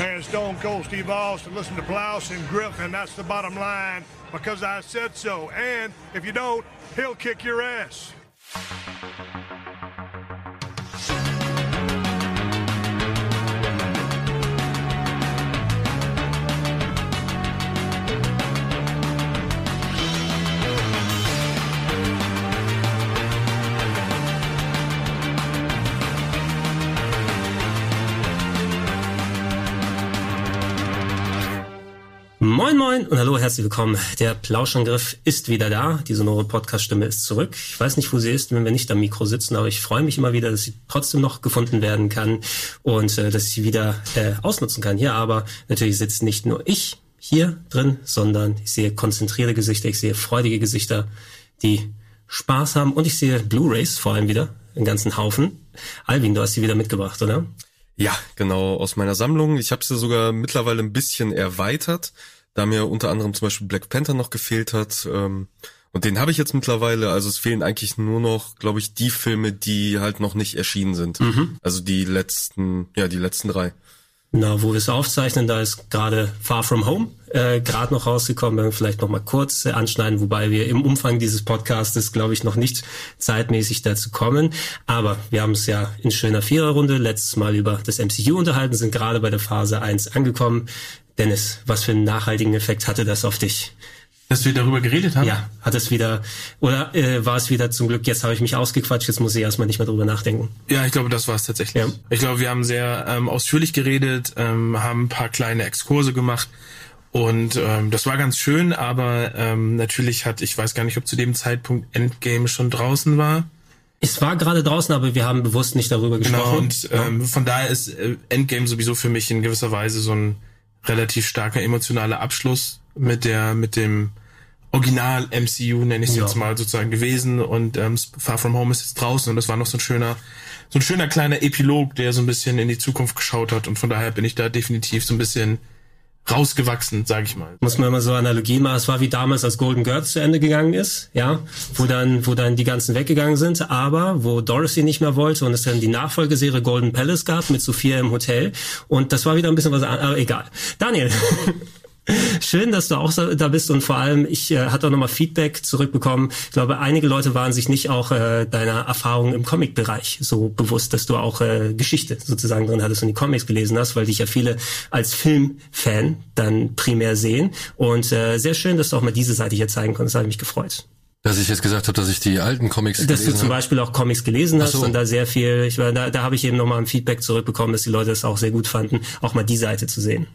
and Stone Cold Steve Austin. Listen to Blouse and Griffin. That's the bottom line because I said so. And if you don't, he'll kick your ass. Moin Moin und hallo, herzlich willkommen. Der Plauschangriff ist wieder da. Die sonore Podcast-Stimme ist zurück. Ich weiß nicht, wo sie ist, wenn wir nicht am Mikro sitzen, aber ich freue mich immer wieder, dass sie trotzdem noch gefunden werden kann und äh, dass ich sie wieder äh, ausnutzen kann. Hier aber natürlich sitzt nicht nur ich hier drin, sondern ich sehe konzentrierte Gesichter, ich sehe freudige Gesichter, die Spaß haben und ich sehe Blu-rays vor allem wieder, einen ganzen Haufen. Alvin, du hast sie wieder mitgebracht, oder? Ja, genau, aus meiner Sammlung. Ich habe sie sogar mittlerweile ein bisschen erweitert da mir unter anderem zum Beispiel Black Panther noch gefehlt hat. Ähm, und den habe ich jetzt mittlerweile. Also es fehlen eigentlich nur noch, glaube ich, die Filme, die halt noch nicht erschienen sind. Mhm. Also die letzten, ja, die letzten drei. Na, wo wir es aufzeichnen, da ist gerade Far From Home äh, gerade noch rausgekommen. Wenn wir vielleicht noch mal kurz äh, anschneiden, wobei wir im Umfang dieses Podcastes, glaube ich, noch nicht zeitmäßig dazu kommen. Aber wir haben es ja in schöner Viererrunde letztes Mal über das MCU unterhalten, sind gerade bei der Phase 1 angekommen. Dennis, was für einen nachhaltigen Effekt hatte das auf dich? Dass wir darüber geredet haben? Ja, hat es wieder, oder äh, war es wieder zum Glück, jetzt habe ich mich ausgequatscht, jetzt muss ich erstmal nicht mehr drüber nachdenken. Ja, ich glaube, das war es tatsächlich. Ja. Ich glaube, wir haben sehr ähm, ausführlich geredet, ähm, haben ein paar kleine Exkurse gemacht und ähm, das war ganz schön, aber ähm, natürlich hat, ich weiß gar nicht, ob zu dem Zeitpunkt Endgame schon draußen war. Es war gerade draußen, aber wir haben bewusst nicht darüber genau, gesprochen. Genau, und ähm, von daher ist äh, Endgame sowieso für mich in gewisser Weise so ein relativ starker emotionaler Abschluss mit der, mit dem Original MCU, nenne ich es ja. jetzt mal sozusagen gewesen. Und ähm, Far From Home ist jetzt draußen. Und das war noch so ein schöner, so ein schöner kleiner Epilog, der so ein bisschen in die Zukunft geschaut hat. Und von daher bin ich da definitiv so ein bisschen rausgewachsen, sage ich mal. Muss man immer so Analogien machen. Es war wie damals, als Golden Girls zu Ende gegangen ist, ja, wo dann, wo dann die ganzen weggegangen sind, aber wo Dorothy nicht mehr wollte und es dann die Nachfolgeserie Golden Palace gab mit Sophia im Hotel und das war wieder ein bisschen was, aber egal. Daniel. Schön, dass du auch da bist und vor allem, ich äh, hatte auch nochmal Feedback zurückbekommen. Ich glaube, einige Leute waren sich nicht auch äh, deiner Erfahrung im Comic-Bereich so bewusst, dass du auch äh, Geschichte sozusagen drin hattest und die Comics gelesen hast, weil dich ja viele als Filmfan dann primär sehen. Und äh, sehr schön, dass du auch mal diese Seite hier zeigen konntest. Das hat mich gefreut. Dass ich jetzt gesagt habe, dass ich die alten Comics dass gelesen habe. Dass du zum Beispiel auch Comics gelesen hast so. und da sehr viel, ich war, da, da habe ich eben nochmal ein Feedback zurückbekommen, dass die Leute das auch sehr gut fanden, auch mal die Seite zu sehen.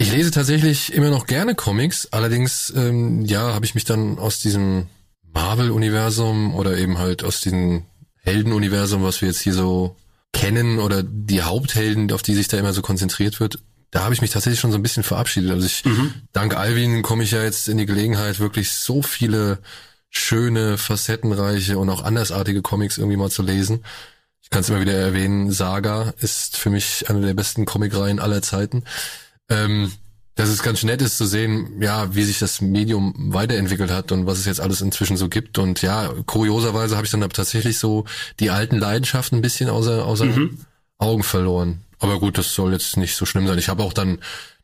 Ich lese tatsächlich immer noch gerne Comics, allerdings ähm, ja, habe ich mich dann aus diesem Marvel-Universum oder eben halt aus diesem Helden-Universum, was wir jetzt hier so kennen oder die Haupthelden, auf die sich da immer so konzentriert wird, da habe ich mich tatsächlich schon so ein bisschen verabschiedet. Also ich, mhm. dank Alvin komme ich ja jetzt in die Gelegenheit, wirklich so viele schöne, facettenreiche und auch andersartige Comics irgendwie mal zu lesen. Ich kann es immer wieder erwähnen, Saga ist für mich eine der besten Comicreihen aller Zeiten ähm, dass es ganz nett ist zu sehen, ja, wie sich das Medium weiterentwickelt hat und was es jetzt alles inzwischen so gibt. Und ja, kurioserweise habe ich dann tatsächlich so die alten Leidenschaften ein bisschen außer, außer mhm. Augen verloren. Aber gut, das soll jetzt nicht so schlimm sein. Ich habe auch dann,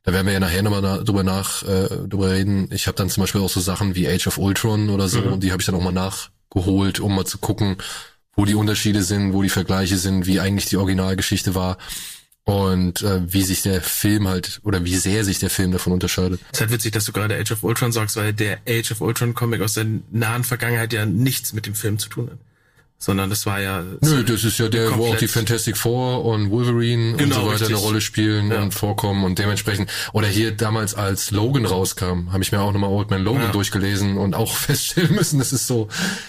da werden wir ja nachher nochmal na, drüber nach äh, drüber reden. Ich habe dann zum Beispiel auch so Sachen wie Age of Ultron oder so, mhm. die habe ich dann auch mal nachgeholt, um mal zu gucken, wo die Unterschiede sind, wo die Vergleiche sind, wie eigentlich die Originalgeschichte war und äh, wie sich der Film halt oder wie sehr sich der Film davon unterscheidet. Es ist halt witzig, dass du gerade Age of Ultron sagst, weil der Age of Ultron Comic aus der nahen Vergangenheit ja nichts mit dem Film zu tun hat sondern das war ja. Nö, das ist ja der, wo auch die Fantastic Four und Wolverine genau, und so weiter richtig. eine Rolle spielen ja. und vorkommen und dementsprechend. Oder hier damals als Logan rauskam, habe ich mir auch nochmal Old Man Logan ja. durchgelesen und auch feststellen müssen, das ist so.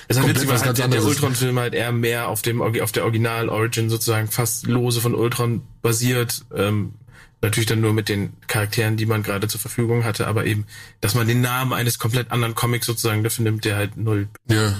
Es ist witzig, was halt der, der Ultron-Film halt eher mehr auf dem auf der Original-Origin sozusagen fast lose von Ultron basiert. Ähm, natürlich dann nur mit den Charakteren, die man gerade zur Verfügung hatte, aber eben, dass man den Namen eines komplett anderen Comics sozusagen dafür nimmt, der halt null. Ja.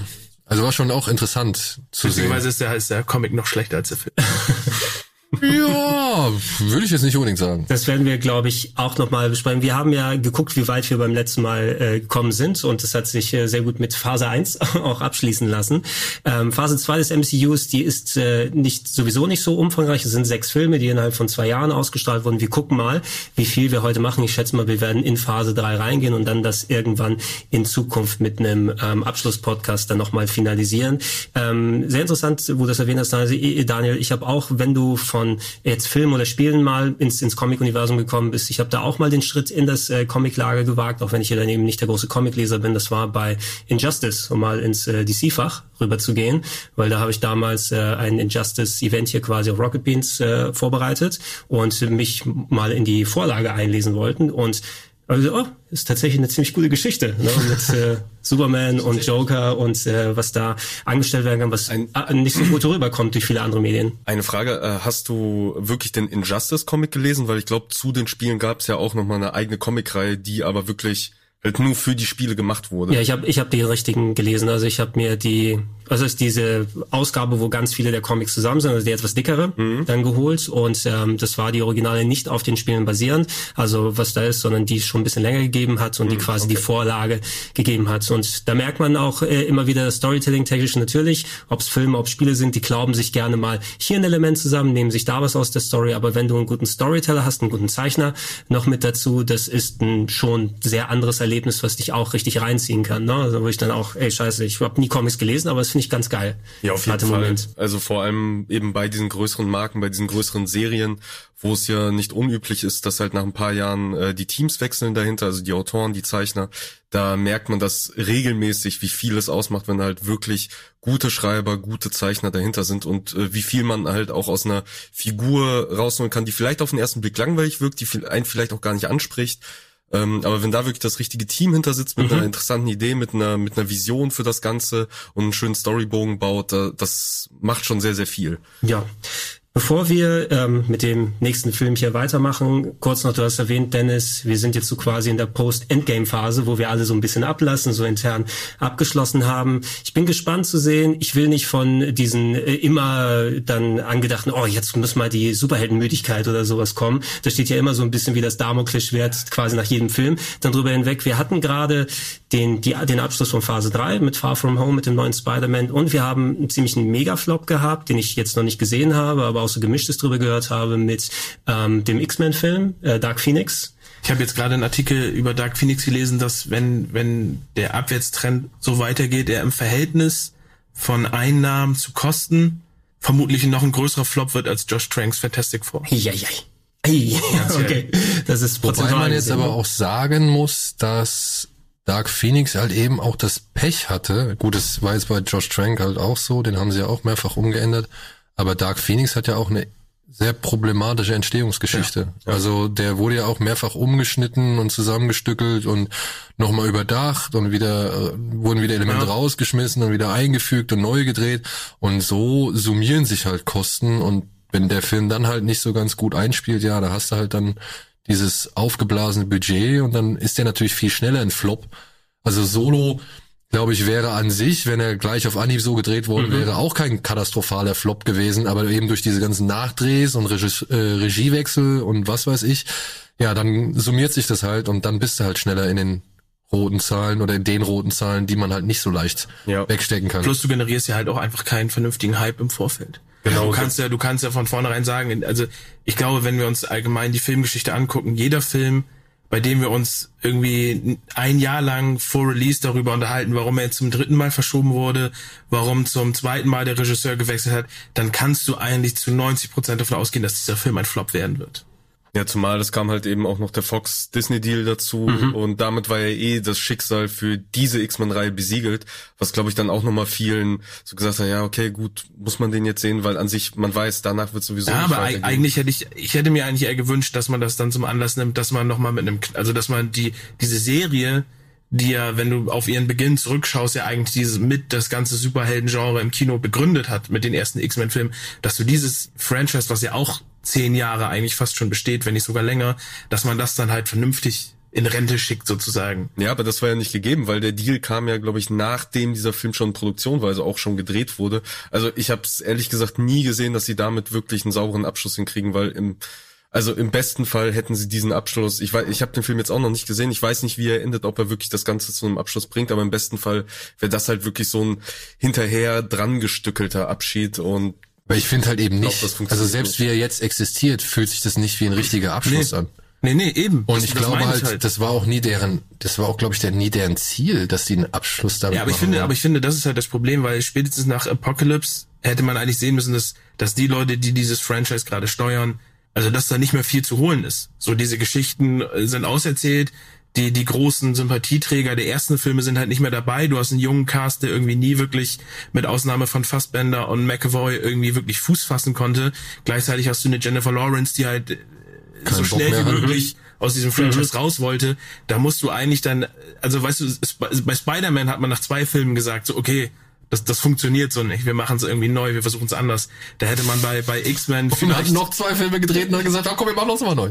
Also war schon auch interessant zu sehen. Beziehungsweise ist der, ist der Comic noch schlechter als der Film. Ja, würde ich jetzt nicht unbedingt sagen. Das werden wir, glaube ich, auch nochmal besprechen. Wir haben ja geguckt, wie weit wir beim letzten Mal äh, gekommen sind und das hat sich äh, sehr gut mit Phase 1 auch abschließen lassen. Ähm, Phase 2 des MCUs, die ist äh, nicht sowieso nicht so umfangreich. Es sind sechs Filme, die innerhalb von zwei Jahren ausgestrahlt wurden. Wir gucken mal, wie viel wir heute machen. Ich schätze mal, wir werden in Phase 3 reingehen und dann das irgendwann in Zukunft mit einem ähm, Abschlusspodcast dann nochmal finalisieren. Ähm, sehr interessant, wo du das erwähnt hast, Daniel. Ich habe auch, wenn du von jetzt Film oder Spielen mal ins, ins Comic-Universum gekommen bist. Ich habe da auch mal den Schritt in das äh, Comic-Lager gewagt, auch wenn ich ja dann nicht der große Comic-Leser bin. Das war bei Injustice, um mal ins äh, DC-Fach rüber zu gehen, weil da habe ich damals äh, ein Injustice-Event hier quasi auf Rocket Beans äh, vorbereitet und mich mal in die Vorlage einlesen wollten und also, oh, ist tatsächlich eine ziemlich gute Geschichte ne? mit äh, Superman und Joker und äh, was da angestellt werden kann, was Ein, äh, nicht so gut rüberkommt durch viele andere Medien. Eine Frage, äh, hast du wirklich den Injustice-Comic gelesen? Weil ich glaube, zu den Spielen gab es ja auch nochmal eine eigene Comicreihe, die aber wirklich halt nur für die Spiele gemacht wurde. Ja, ich habe ich hab die richtigen gelesen. Also ich habe mir die also ist diese Ausgabe, wo ganz viele der Comics zusammen sind, also die etwas dickere, mhm. dann geholt. Und ähm, das war die Originale nicht auf den Spielen basierend, also was da ist, sondern die es schon ein bisschen länger gegeben hat und mhm, die quasi okay. die Vorlage gegeben hat. Und da merkt man auch äh, immer wieder das Storytelling-technisch natürlich, ob es Filme, ob Spiele sind, die glauben sich gerne mal hier ein Element zusammen, nehmen sich da was aus der Story. Aber wenn du einen guten Storyteller hast, einen guten Zeichner noch mit dazu, das ist ein schon sehr anderes Erlebnis, was dich auch richtig reinziehen kann. Ne? Also wo ich dann auch, ey scheiße, ich habe nie Comics gelesen, aber es finde ich ganz geil. Ja, auf jeden Fall. Moment. Also vor allem eben bei diesen größeren Marken, bei diesen größeren Serien, wo es ja nicht unüblich ist, dass halt nach ein paar Jahren äh, die Teams wechseln dahinter, also die Autoren, die Zeichner, da merkt man das regelmäßig, wie viel es ausmacht, wenn halt wirklich gute Schreiber, gute Zeichner dahinter sind und äh, wie viel man halt auch aus einer Figur rausholen kann, die vielleicht auf den ersten Blick langweilig wirkt, die einen vielleicht auch gar nicht anspricht, ähm, aber wenn da wirklich das richtige Team hinter sitzt mit mhm. einer interessanten Idee, mit einer mit einer Vision für das Ganze und einen schönen Storybogen baut, das macht schon sehr sehr viel. Ja, Bevor wir ähm, mit dem nächsten Film hier weitermachen, kurz noch, du hast erwähnt, Dennis, wir sind jetzt so quasi in der Post-Endgame-Phase, wo wir alle so ein bisschen ablassen, so intern abgeschlossen haben. Ich bin gespannt zu sehen. Ich will nicht von diesen äh, immer dann angedachten, oh, jetzt muss mal die Superheldenmüdigkeit oder sowas kommen. Da steht ja immer so ein bisschen wie das Damoklesschwert quasi nach jedem Film dann drüber hinweg. Wir hatten gerade den, den Abschluss von Phase 3 mit Far From Home, mit dem neuen Spider-Man und wir haben einen ziemlichen Mega-Flop gehabt, den ich jetzt noch nicht gesehen habe, aber auch so gemischtes drüber gehört habe mit ähm, dem X-Men-Film äh, Dark Phoenix. Ich habe jetzt gerade einen Artikel über Dark Phoenix gelesen, dass wenn wenn der Abwärtstrend so weitergeht, er im Verhältnis von Einnahmen zu Kosten vermutlich noch ein größerer Flop wird als Josh Tranks Fantastic Four. Ja, ja. okay, das ist Wobei man jetzt aber auch sagen muss, dass Dark Phoenix halt eben auch das Pech hatte. Gut, das war jetzt bei Josh Trank halt auch so, den haben sie ja auch mehrfach umgeändert. Aber Dark Phoenix hat ja auch eine sehr problematische Entstehungsgeschichte. Ja, ja. Also der wurde ja auch mehrfach umgeschnitten und zusammengestückelt und nochmal überdacht und wieder äh, wurden wieder Elemente ja. rausgeschmissen und wieder eingefügt und neu gedreht. Und so summieren sich halt Kosten und wenn der Film dann halt nicht so ganz gut einspielt, ja, da hast du halt dann dieses aufgeblasene Budget und dann ist der natürlich viel schneller ein Flop. Also Solo glaube ich, wäre an sich, wenn er gleich auf Anhieb so gedreht worden mhm. wäre, auch kein katastrophaler Flop gewesen, aber eben durch diese ganzen Nachdrehs und Regie, äh, Regiewechsel und was weiß ich, ja, dann summiert sich das halt und dann bist du halt schneller in den roten Zahlen oder in den roten Zahlen, die man halt nicht so leicht ja. wegstecken kann. Plus du generierst ja halt auch einfach keinen vernünftigen Hype im Vorfeld. Genau. Du kannst ja, du kannst ja von vornherein sagen, also ich glaube, wenn wir uns allgemein die Filmgeschichte angucken, jeder Film bei dem wir uns irgendwie ein Jahr lang vor Release darüber unterhalten, warum er zum dritten Mal verschoben wurde, warum zum zweiten Mal der Regisseur gewechselt hat, dann kannst du eigentlich zu 90 Prozent davon ausgehen, dass dieser Film ein Flop werden wird. Ja, zumal es kam halt eben auch noch der Fox-Disney-Deal dazu mhm. und damit war ja eh das Schicksal für diese X-Men-Reihe besiegelt, was glaube ich dann auch nochmal vielen so gesagt hat, ja, okay, gut, muss man den jetzt sehen, weil an sich, man weiß, danach wird sowieso Ja, aber eigentlich hätte ich, ich hätte mir eigentlich eher gewünscht, dass man das dann zum Anlass nimmt, dass man nochmal mit einem, also dass man die, diese Serie, die ja, wenn du auf ihren Beginn zurückschaust, ja eigentlich dieses mit das ganze Superhelden-Genre im Kino begründet hat mit den ersten X-Men-Filmen, dass du dieses Franchise, was ja auch zehn Jahre eigentlich fast schon besteht, wenn nicht sogar länger, dass man das dann halt vernünftig in Rente schickt sozusagen. Ja, aber das war ja nicht gegeben, weil der Deal kam ja, glaube ich, nachdem dieser Film schon in Produktion war, also auch schon gedreht wurde. Also ich habe es ehrlich gesagt nie gesehen, dass sie damit wirklich einen sauberen Abschluss hinkriegen, weil im also im besten Fall hätten sie diesen Abschluss. Ich weiß, ich habe den Film jetzt auch noch nicht gesehen. Ich weiß nicht, wie er endet, ob er wirklich das Ganze zu einem Abschluss bringt. Aber im besten Fall wäre das halt wirklich so ein hinterher dran gestückelter Abschied und weil ich finde halt eben nicht, glaub, also selbst wie er jetzt existiert, fühlt sich das nicht wie ein richtiger Abschluss nee. an. Nee, nee, eben. Und das, ich glaube halt, halt, das war auch nie deren, das war auch, glaube ich, der, nie deren Ziel, dass die einen Abschluss damit Ja, aber ich finde, aber ich finde, das ist halt das Problem, weil spätestens nach Apocalypse hätte man eigentlich sehen müssen, dass, dass die Leute, die dieses Franchise gerade steuern, also dass da nicht mehr viel zu holen ist. So diese Geschichten äh, sind auserzählt, die, die großen Sympathieträger der ersten Filme sind halt nicht mehr dabei. Du hast einen jungen Cast, der irgendwie nie wirklich, mit Ausnahme von Fassbender und McAvoy, irgendwie wirklich Fuß fassen konnte. Gleichzeitig hast du eine Jennifer Lawrence, die halt äh, Kein so schnell wie möglich aus diesem Franchise mhm. raus wollte. Da musst du eigentlich dann, also weißt du, bei Spider-Man hat man nach zwei Filmen gesagt, so okay, das, das funktioniert so nicht. Wir machen es irgendwie neu, wir versuchen es anders. Da hätte man bei, bei X-Men vielleicht... noch zwei Filme gedreht und hat gesagt, oh komm, wir machen das mal neu.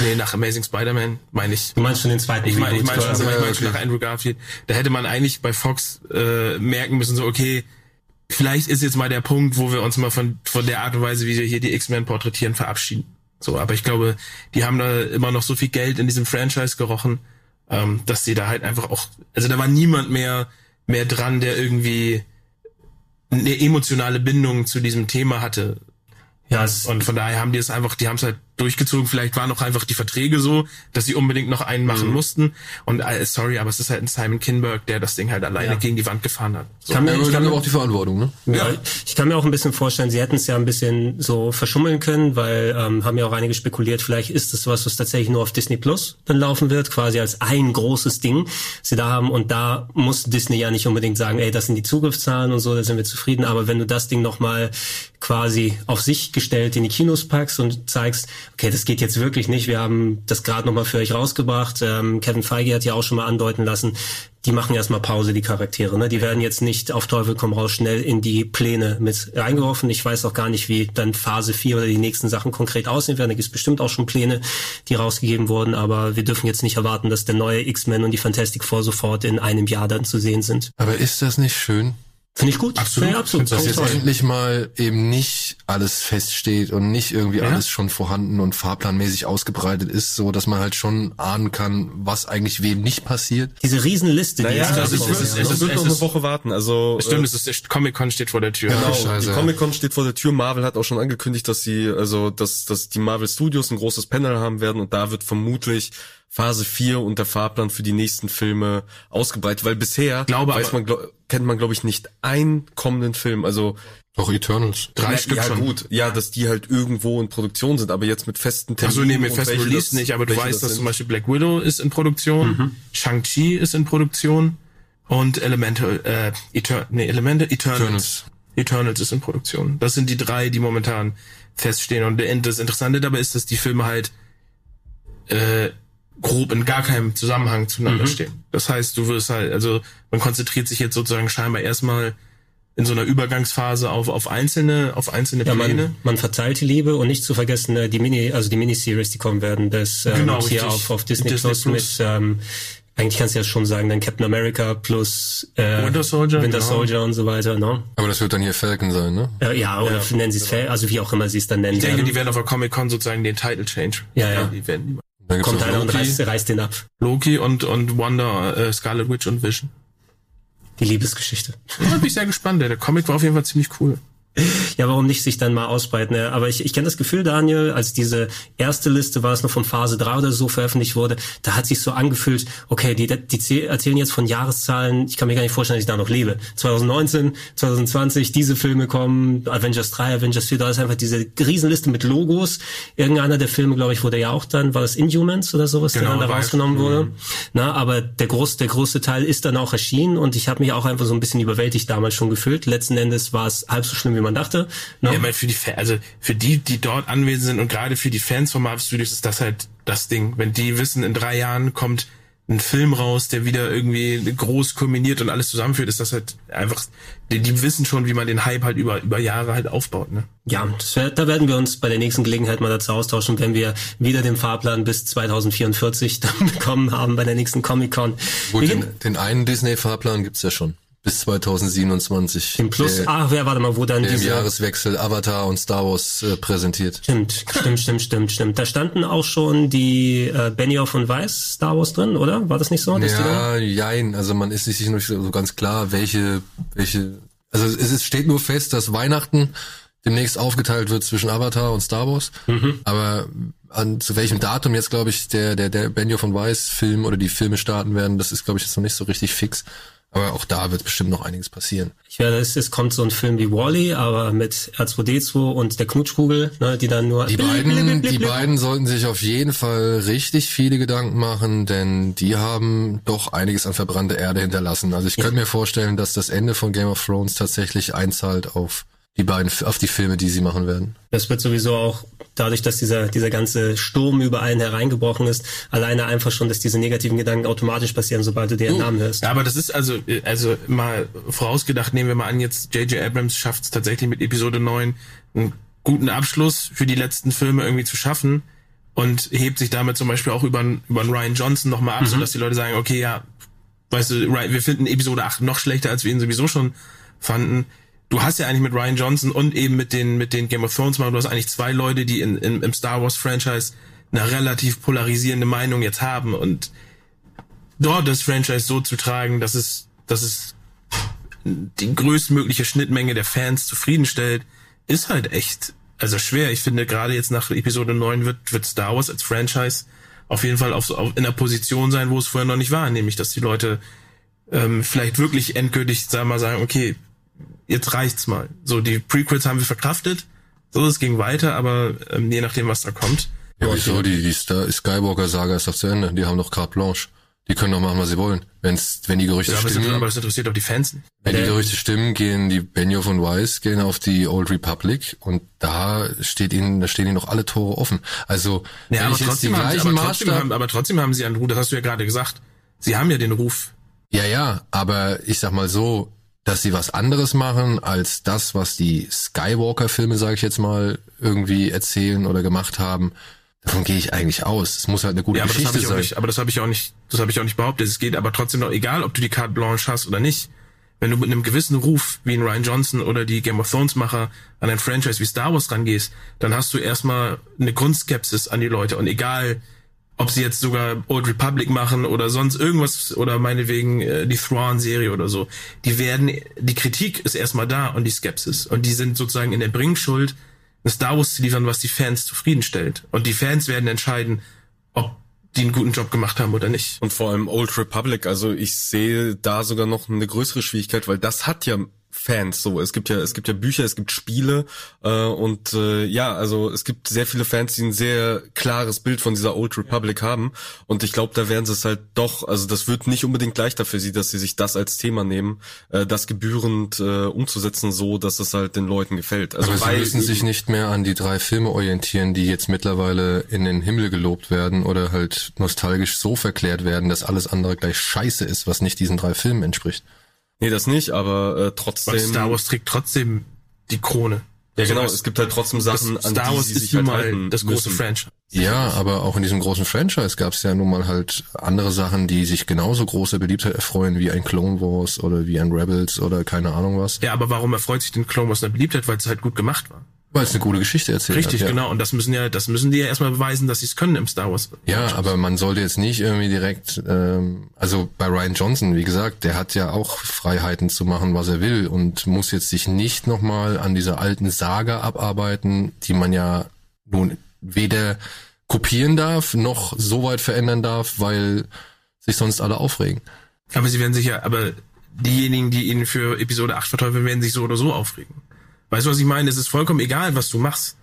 Nee, nach Amazing Spider-Man meine ich. Du meinst schon den zweiten Ich meine ich mein schon, ich mein, ich mein schon nach Andrew Garfield. Da hätte man eigentlich bei Fox äh, merken müssen, so okay, vielleicht ist jetzt mal der Punkt, wo wir uns mal von, von der Art und Weise, wie wir hier die X-Men porträtieren, verabschieden. So, aber ich glaube, die haben da immer noch so viel Geld in diesem Franchise gerochen, ähm, dass sie da halt einfach auch, also da war niemand mehr mehr dran, der irgendwie eine emotionale Bindung zu diesem Thema hatte. Ja, und von daher haben die es einfach, die haben es halt durchgezogen. Vielleicht waren auch einfach die Verträge so, dass sie unbedingt noch einen machen mhm. mussten. Und äh, sorry, aber es ist halt ein Simon Kinberg, der das Ding halt alleine ja. gegen die Wand gefahren hat. So. Kann mir, ich kann mir auch die Verantwortung, ne? Ja. ja. Ich kann mir auch ein bisschen vorstellen, sie hätten es ja ein bisschen so verschummeln können, weil ähm, haben ja auch einige spekuliert, vielleicht ist es was, was tatsächlich nur auf Disney Plus dann laufen wird, quasi als ein großes Ding, sie da haben. Und da muss Disney ja nicht unbedingt sagen, ey, das sind die Zugriffszahlen und so, da sind wir zufrieden. Aber wenn du das Ding nochmal quasi auf sich gestellt in die Kinos packst und zeigst, okay, das geht jetzt wirklich nicht. Wir haben das gerade nochmal für euch rausgebracht. Ähm, Kevin Feige hat ja auch schon mal andeuten lassen, die machen erstmal Pause, die Charaktere. Ne? Die werden jetzt nicht auf Teufel komm raus schnell in die Pläne mit reingeworfen. Ich weiß auch gar nicht, wie dann Phase 4 oder die nächsten Sachen konkret aussehen werden. Da gibt es bestimmt auch schon Pläne, die rausgegeben wurden, aber wir dürfen jetzt nicht erwarten, dass der neue X-Men und die Fantastic Four sofort in einem Jahr dann zu sehen sind. Aber ist das nicht schön? Finde ich gut. Absolut. Ja, absolut. Dass jetzt endlich mal eben nicht alles feststeht und nicht irgendwie ja. alles schon vorhanden und fahrplanmäßig ausgebreitet ist, so dass man halt schon ahnen kann, was eigentlich wem nicht passiert. Diese Riesenliste, die naja, ist, es, es, es, es wird noch eine Woche warten. Also stimmt, äh, es ist Comic-Con steht vor der Tür. Genau, Scheiße. die Comic-Con steht vor der Tür. Marvel hat auch schon angekündigt, dass sie also dass dass die Marvel Studios ein großes Panel haben werden und da wird vermutlich Phase 4 und der Fahrplan für die nächsten Filme ausgebreitet, weil bisher glaube, weiß man, glaub, kennt man, glaube ich, nicht einen kommenden Film. Also doch Eternals. Drei ja, Stück ja, schon. gut. Ja, dass die halt irgendwo in Produktion sind, aber jetzt mit festen Terminen. Also nee, mit festen Release das, nicht, aber du weißt, das dass zum Beispiel Black Widow ist in Produktion, mhm. Shang-Chi ist in Produktion und Elemental, äh, Eter nee, Elemente, Eternals. Eternals. Eternals ist in Produktion. Das sind die drei, die momentan feststehen. Und das Interessante dabei ist, dass die Filme halt äh, grob in gar keinem Zusammenhang zueinander mhm. stehen. Das heißt, du wirst halt, also man konzentriert sich jetzt sozusagen scheinbar erstmal in so einer Übergangsphase auf, auf einzelne, auf einzelne ja, Pläne. Man, man verteilt die Liebe und nicht zu vergessen äh, die Mini, also die Miniseries, die kommen werden, das ähm, genau, hier auf, auf Disney, Disney Plus, Plus mit ähm, eigentlich kannst du ja schon sagen, dann Captain America plus äh, Winter Soldier, Winter genau. Soldier und so weiter, ne? Aber das wird dann hier Falcon sein, ne? Äh, ja, oder ja. nennen sie es Falcon, also wie auch immer sie es dann nennen. Ich denke, werden. die werden auf der Comic Con sozusagen den Title Change. Ja, ja. ja die werden die Kommt einer und reißt, reißt den ab. Loki und, und Wanda, äh, Scarlet Witch und Vision. Die Liebesgeschichte. Da bin ich sehr gespannt. Der Comic war auf jeden Fall ziemlich cool. Ja, warum nicht sich dann mal ausbreiten? Aber ich, ich kenne das Gefühl, Daniel, als diese erste Liste war es noch von Phase 3 oder so veröffentlicht wurde, da hat sich so angefühlt, okay, die, die erzählen jetzt von Jahreszahlen, ich kann mir gar nicht vorstellen, dass ich da noch lebe. 2019, 2020, diese Filme kommen, Avengers 3, Avengers 4, da ist einfach diese Riesenliste mit Logos. Irgendeiner der Filme, glaube ich, wurde ja auch dann, war das Inhumans oder sowas, genau, der dann da rausgenommen wurde. Mhm. Na, aber der große, der große Teil ist dann auch erschienen und ich habe mich auch einfach so ein bisschen überwältigt damals schon gefühlt. Letzten Endes war es halb so schlimm wie man dachte. Ne? Ja, für die, also für die, die dort anwesend sind und gerade für die Fans von Marvel Studios ist das halt das Ding. Wenn die wissen, in drei Jahren kommt einen Film raus, der wieder irgendwie groß kombiniert und alles zusammenführt, ist das halt einfach, die, die wissen schon, wie man den Hype halt über, über Jahre halt aufbaut, ne? Ja, wär, da werden wir uns bei der nächsten Gelegenheit mal dazu austauschen, wenn wir wieder den Fahrplan bis 2044 dann bekommen haben bei der nächsten Comic-Con. Gut, den, den einen Disney-Fahrplan gibt's ja schon bis 2027. Den Plus, der, ach, wer warte mal, wo dann der diese... Jahreswechsel Avatar und Star Wars äh, präsentiert. Stimmt, stimmt, stimmt, stimmt, stimmt. Da standen auch schon die äh, Benioff und Weiss Star Wars drin, oder? War das nicht so? Ja, jein. Also man ist sich nicht so ganz klar, welche, welche... Also es, es steht nur fest, dass Weihnachten demnächst aufgeteilt wird zwischen Avatar und Star Wars. Mhm. Aber an zu welchem Datum jetzt, glaube ich, der, der, der Benioff von Weiss Film oder die Filme starten werden, das ist, glaube ich, jetzt noch nicht so richtig fix. Aber auch da wird bestimmt noch einiges passieren. Ich werde, es, es kommt so ein Film wie Wally, aber mit R2D2 und der Knutschkugel, ne, die dann nur. Die beiden, die beiden sollten sich auf jeden Fall richtig viele Gedanken machen, denn die haben doch einiges an verbrannte Erde hinterlassen. Also ich ja. könnte mir vorstellen, dass das Ende von Game of Thrones tatsächlich einzahlt auf die beiden auf die Filme, die sie machen werden. Das wird sowieso auch dadurch, dass dieser dieser ganze Sturm über allen hereingebrochen ist, alleine einfach schon, dass diese negativen Gedanken automatisch passieren, sobald du den uh, Namen hörst. Ja, aber das ist also also mal vorausgedacht, nehmen wir mal an, jetzt JJ Abrams schafft es tatsächlich mit Episode 9 einen guten Abschluss für die letzten Filme irgendwie zu schaffen und hebt sich damit zum Beispiel auch über einen, über einen Ryan Johnson nochmal ab, mhm. sodass die Leute sagen, okay, ja, weißt du, wir finden Episode 8 noch schlechter, als wir ihn sowieso schon fanden du hast ja eigentlich mit Ryan Johnson und eben mit den, mit den Game of Thrones machen, du hast eigentlich zwei Leute, die in, in, im Star Wars Franchise eine relativ polarisierende Meinung jetzt haben und dort das Franchise so zu tragen, dass es, dass es die größtmögliche Schnittmenge der Fans zufriedenstellt, ist halt echt, also schwer. Ich finde, gerade jetzt nach Episode 9 wird, wird Star Wars als Franchise auf jeden Fall auf, auf, in einer Position sein, wo es vorher noch nicht war, nämlich, dass die Leute ähm, vielleicht wirklich endgültig, sagen mal, sagen, okay, jetzt reicht's mal. So, die Prequels haben wir verkraftet. So, es ging weiter, aber ähm, je nachdem, was da kommt. Ja, wieso? Die, die Skywalker-Saga ist doch zu Ende. Die haben doch carte blanche. Die können doch machen, was sie wollen. Wenn's, wenn die Gerüchte ja, aber stimmen. Aber das interessiert doch die Fans. Wenn die Gerüchte stimmen, gehen die Benioff und Weiss gehen auf die Old Republic und da steht ihnen, da stehen ihnen noch alle Tore offen. Also, ja, aber trotzdem, haben, aber, trotzdem haben, aber trotzdem haben sie einen Ruf, das hast du ja gerade gesagt. Sie haben ja den Ruf. Ja, ja, aber ich sag mal so, dass sie was anderes machen als das, was die Skywalker-Filme, sage ich jetzt mal, irgendwie erzählen oder gemacht haben. Davon gehe ich eigentlich aus. Es muss halt eine gute ja, aber Geschichte das sein. Nicht, aber das habe ich auch nicht, das habe ich auch nicht behauptet. Es geht aber trotzdem noch egal, ob du die Carte Blanche hast oder nicht. Wenn du mit einem gewissen Ruf wie ein Ryan Johnson oder die Game of Thrones Macher an ein Franchise wie Star Wars rangehst, dann hast du erstmal eine Grundskepsis an die Leute und egal, ob sie jetzt sogar Old Republic machen oder sonst irgendwas oder meinetwegen äh, die Thrawn-Serie oder so, die werden, die Kritik ist erstmal da und die Skepsis. Und die sind sozusagen in der Bringschuld, ein Star Wars zu liefern, was die Fans zufriedenstellt. Und die Fans werden entscheiden, ob die einen guten Job gemacht haben oder nicht. Und vor allem Old Republic, also ich sehe da sogar noch eine größere Schwierigkeit, weil das hat ja Fans so. Es gibt ja, es gibt ja Bücher, es gibt Spiele äh, und äh, ja, also es gibt sehr viele Fans, die ein sehr klares Bild von dieser Old Republic ja. haben. Und ich glaube, da werden sie es halt doch, also das wird nicht unbedingt leichter für sie, dass sie sich das als Thema nehmen, äh, das gebührend äh, umzusetzen, so dass es halt den Leuten gefällt. Also Aber sie müssen sich nicht mehr an die drei Filme orientieren, die jetzt mittlerweile in den Himmel gelobt werden oder halt nostalgisch so verklärt werden, dass alles andere gleich scheiße ist, was nicht diesen drei Filmen entspricht. Nee, das nicht, aber äh, trotzdem. Weil Star Wars trägt trotzdem die Krone. Ja, genau, es gibt halt trotzdem Sachen, an Star Wars die sie sich halt halten das große müssen. Franchise. Ja, aber auch in diesem großen Franchise gab es ja nun mal halt andere Sachen, die sich genauso große Beliebtheit erfreuen wie ein Clone Wars oder wie ein Rebels oder keine Ahnung was. Ja, aber warum erfreut sich den Clone Wars eine Beliebtheit? Weil es halt gut gemacht war. Weil es eine gute Geschichte erzählt Richtig, hat, ja. genau. Und das müssen ja, das müssen die ja erstmal beweisen, dass sie es können im Star Wars. Ja, aber man sollte jetzt nicht irgendwie direkt, ähm, also bei Ryan Johnson, wie gesagt, der hat ja auch Freiheiten zu machen, was er will und muss jetzt sich nicht nochmal an dieser alten Saga abarbeiten, die man ja nun weder kopieren darf, noch so weit verändern darf, weil sich sonst alle aufregen. Aber sie werden sich ja, aber diejenigen, die ihn für Episode 8 verteufeln, werden sich so oder so aufregen. Weißt du, was ich meine? Es ist vollkommen egal, was du machst.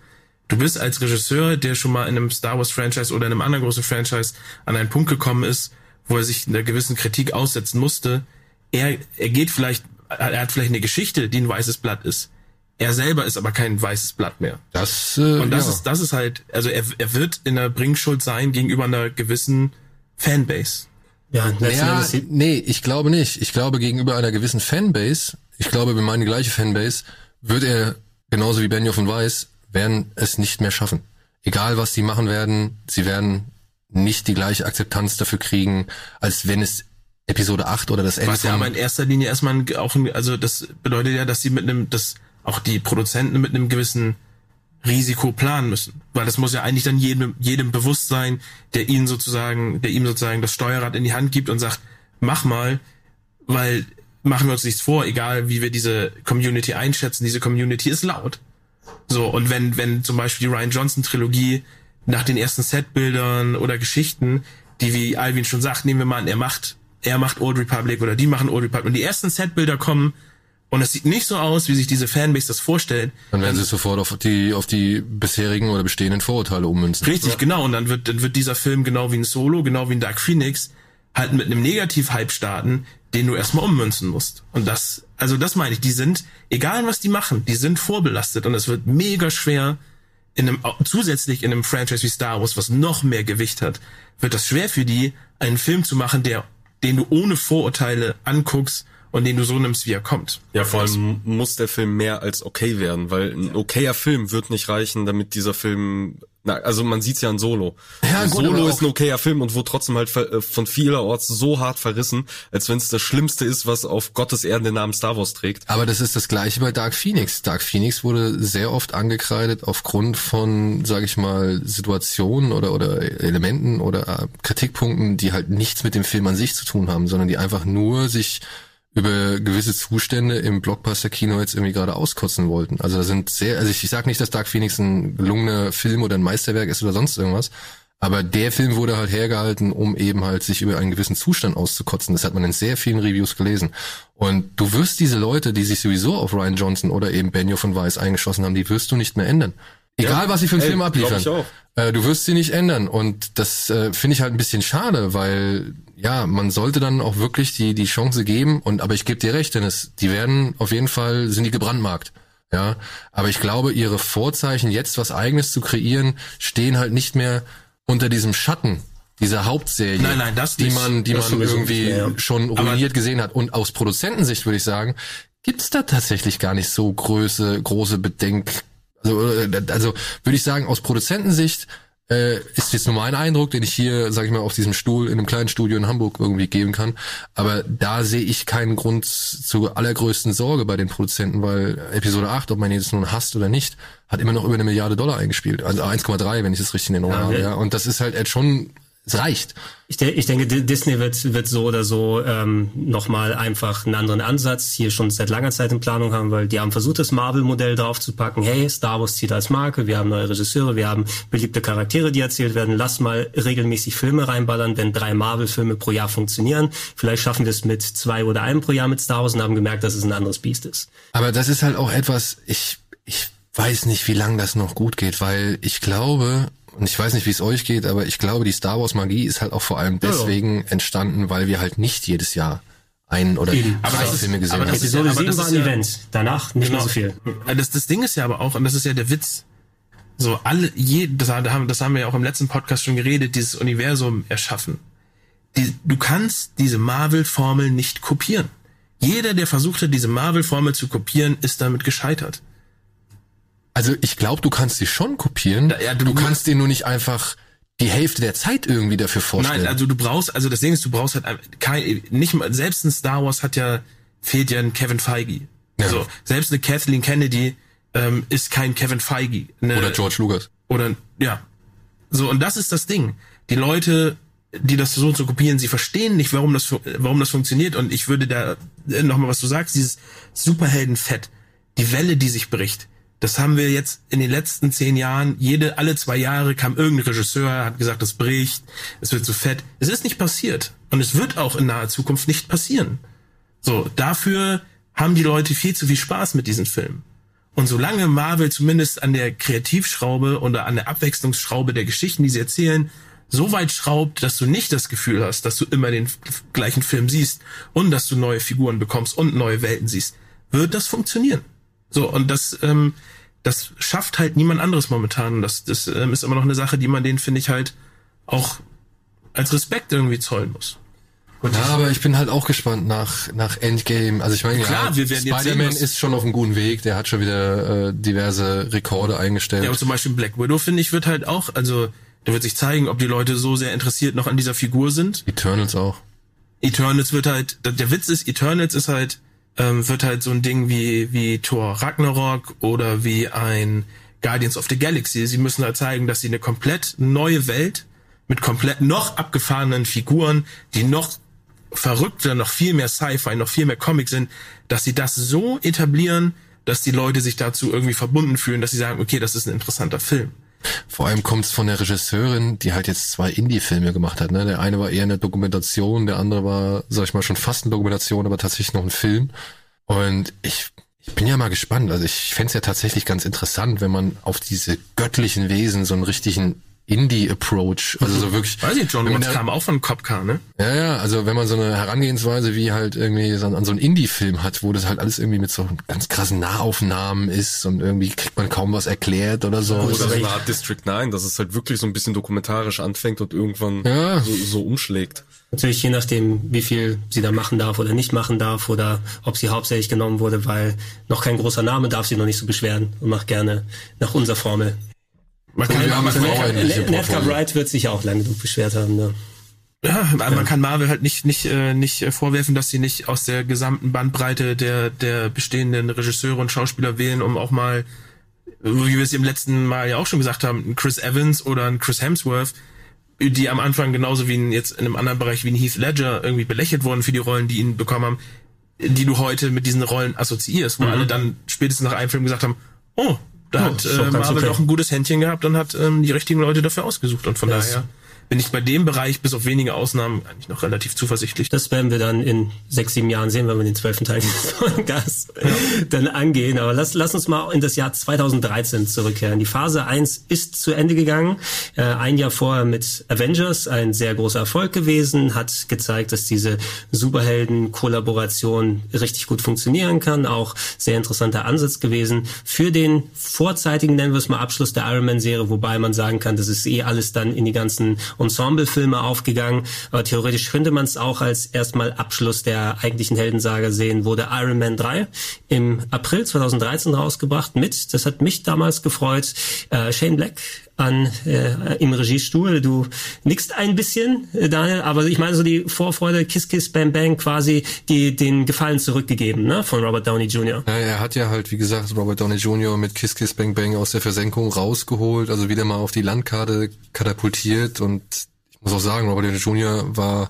Du bist als Regisseur, der schon mal in einem Star Wars Franchise oder in einem anderen großen Franchise an einen Punkt gekommen ist, wo er sich einer gewissen Kritik aussetzen musste. Er, er geht vielleicht, er hat vielleicht eine Geschichte, die ein weißes Blatt ist. Er selber ist aber kein weißes Blatt mehr. Das, äh, Und das ja. ist, das ist halt, also er, er wird in der Bringschuld sein gegenüber einer gewissen Fanbase. Ja, ja, nee, ich glaube nicht. Ich glaube gegenüber einer gewissen Fanbase, ich glaube, wir meinen die gleiche Fanbase, wird er, genauso wie Benioff und Weiss, werden es nicht mehr schaffen. Egal was sie machen werden, sie werden nicht die gleiche Akzeptanz dafür kriegen, als wenn es Episode 8 oder das Ende Was ja aber in erster Linie erstmal auch, also das bedeutet ja, dass sie mit einem, dass auch die Produzenten mit einem gewissen Risiko planen müssen. Weil das muss ja eigentlich dann jedem, jedem bewusst sein, der ihnen sozusagen, der ihm sozusagen das Steuerrad in die Hand gibt und sagt, mach mal, weil machen wir uns nichts vor, egal wie wir diese Community einschätzen, diese Community ist laut. So, und wenn, wenn zum Beispiel die Ryan Johnson Trilogie nach den ersten Setbildern oder Geschichten, die wie Alvin schon sagt, nehmen wir mal an, er macht, er macht Old Republic oder die machen Old Republic und die ersten Setbilder kommen und es sieht nicht so aus, wie sich diese Fanbase das vorstellt. Dann werden sie sofort auf die, auf die bisherigen oder bestehenden Vorurteile ummünzen. Richtig, ja. genau. Und dann wird, dann wird dieser Film genau wie ein Solo, genau wie ein Dark Phoenix, halt mit einem Negativ-Hype starten, den du erstmal ummünzen musst. Und das, also das meine ich, die sind, egal was die machen, die sind vorbelastet und es wird mega schwer, in einem, zusätzlich in einem Franchise wie Star Wars, was noch mehr Gewicht hat, wird das schwer für die, einen Film zu machen, der, den du ohne Vorurteile anguckst und den du so nimmst, wie er kommt. Ja, vor allem muss der Film mehr als okay werden, weil ein okayer Film wird nicht reichen, damit dieser Film na, also man sieht's ja in Solo. Ja, gut, Solo ist ein okayer Film und wurde trotzdem halt äh, von vielerorts so hart verrissen, als wenn es das Schlimmste ist, was auf Gottes Erden den Namen Star Wars trägt. Aber das ist das gleiche bei Dark Phoenix. Dark Phoenix wurde sehr oft angekreidet aufgrund von, sage ich mal, Situationen oder, oder Elementen oder äh, Kritikpunkten, die halt nichts mit dem Film an sich zu tun haben, sondern die einfach nur sich über gewisse Zustände im Blockbuster-Kino jetzt irgendwie gerade auskotzen wollten. Also da sind sehr, also ich, ich sage nicht, dass Dark Phoenix ein gelungener Film oder ein Meisterwerk ist oder sonst irgendwas, aber der Film wurde halt hergehalten, um eben halt sich über einen gewissen Zustand auszukotzen. Das hat man in sehr vielen Reviews gelesen. Und du wirst diese Leute, die sich sowieso auf Ryan Johnson oder eben Benioff von Weiss eingeschossen haben, die wirst du nicht mehr ändern. Egal, ja, was sie für einen ey, Film abliefern. Äh, du wirst sie nicht ändern. Und das äh, finde ich halt ein bisschen schade, weil ja, man sollte dann auch wirklich die, die Chance geben. Und aber ich gebe dir recht, Dennis, die werden auf jeden Fall, sind die gebrandmarkt. Ja, aber ich glaube, ihre Vorzeichen, jetzt was eigenes zu kreieren, stehen halt nicht mehr unter diesem Schatten dieser Hauptserie, nein, nein, das die man, die man irgendwie mehr, ja. schon ruiniert aber gesehen hat. Und aus Produzentensicht würde ich sagen, gibt's da tatsächlich gar nicht so große, große Bedenk, also, äh, also würde ich sagen, aus Produzentensicht äh, ist jetzt nur mein Eindruck, den ich hier, sage ich mal, auf diesem Stuhl in einem kleinen Studio in Hamburg irgendwie geben kann. Aber da sehe ich keinen Grund zur allergrößten Sorge bei den Produzenten, weil Episode 8, ob man jetzt nun hasst oder nicht, hat immer noch über eine Milliarde Dollar eingespielt. Also 1,3, wenn ich das richtig in Erinnerung ja, habe. Ja. Und das ist halt schon es reicht. Ich, de ich denke, Disney wird, wird so oder so ähm, nochmal einfach einen anderen Ansatz hier schon seit langer Zeit in Planung haben, weil die haben versucht, das Marvel-Modell draufzupacken. Hey, Star Wars zieht als Marke, wir haben neue Regisseure, wir haben beliebte Charaktere, die erzählt werden. Lass mal regelmäßig Filme reinballern, wenn drei Marvel-Filme pro Jahr funktionieren. Vielleicht schaffen wir es mit zwei oder einem pro Jahr mit Star Wars und haben gemerkt, dass es ein anderes Biest ist. Aber das ist halt auch etwas, ich, ich weiß nicht, wie lange das noch gut geht, weil ich glaube, und ich weiß nicht, wie es euch geht, aber ich glaube, die Star Wars Magie ist halt auch vor allem deswegen ja, ja. entstanden, weil wir halt nicht jedes Jahr einen oder Eben. zwei Filme gesehen haben. Episode ja, 7 war ein Event, danach nicht genau. mehr so viel. Das, das Ding ist ja aber auch, und das ist ja der Witz, so alle, je, das, haben, das haben wir ja auch im letzten Podcast schon geredet, dieses Universum erschaffen. Die, du kannst diese Marvel-Formel nicht kopieren. Jeder, der versucht hat, diese Marvel-Formel zu kopieren, ist damit gescheitert. Also ich glaube, du kannst sie schon kopieren. Da, ja, du, du kannst dir nur nicht einfach die Hälfte der Zeit irgendwie dafür vorstellen. Nein, also du brauchst, also das Ding ist, du brauchst halt kein, nicht mal, selbst ein Star Wars hat ja, fehlt ja ein Kevin Feige. Ja. Also selbst eine Kathleen Kennedy ähm, ist kein Kevin Feige. Eine, oder George Lucas. Oder, ja. So, und das ist das Ding. Die Leute, die das versuchen zu kopieren, sie verstehen nicht, warum das, warum das funktioniert. Und ich würde da äh, nochmal, was du sagst, dieses Superheldenfett, die Welle, die sich bricht das haben wir jetzt in den letzten zehn Jahren, jede, alle zwei Jahre kam irgendein Regisseur, hat gesagt, das bricht, es wird zu fett. Es ist nicht passiert. Und es wird auch in naher Zukunft nicht passieren. So, dafür haben die Leute viel zu viel Spaß mit diesen Filmen. Und solange Marvel zumindest an der Kreativschraube oder an der Abwechslungsschraube der Geschichten, die sie erzählen, so weit schraubt, dass du nicht das Gefühl hast, dass du immer den gleichen Film siehst und dass du neue Figuren bekommst und neue Welten siehst, wird das funktionieren. So, und das, ähm, das schafft halt niemand anderes momentan. Das, das ähm, ist immer noch eine Sache, die man denen, finde ich, halt auch als Respekt irgendwie zollen muss. Und ja, aber ich bin halt auch gespannt nach, nach Endgame. Also ich meine, Klar, ja, wir werden jetzt Spider-Man ist schon auf einem guten Weg. Der hat schon wieder äh, diverse Rekorde eingestellt. Ja, aber zum Beispiel Black Widow, finde ich, wird halt auch, also da wird sich zeigen, ob die Leute so sehr interessiert noch an dieser Figur sind. Eternals auch. Eternals wird halt, der- der Witz ist, Eternals ist halt, ähm, wird halt so ein Ding wie, wie Thor Ragnarok oder wie ein Guardians of the Galaxy. Sie müssen halt zeigen, dass sie eine komplett neue Welt mit komplett noch abgefahrenen Figuren, die noch verrückter, noch viel mehr Sci-Fi, noch viel mehr Comic sind, dass sie das so etablieren, dass die Leute sich dazu irgendwie verbunden fühlen, dass sie sagen, okay, das ist ein interessanter Film. Vor allem kommt's von der Regisseurin, die halt jetzt zwei Indie-Filme gemacht hat. Ne? Der eine war eher eine Dokumentation, der andere war, sag ich mal, schon fast eine Dokumentation, aber tatsächlich noch ein Film. Und ich, ich bin ja mal gespannt. Also ich fänd's ja tatsächlich ganz interessant, wenn man auf diese göttlichen Wesen so einen richtigen Indie-Approach, also so wirklich. Weiß ich, John Watts da- kam auch von Copcar, ne? Ja, ja, also wenn man so eine Herangehensweise wie halt irgendwie so an, an so einen Indie-Film hat, wo das halt alles irgendwie mit so ganz krassen Nahaufnahmen ist und irgendwie kriegt man kaum was erklärt oder so. Oder Das so ist- eine Art District 9, dass es halt wirklich so ein bisschen dokumentarisch anfängt und irgendwann Ja. so, so umschlägt. Natürlich je nachdem, wie viel sie da machen darf oder nicht machen darf oder ob sie hauptsächlich genommen wurde, weil noch kein großer Name darf sie noch nicht so beschweren und macht gerne nach unserer Formel. Man kann, haben man, kann, Portfolio. Wright wird sich auch lange genug beschwert haben. Ne? ja, man kann Marvel halt nicht nicht äh, nicht äh, vorwerfen, dass sie nicht aus der gesamten Bandbreite der der bestehenden Regisseure und Schauspieler wählen, um auch mal, wie wir es im letzten Mal ja auch schon gesagt haben, einen Chris Evans oder einen Chris Hemsworth, die am Anfang genauso wie ein, jetzt in einem anderen Bereich wie ein Heath Ledger irgendwie belächelt wurden für die Rollen, die ihn bekommen haben, die du heute mit diesen Rollen assoziierst, wo alle dann spätestens nach einem Film gesagt haben, oh, da Oh, hat äh, Marvel doch ein gutes Händchen gehabt und hat ähm, die richtigen Leute dafür ausgesucht. Und von Das- daher bin ich bei dem Bereich bis auf wenige Ausnahmen eigentlich noch relativ zuversichtlich. Das werden wir dann in sechs, sieben Jahren sehen, wenn wir den zwölften Teil von Gas dann angehen. Aber lass, lass uns mal in das Jahr 2013 zurückkehren. Die Phase 1 ist zu Ende gegangen. Äh, ein Jahr vorher mit Avengers, ein sehr großer Erfolg gewesen, hat gezeigt, dass diese Superhelden-Kollaboration richtig gut funktionieren kann. Auch sehr interessanter Ansatz gewesen. Für den vorzeitigen, nennen wir es mal, Abschluss der Iron Man-Serie, wobei man sagen kann, das ist eh alles dann in die ganzen Ensemble-Filme aufgegangen. Aber theoretisch könnte man es auch als erstmal Abschluss der eigentlichen Heldensaga sehen, wurde Iron Man 3 im April 2013 rausgebracht mit, das hat mich damals gefreut, äh, Shane Black an äh, im Regiestuhl. Du nickst ein bisschen, äh, Daniel, aber ich meine so die Vorfreude, Kiss Kiss Bang Bang quasi die den Gefallen zurückgegeben, ne, von Robert Downey Jr. Ja, er hat ja halt, wie gesagt, Robert Downey Jr. mit Kiss Kiss Bang Bang aus der Versenkung rausgeholt, also wieder mal auf die Landkarte katapultiert und ich muss auch sagen, Robert Downey Jr. war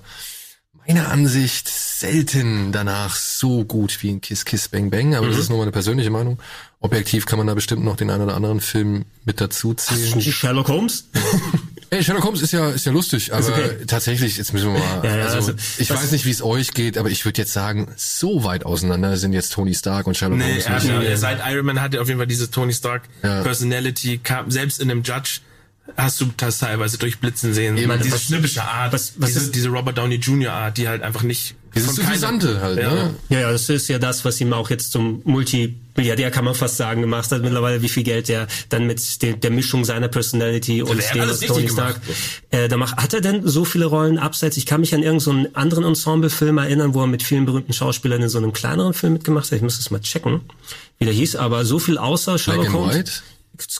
meiner Ansicht selten danach so gut wie in Kiss Kiss Bang Bang, aber das ist nur meine persönliche Meinung. Objektiv kann man da bestimmt noch den einen oder anderen Film mit dazu zählen. Sherlock Holmes? Ey, Sherlock Holmes ist ja, ist ja lustig, aber okay. tatsächlich, jetzt müssen wir mal, Ja, ja, also, also, ich weiß nicht, wie es euch geht, aber ich würde jetzt sagen, so weit auseinander sind jetzt Tony Stark und Sherlock Nee, Holmes ja, seit Iron Man hat er auf jeden Fall diese Tony Stark. Personality, kam, selbst in einem Judge hast du das teilweise durchblitzen sehen. Eben, diese was- schnippische Art, was- was diese, ist- diese Robert Downey Jr. Art, die halt einfach nicht Dieses Suffisante halt, Ja. ne? Ja, ja, das ist ja das, was ihm auch jetzt zum Multimilliardär, kann man fast sagen, gemacht hat mittlerweile, wie viel Geld er dann mit der, der Mischung seiner Personality und dem, was Tony Stark äh, da macht. Hat er denn so viele Rollen abseits? Ich kann mich an irgendeinen so anderen Ensemble-Film erinnern, wo er mit vielen berühmten Schauspielern in so einem kleineren Film mitgemacht hat. Ich muss das mal checken, wie der hieß, aber so viel außer Black Sherlock and Holmes.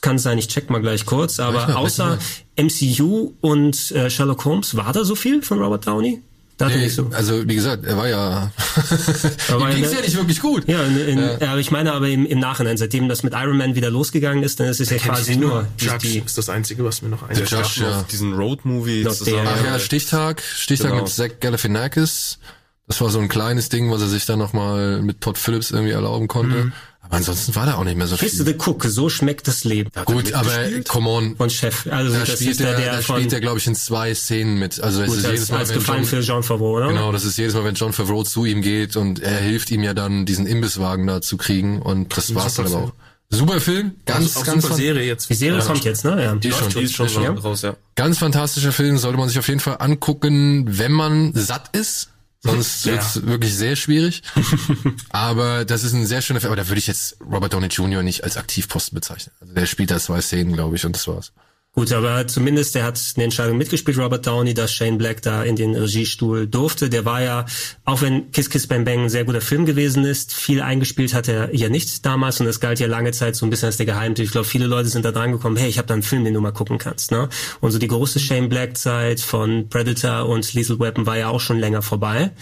Kann sein, ich check mal gleich kurz, aber Rechner, außer MCU und äh, Sherlock Holmes, war da so viel von Robert Downey? Nee, nicht so. also wie gesagt, er war ja, war ihm ja ging's ne- ja nicht wirklich gut. Ja, in, in, ja. ich meine aber im, im Nachhinein, seitdem das mit Iron Man wieder losgegangen ist, dann ist es ja quasi nur Judge die ist das Einzige, was mir noch Der einfällt. Judge, ja. Diesen Road-Movie der- Ach ja, Stichtag, Stichtag Genau. mit Zach Galifianakis. Das war so ein kleines Ding, was er sich dann nochmal mit Todd Phillips irgendwie erlauben konnte. Aber ansonsten war da auch nicht mehr so Kiss viel. the Cook, so schmeckt das Leben. Gut, aber come on, Von Chef. Also da das spielt ist der, er, der da von spielt er glaube ich in zwei Szenen mit. Also es gut, ist jedes Mal, wenn Gefallen John, für Jean Favreau, oder? Genau, das ist jedes Mal, wenn John Favreau zu ihm geht und er hilft ihm ja dann, diesen Imbisswagen da zu kriegen und das war's dann super aber auch. Super Film, ganz, auch ganz, super Serie jetzt. Die Serie Ja. kommt jetzt, ne? Ja. die schon, Die ist schon Ja. raus, ja. ganz fantastischer Film, sollte man sich auf jeden Fall angucken, wenn man satt ist. Sonst Ja. wird's wirklich sehr schwierig. aber das ist ein sehr schöner Film. Aber da würde ich jetzt Robert Downey Jr. nicht als Aktivposten bezeichnen. Also der spielt da zwei Szenen, glaube ich, und das war's. Gut, aber zumindest der hat eine Entscheidung mitgespielt, Robert Downey, dass Shane Black da in den Regiestuhl durfte. Der war ja, auch wenn Kiss Kiss Bang Bang ein sehr guter Film gewesen ist, viel eingespielt hat er ja nicht damals und das galt ja lange Zeit so ein bisschen als der Geheimtipp. Ich glaube, viele Leute sind da dran gekommen, hey, ich habe da einen Film, den du mal gucken kannst. Ne? Und so die große Shane Black Zeit von Predator und Lethal Weapon war ja auch schon länger vorbei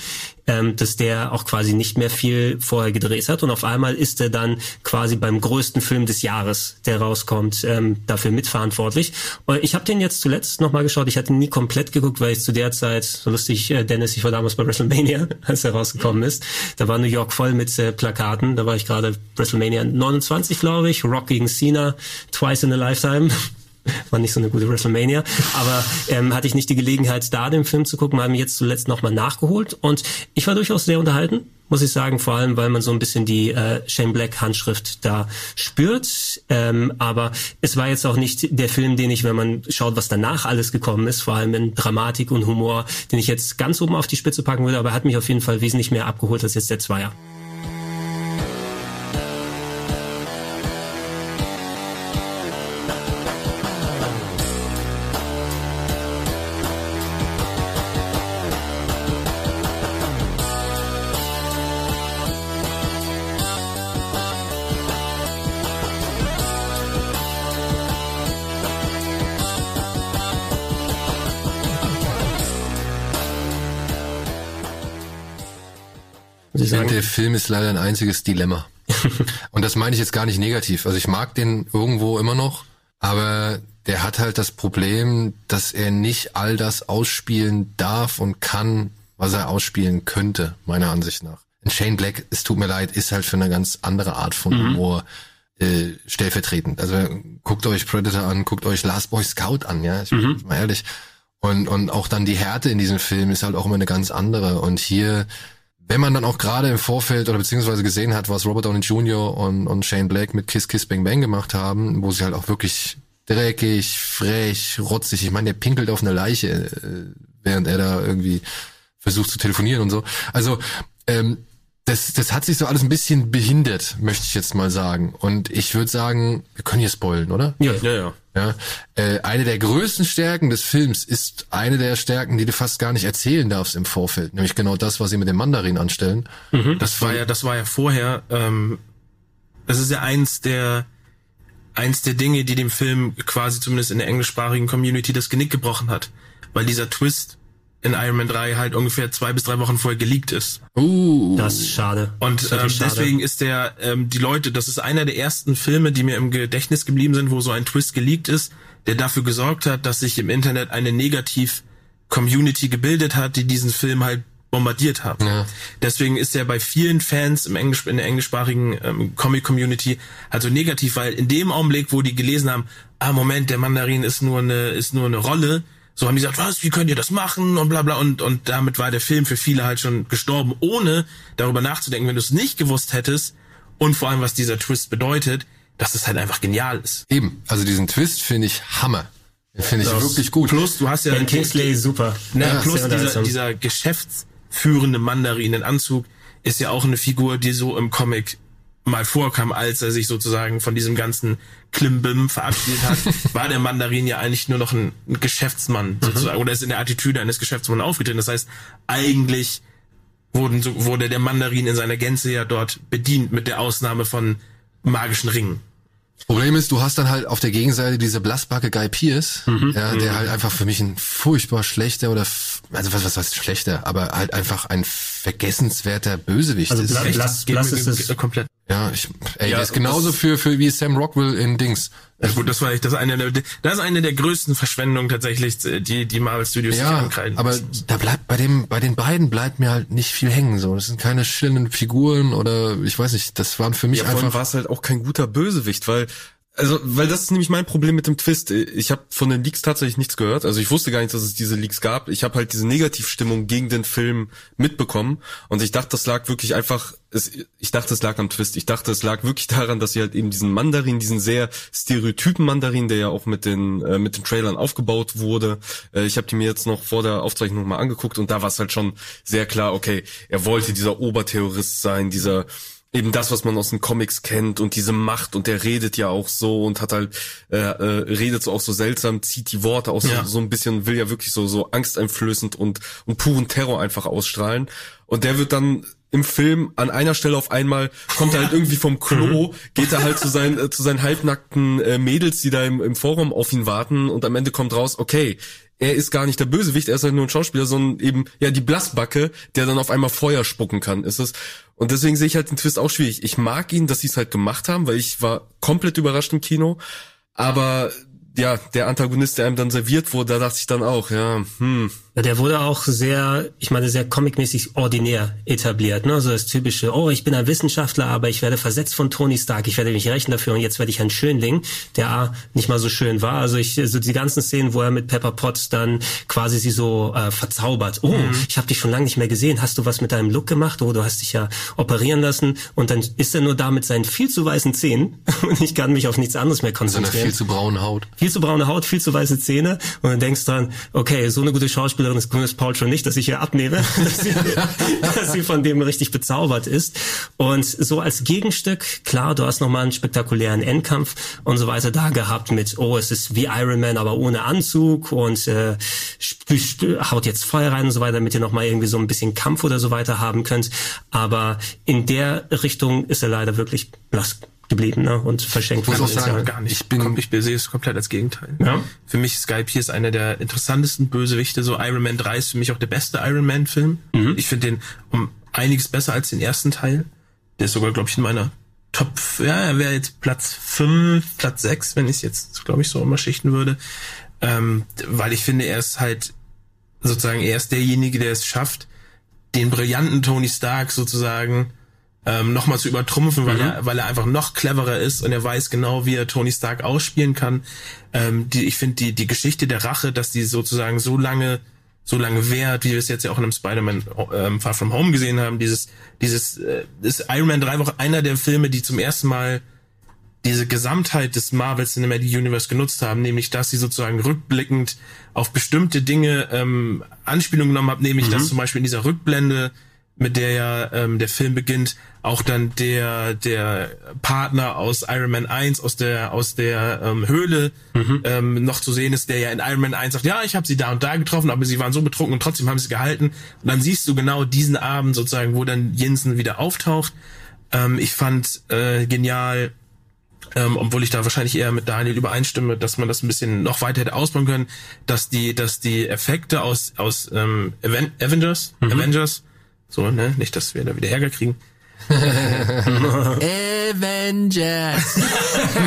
ähm, dass der auch quasi nicht mehr viel vorher gedreht hat und auf einmal ist er dann quasi beim größten Film des Jahres, der rauskommt, ähm, dafür mitverantwortlich. Ich habe den jetzt zuletzt nochmal geschaut. Ich hatte ihn nie komplett geguckt, weil ich zu der Zeit, so lustig, äh, Dennis, ich war damals bei WrestleMania, als er rausgekommen ist. Da war New York voll mit äh, Plakaten. Da war ich gerade WrestleMania 29, glaube ich, Rock gegen Cena, twice in a lifetime. War nicht so eine gute WrestleMania. Aber ähm, hatte ich nicht die Gelegenheit, da den Film zu gucken, haben jetzt zuletzt nochmal nachgeholt. Und ich war durchaus sehr unterhalten, muss ich sagen, vor allem, weil man so ein bisschen die äh, Shane Black Handschrift da spürt. Ähm, aber es war jetzt auch nicht der Film, den ich, wenn man schaut, was danach alles gekommen ist, vor allem in Dramatik und Humor, den ich jetzt ganz oben auf die Spitze packen würde, aber er hat mich auf jeden Fall wesentlich mehr abgeholt als jetzt der Zweier. Film ist leider ein einziges Dilemma. Und das meine ich jetzt gar nicht negativ. Also ich mag den irgendwo immer noch, aber der hat halt das Problem, dass er nicht all das ausspielen darf und kann, was er ausspielen könnte, meiner Ansicht nach. Und Shane Black, es tut mir leid, ist halt für eine ganz andere Art von mhm. Humor äh, stellvertretend. Also guckt euch Predator an, guckt euch Last Boy Scout an, ja, ich mhm. bin mal ehrlich. Und, und auch dann die Härte in diesem Film ist halt auch immer eine ganz andere. Und hier wenn man dann auch gerade im Vorfeld oder beziehungsweise gesehen hat, was Robert Downey Jr. und, und Shane Black mit Kiss Kiss Bang Bang gemacht haben, wo sie halt auch wirklich dreckig, frech, rotzig, ich meine, der pinkelt auf eine Leiche, äh, während er da irgendwie versucht zu telefonieren und so. Also ähm, das, das hat sich so alles ein bisschen behindert, möchte ich jetzt mal sagen. Und ich würde sagen, wir können hier spoilen, oder? Ja, ja, ja. Ja äh, eine der größten Stärken des Films ist eine der Stärken, die du fast gar nicht erzählen darfst im Vorfeld, nämlich genau das, was sie mit dem Mandarin anstellen. Mhm. Das war ja, das war ja vorher. Ähm, das ist ja eins der eins der Dinge, die dem Film quasi zumindest in der englischsprachigen Community das Genick gebrochen hat, weil dieser Twist in Iron Man 3 halt ungefähr zwei bis drei Wochen vorher geleakt ist. Uh, das ist schade. Und ist ähm, schade. deswegen ist der, ähm, die Leute, das ist einer der ersten Filme, die mir im Gedächtnis geblieben sind, wo so ein Twist geleakt ist, der dafür gesorgt hat, dass sich im Internet eine Negativ-Community gebildet hat, die diesen Film halt bombardiert haben. Ja. Deswegen ist er bei vielen Fans im Englisch, in der englischsprachigen ähm, Comic-Community halt so negativ, weil in dem Augenblick, wo die gelesen haben, ah Moment, der Mandarin ist nur eine, ist nur eine Rolle, so haben die gesagt, was, wie könnt ihr das machen und bla bla und, und damit war der Film für viele halt schon gestorben, ohne darüber nachzudenken, wenn du es nicht gewusst hättest und vor allem, was dieser Twist bedeutet, dass es halt einfach genial ist. Eben, also diesen Twist finde ich Hammer. Finde ich das wirklich gut. Plus, du hast ja... Ben Kingsley super. Na, ja, plus dieser, dieser geschäftsführende Mandarin in Anzug ist ja auch eine Figur, die so im Comic mal vorkam, als er sich sozusagen von diesem ganzen Klimbim verabschiedet hat, war der Mandarin ja eigentlich nur noch ein, ein Geschäftsmann mhm. sozusagen mhm. oder ist in der Attitüde eines Geschäftsmanns aufgetreten. Das heißt, eigentlich wurden, so, wurde der Mandarin in seiner Gänze ja dort bedient mit der Ausnahme von magischen Ringen. Problem ist, du hast dann halt auf der Gegenseite diese blassbacke Guy Pierce, mhm. ja, der mhm. halt einfach für mich ein furchtbar schlechter oder also was was heißt schlechter, aber halt einfach ein vergessenswerter Bösewicht also ist. Blass, Blass, Blass ist es komplett ja, ich, ey, ja, der ist genauso für, für wie Sam Rockwell in Dings. Ja, gut, das war echt, das ist eine der, das ist eine der größten Verschwendungen tatsächlich, die, die Marvel Studios ja, ankreiden. aber da bleibt, bei dem, bei den beiden bleibt mir halt nicht viel hängen, so. Das sind keine schillenden Figuren oder, ich weiß nicht, das waren für mich ja, einfach. war es halt auch kein guter Bösewicht, weil, also, weil das ist nämlich mein Problem mit dem Twist. Ich habe von den Leaks tatsächlich nichts gehört. Also ich wusste gar nicht, dass es diese Leaks gab. Ich habe halt diese Negativstimmung gegen den Film mitbekommen und ich dachte, das lag wirklich einfach. Ich dachte, es lag am Twist. Ich dachte, es lag wirklich daran, dass sie halt eben diesen Mandarin, diesen sehr stereotypen Mandarin, der ja auch mit den äh, mit den Trailern aufgebaut wurde. Äh, ich habe die mir jetzt noch vor der Aufzeichnung mal angeguckt und da war es halt schon sehr klar. Okay, er wollte dieser Oberterrorist sein, dieser eben das, was man aus den Comics kennt und diese Macht und der redet ja auch so und hat halt äh, äh, redet so auch so seltsam, zieht die Worte aus ja. so, so ein bisschen, will ja wirklich so so angsteinflößend und und puren Terror einfach ausstrahlen und der wird dann im Film an einer Stelle auf einmal kommt er halt irgendwie vom Klo, mhm. geht er halt zu seinen äh, zu seinen halbnackten äh, Mädels, die da im, im Forum auf ihn warten und am Ende kommt raus, okay, er ist gar nicht der Bösewicht, er ist halt nur ein Schauspieler, sondern eben ja die Blassbacke, der dann auf einmal Feuer spucken kann, ist es. Und deswegen sehe ich halt den Twist auch schwierig. Ich mag ihn, dass sie es halt gemacht haben, weil ich war komplett überrascht im Kino, aber ja, der Antagonist, der einem dann serviert wurde, da dachte ich dann auch, ja, hm, der wurde auch sehr, ich meine, sehr comicmäßig ordinär etabliert. Ne? So das typische, oh, ich bin ein Wissenschaftler, aber ich werde versetzt von Tony Stark, ich werde mich rächen dafür und jetzt werde ich ein Schönling, der A, nicht mal so schön war. Also ich, so die ganzen Szenen, wo er mit Pepper Potts dann quasi sie so äh, verzaubert. Oh, mhm. ich habe dich schon lange nicht mehr gesehen. Hast du was mit deinem Look gemacht? Oh, du hast dich ja operieren lassen. Und dann ist er nur da mit seinen viel zu weißen Zähnen und ich kann mich auf nichts anderes mehr konzentrieren. Seine viel zu braune Haut. Viel zu braune Haut, viel zu weiße Zähne. Und dann denkst dran, okay, so eine gute Schauspielerin Schauspielerin ist Gwyneth Paltrow nicht, dass ich ihr abnehme, dass sie, dass sie von dem richtig bezaubert ist. Und so als Gegenstück, klar, du hast nochmal einen spektakulären Endkampf und so weiter da gehabt mit, oh, es ist wie Iron Man, aber ohne Anzug und äh, haut jetzt Feuer rein und so weiter, damit ihr nochmal irgendwie so ein bisschen Kampf oder so weiter haben könnt. Aber in der Richtung ist er leider wirklich blass geblieben ne? und verschenkt. Ich muss auch sagen, gar nicht. Ich bin, ich sehe es komplett als Gegenteil. Ja? Für mich Skype hier ist einer der interessantesten Bösewichte. So Iron Man 3 ist für mich auch der beste Iron Man Film. Mhm. Ich finde den um einiges besser als den ersten Teil. Der ist sogar, glaube ich, in meiner Top, ja, er wäre jetzt Platz 5, Platz 6, wenn ich es jetzt, glaube ich, so immer schichten würde. Ähm, weil ich finde, er ist halt sozusagen, er ist derjenige, der es schafft, den brillanten Tony Stark sozusagen ähm, nochmal zu übertrumpfen, weil, mhm. er, weil er einfach noch cleverer ist und er weiß genau, wie er Tony Stark ausspielen kann. Ähm, die, ich finde die, die Geschichte der Rache, dass die sozusagen so lange so lange währt, wie wir es jetzt ja auch in einem Spider-Man ähm, Far From Home gesehen haben. Dieses, dieses, äh, ist Iron Man 3 war auch einer der Filme, die zum ersten Mal diese Gesamtheit des Marvel Cinematic Universe genutzt haben, nämlich dass sie sozusagen rückblickend auf bestimmte Dinge ähm, Anspielung genommen haben, nämlich mhm. dass zum Beispiel in dieser Rückblende mit der ja ähm, der Film beginnt, auch dann der der Partner aus Iron Man 1 aus der aus der ähm, Höhle mhm. ähm, noch zu sehen ist, der ja in Iron Man 1 sagt, ja, ich habe sie da und da getroffen, aber sie waren so betrunken und trotzdem haben sie gehalten. Und dann siehst du genau diesen Abend sozusagen, wo dann Jensen wieder auftaucht. Ähm, ich fand äh, genial, ähm, obwohl ich da wahrscheinlich eher mit Daniel übereinstimme, dass man das ein bisschen noch weiter hätte ausbauen können, dass die, dass die Effekte aus aus ähm, Avengers, mhm. Avengers so, ne? Nicht, dass wir da wieder Ärger kriegen. Avengers.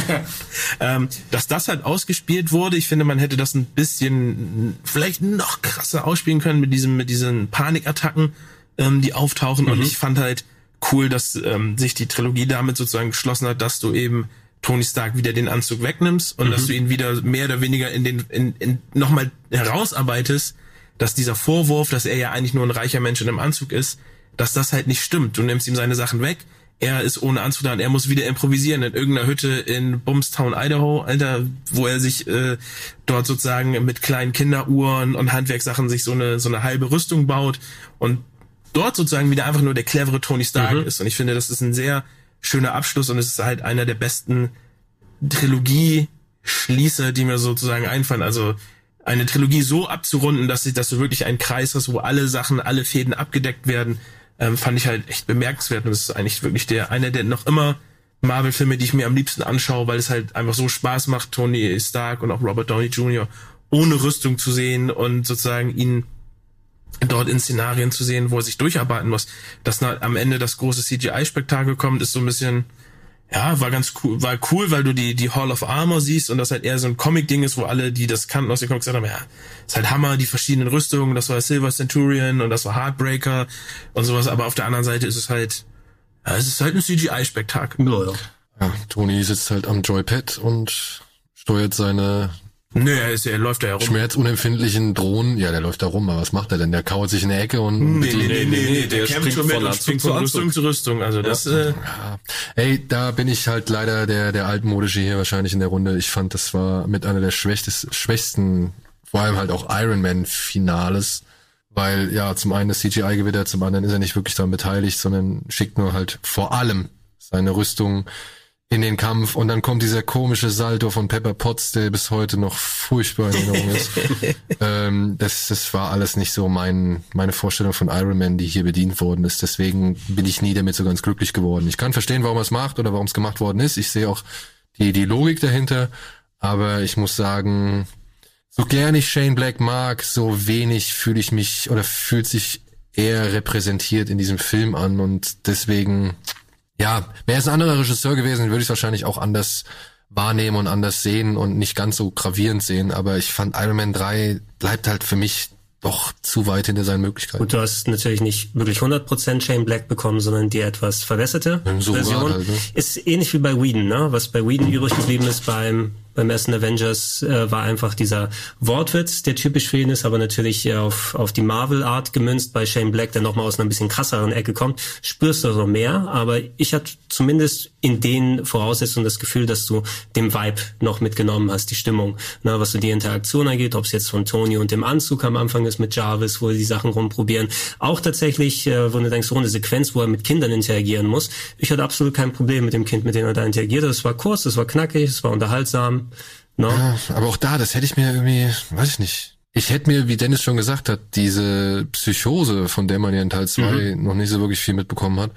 ähm, dass das halt ausgespielt wurde, ich finde, man hätte das ein bisschen vielleicht noch krasser ausspielen können mit diesem, mit diesen Panikattacken, ähm, die auftauchen. Mhm. Und ich fand halt cool, dass ähm, sich die Trilogie damit sozusagen geschlossen hat, dass du eben Tony Stark wieder den Anzug wegnimmst und mhm. dass du ihn wieder mehr oder weniger in den in, in nochmal herausarbeitest, dass dieser Vorwurf, dass er ja eigentlich nur ein reicher Mensch in einem Anzug ist, dass das halt nicht stimmt. Du nimmst ihm seine Sachen weg, er ist ohne Anzug da und er muss wieder improvisieren in irgendeiner Hütte in Bumstown, Idaho, Alter, wo er sich äh, dort sozusagen mit kleinen Kinderuhren und Handwerkssachen sich so eine so eine halbe Rüstung baut und dort sozusagen wieder einfach nur der clevere Tony Stark mhm. ist. Und ich finde, das ist ein sehr schöner Abschluss und es ist halt einer der besten Trilogie-Schließer, die mir sozusagen einfallen. Also eine Trilogie so abzurunden, dass, dass du wirklich einen Kreis hast, wo alle Sachen, alle Fäden abgedeckt werden, ähm, fand ich halt echt bemerkenswert. Und das ist eigentlich wirklich der, einer der noch immer Marvel-Filme, die ich mir am liebsten anschaue, weil es halt einfach so Spaß macht, Tony Stark und auch Robert Downey Jr. ohne Rüstung zu sehen und sozusagen ihn dort in Szenarien zu sehen, wo er sich durcharbeiten muss. Dass am Ende das große CGI-Spektakel kommt, ist so ein bisschen, ja, war ganz cool, war cool, weil du die, die Hall of Armor siehst und das halt eher so ein Comic-Ding ist, wo alle, die das kannten aus den Comics gesagt haben, ja, ist halt Hammer, die verschiedenen Rüstungen, das war Silver Centurion und das war Heartbreaker und sowas, aber auf der anderen Seite ist es halt, ja, es ist halt ein CGI-Spektakel. Ja, ja. ja, Tony sitzt halt am Joypad und steuert seine Nö, er, ist, er läuft da herum. Schmerzunempfindlichen Drohnen, ja, der läuft da rum, aber was macht er denn? Der kauert sich in der Ecke und... Nee, nee, nee, nee, nee, der, der springt von, von Rüstung zu Rüstung zu Rüstung, also das... Äh ja. Ey, da bin ich halt leider der, der altmodische hier wahrscheinlich in der Runde. Ich fand, das war mit einer der schwächsten, schwächsten, vor allem halt auch Iron Man Finales, weil ja, zum einen das CGI gewittert, zum anderen ist er nicht wirklich daran beteiligt, sondern schickt nur halt vor allem seine Rüstung in den Kampf und dann kommt dieser komische Salto von Pepper Potts, der bis heute noch furchtbar in Erinnerung ist. ähm, das, das war alles nicht so mein, meine Vorstellung von Iron Man, die hier bedient worden ist. Deswegen bin ich nie damit so ganz glücklich geworden. Ich kann verstehen, warum er es macht oder warum es gemacht worden ist. Ich sehe auch die, die Logik dahinter, aber ich muss sagen, so gern ich Shane Black mag, so wenig fühle ich mich oder fühlt sich eher repräsentiert in diesem Film an und deswegen ja, wäre es ein anderer Regisseur gewesen, würde ich es wahrscheinlich auch anders wahrnehmen und anders sehen und nicht ganz so gravierend sehen. Aber ich fand Iron Man 3 bleibt halt für mich doch zu weit hinter seinen Möglichkeiten. Gut, du hast natürlich nicht wirklich 100% Shane Black bekommen, sondern die etwas verwässerte so Version. Halt, ne? Ist ähnlich wie bei Whedon, ne? Was bei Whedon übrig geblieben ist beim beim ersten Avengers äh, war einfach dieser Wortwitz, der typisch für ihn ist, aber natürlich äh, auf, auf die Marvel-Art gemünzt. Bei Shane Black, der nochmal aus einer bisschen krasseren Ecke kommt, spürst du also mehr. Aber ich hatte zumindest in den Voraussetzungen das Gefühl, dass du den Vibe noch mitgenommen hast, die Stimmung, ne, was so die Interaktion angeht, ob es jetzt von Tony und dem Anzug am Anfang ist mit Jarvis, wo die Sachen rumprobieren. Auch tatsächlich, äh, wo du denkst, so eine Sequenz, wo er mit Kindern interagieren muss. Ich hatte absolut kein Problem mit dem Kind, mit dem er da interagiert. Es war kurz, es war knackig, es war unterhaltsam. No? Ja, aber auch da, das hätte ich mir irgendwie, weiß ich nicht. Ich hätte mir, wie Dennis schon gesagt hat, diese Psychose, von der man ja in Teil 2 mhm. noch nicht so wirklich viel mitbekommen hat,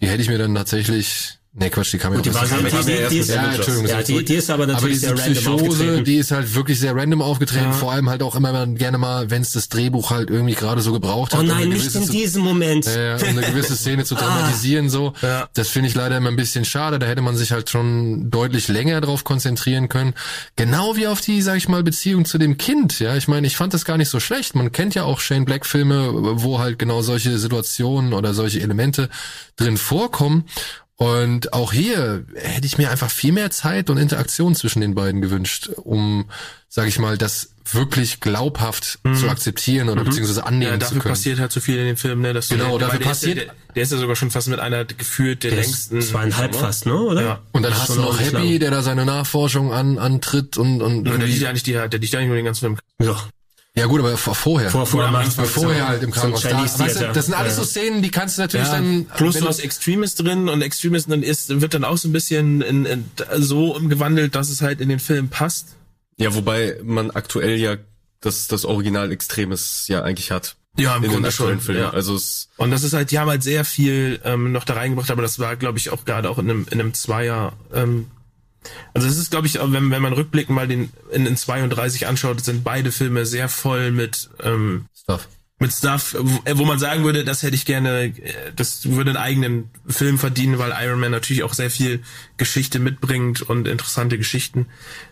die hätte ich mir dann tatsächlich Nee, Quatsch, die kam ja auch die, war, die, die, die, ist, ja, Entschuldigung, ja, die, die ist aber natürlich aber diese sehr random Psychose, die ist halt wirklich sehr random aufgetreten, ja. vor allem halt auch immer gerne mal, wenn es das Drehbuch halt irgendwie gerade so gebraucht hat. Oh nein, nicht in diesem Moment. Ja, um eine gewisse Szene zu ah. dramatisieren, so. Ja. Das finde ich leider immer ein bisschen schade, da hätte man sich halt schon deutlich länger drauf konzentrieren können. Genau wie auf die, sag ich mal, Beziehung zu dem Kind, ja. Ich meine, ich fand das gar nicht so schlecht. Man kennt ja auch Shane Black Filme, wo halt genau solche Situationen oder solche Elemente drin vorkommen. Und auch hier hätte ich mir einfach viel mehr Zeit und Interaktion zwischen den beiden gewünscht, um, sage ich mal, das wirklich glaubhaft mhm. zu akzeptieren oder mhm. beziehungsweise annehmen ja, dafür zu können. passiert halt so viel in dem Film, ne? Dass genau, der, dafür passiert. Ist ja, der, der, ist ja sogar schon fast mit einer gefühlt der, der längsten. Zweieinhalb fast, ne? Oder? Ja. Und dann hast du noch Happy, lang. der da seine Nachforschung an, antritt und und. Ja, der liegt eigentlich die, der liegt eigentlich nur den ganzen Film. Ja. Ja gut, aber vorher. Vor, vor, ja, vorher halt im Krankenhaus. Da, weißt du, das sind alles so Szenen, die kannst du natürlich ja, dann. Plus du hast Extremist drin und Extremist dann ist, wird dann auch so ein bisschen in, in, so umgewandelt, dass es halt in den Film passt. Ja, wobei man aktuell ja das, das Original Extremis ja eigentlich hat. Ja, im Grunde schon. Film. Ja. Also es und das ist halt, die haben halt sehr viel ähm, noch da reingebracht, aber das war, glaube ich, auch gerade auch in einem, in einem Zweier ähm, also es ist, glaube ich, wenn, wenn man rückblickend mal den in, in 32 anschaut, sind beide Filme sehr voll mit ähm, Stuff. Mit Stuff, wo, wo man sagen würde, das hätte ich gerne, äh, das würde einen eigenen Film verdienen, weil Iron Man natürlich auch sehr viel Geschichte mitbringt und interessante Geschichten.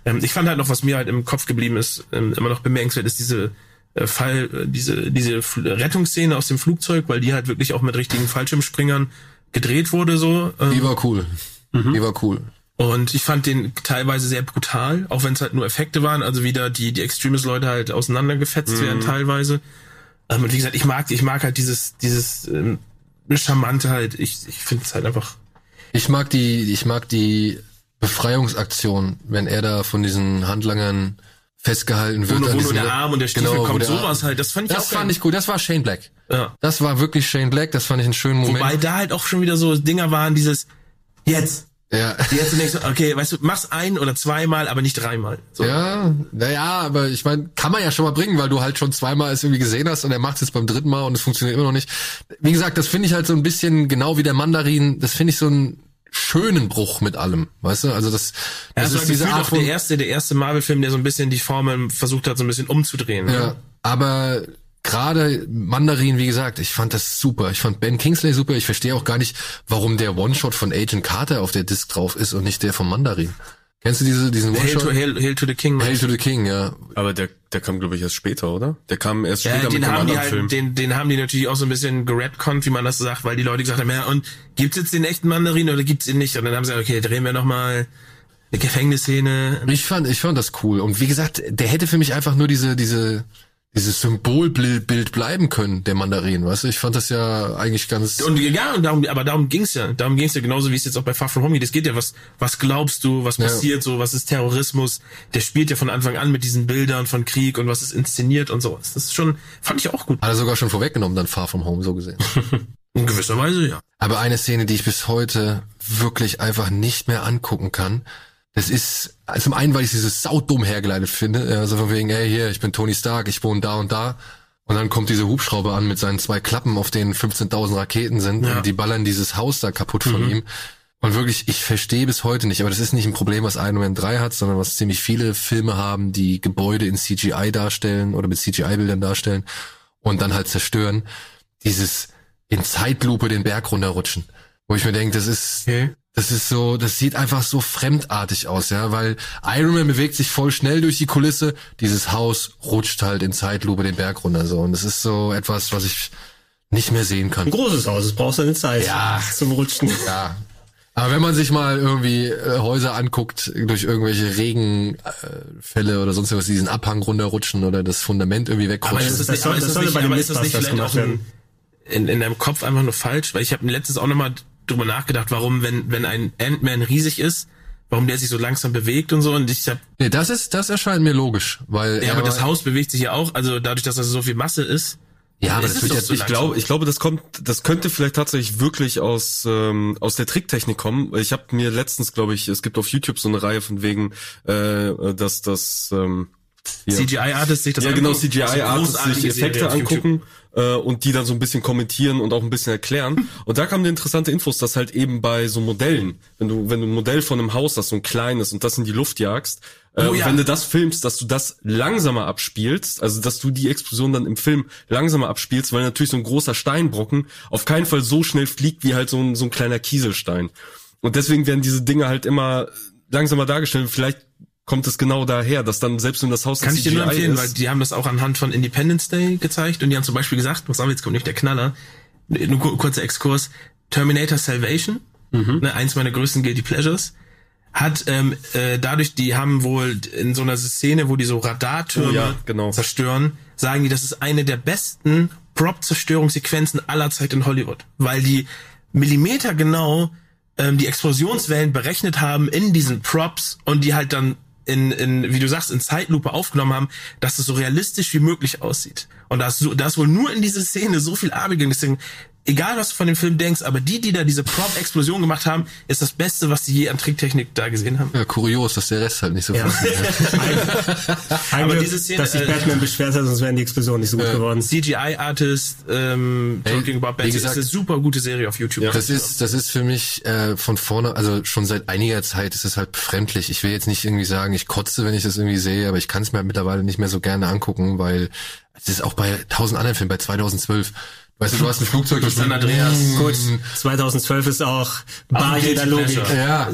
Ähm, ich fand halt noch, was mir halt im Kopf geblieben ist, ähm, immer noch bemerkenswert, ist diese äh, Fall, äh, diese, diese Rettungsszene aus dem Flugzeug, weil die halt wirklich auch mit richtigen Fallschirmspringern gedreht wurde, so. Ähm, die war cool. Mhm. Die war cool. Und ich fand den teilweise sehr brutal, auch wenn es halt nur Effekte waren, also wieder die, die Extremist-Leute halt auseinandergefetzt mhm. werden teilweise. Ähm, und wie gesagt, ich mag, ich mag halt dieses, dieses ähm, Charmante halt, ich, ich finde es halt einfach. Ich mag die, ich mag die Befreiungsaktion, wenn er da von diesen Handlangern festgehalten wird. Wo nur der Arm und der Stiefel genau, kommt, sowas halt. Das fand ich das fand ich gut. Das war Shane Black. Ja. Das war wirklich Shane Black. Das fand ich einen schönen Moment. Wobei da halt auch schon wieder so Dinger waren, dieses jetzt ja. Jetzt denkst okay, weißt du, mach's ein oder zweimal, aber nicht dreimal. So. Ja, naja, aber ich meine, kann man ja schon mal bringen, weil du halt schon zweimal es irgendwie gesehen hast und er macht's jetzt beim dritten Mal und es funktioniert immer noch nicht. Wie gesagt, das finde ich halt so ein bisschen genau wie der Mandarin, das finde ich so ein schönen Bruch mit allem, weißt du? Also das, das ja, ist diese Art von, der erste, der erste Marvel-Film, der so ein bisschen die Formel versucht hat, so ein bisschen umzudrehen. Ja, ne? aber gerade Mandarin, wie gesagt, ich fand das super. Ich fand Ben Kingsley super. Ich verstehe auch gar nicht, warum der One-Shot von Agent Carter auf der Disc drauf ist und nicht der von Mandarin. Kennst du diese, diesen One-Shot? Hail, Hail, Hail to the King. Hail to the King, ja. Aber der, der kam, glaube ich, erst später, oder? Der kam erst ja, später den mit haben dem die halt, Film. Den, den haben die natürlich auch so ein bisschen geredconnt, wie man das sagt, weil die Leute gesagt haben, ja, und gibt's jetzt den echten Mandarin oder gibt's ihn nicht? Und dann haben sie gesagt, okay, drehen wir nochmal eine Gefängnisszene. Ich fand, ich fand das cool. Und wie gesagt, der hätte für mich einfach nur diese, diese, dieses Symbolbild bleiben können, der Mandarin, weißt du? Ich fand das ja eigentlich ganz. Und ja, und darum, aber darum ging's ja. Darum ging's ja genauso wie es jetzt auch bei Far From Home geht. Es geht ja, was, was glaubst du, was passiert ja. so, was ist Terrorismus? Der spielt ja von Anfang an mit diesen Bildern von Krieg und was ist inszeniert und so. Das ist schon, fand ich auch gut. Hat er sogar schon vorweggenommen, dann Far From Home, so gesehen. In gewisser Weise, ja. Aber eine Szene, die ich bis heute wirklich einfach nicht mehr angucken kann. Das ist, zum einen, weil ich dieses saudumm hergeleitet finde, also von wegen, ey, hier, ich bin Tony Stark, ich wohne da und da. Und dann kommt dieser Hubschrauber an mit seinen zwei Klappen, auf denen 15.000 Raketen sind Ja. und die ballern dieses Haus da kaputt von Mhm. ihm. Und wirklich, ich verstehe bis heute nicht, aber das ist nicht ein Problem, was Iron Man 3 hat, sondern was ziemlich viele Filme haben, die Gebäude in CGI darstellen oder mit CGI-Bildern darstellen und dann halt zerstören. Dieses in Zeitlupe den Berg runterrutschen. Wo ich mir denke, das ist, Okay. Das ist so, das sieht einfach so fremdartig aus, ja, weil Iron Man bewegt sich voll schnell durch die Kulisse, dieses Haus rutscht halt in Zeitlupe den Berg runter, so. Und das ist so etwas, was ich nicht mehr sehen kann. Ein großes Haus, es braucht seine Zeit Ja. zum Rutschen. Ja. Aber wenn man sich mal irgendwie äh, Häuser anguckt, durch irgendwelche Regenfälle oder sonst was, diesen Abhang runterrutschen oder das Fundament irgendwie Aber wegrutschen. ist das, das nicht, soll- aber ist das das soll nicht, aber ist das nicht vielleicht auch ein, in, in deinem Kopf einfach nur falsch? Weil ich habe letztens auch nochmal drüber nachgedacht, warum, wenn, wenn ein Ant-Man riesig ist, warum der sich so langsam bewegt und so. Und ich habe, nee, das ist, das erscheint mir logisch, weil ja, aber er- das Haus bewegt sich ja auch, also dadurch, dass das so viel Masse ist. ja, aber ist das wird jetzt so Ich glaube, ich glaube, das kommt, das könnte vielleicht tatsächlich wirklich aus ähm, aus der Tricktechnik kommen. Ich habe mir letztens, glaube ich, es gibt auf YouTube so eine Reihe von wegen, äh, dass das ähm, CGI-Artists sich das ja genau CGI-Artists sich Effekte angucken äh, und die dann so ein bisschen kommentieren und auch ein bisschen erklären. Und da kamen interessante Infos, dass halt eben bei so Modellen, wenn du wenn du ein Modell von einem Haus hast, so ein kleines und das in die Luft jagst, äh, Oh ja. wenn du das filmst, dass du das langsamer abspielst, also dass du die Explosion dann im Film langsamer abspielst, weil natürlich so ein großer Steinbrocken auf keinen Fall so schnell fliegt wie halt so ein so ein kleiner Kieselstein. Und deswegen werden diese Dinge halt immer langsamer dargestellt. Vielleicht kommt es genau daher, dass dann selbst wenn das Haus Kann ich dir nur empfehlen, ist, weil die haben das auch anhand von Independence Day gezeigt und die haben zum Beispiel gesagt, was haben wir jetzt kommt nicht der Knaller, nur kur- kurzer Exkurs, Terminator Salvation, Mhm. ne, eins meiner größten Guilty Pleasures, hat ähm, äh, dadurch, die haben wohl in so einer Szene, wo die so Radartürme Oh ja, genau. zerstören, sagen die, das ist eine der besten Prop-Zerstörungssequenzen aller Zeit in Hollywood, weil die Millimeter genau ähm, die Explosionswellen berechnet haben in diesen Props und die halt dann in, in, wie du sagst, in Zeitlupe aufgenommen haben, dass es so realistisch wie möglich aussieht. Und da ist, so, da ist wohl nur in diese Szene so viel Arbeit gegangen. Deswegen, egal was du von dem Film denkst, aber die, die da diese Prop-Explosion gemacht haben, ist das Beste, was die je an Tricktechnik da gesehen haben. ja, kurios, dass der Rest halt nicht so Ja. funktioniert. Aber diese Szene, dass sich äh, Batman beschwert hat, sonst wären die Explosionen nicht so gut geworden. CGI-Artist, ähm, Ey, Talking About wie Bats, ist gesagt- eine super gute Serie auf YouTube. Das ist, das ist für mich äh, von vorne, also schon seit einiger Zeit ist es halt befremdlich. Ich will jetzt nicht irgendwie sagen, ich kotze, wenn ich das irgendwie sehe, aber ich kann es mir halt mittlerweile nicht mehr so gerne angucken, weil es ist auch bei tausend anderen Filmen, bei 2012. Weißt du, du hast ein Flugzeug, das San Andreas. Gut, 2012 ist auch bar jeder Logik. Ja.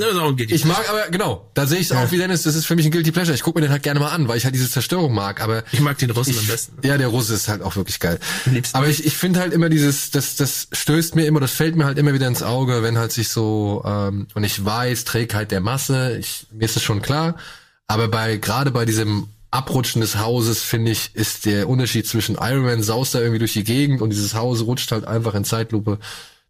Ich mag aber, genau, da sehe ich es auch wie Dennis, das ist für mich ein Guilty Pleasure. Ich gucke mir den halt gerne mal an, weil ich halt diese Zerstörung mag, aber Ich mag den Russen am besten. Ja, der Russe ist halt auch wirklich geil. liebsten. Aber ich, ich finde halt immer dieses, das, das stößt mir immer, das fällt mir halt immer wieder ins Auge, wenn halt sich so, ähm, und ich weiß, Trägheit der Masse, ich, mir ist das schon klar, aber bei, gerade bei diesem Abrutschen des Hauses, finde ich, ist der Unterschied zwischen Iron Man saust da irgendwie durch die Gegend und dieses Haus rutscht halt einfach in Zeitlupe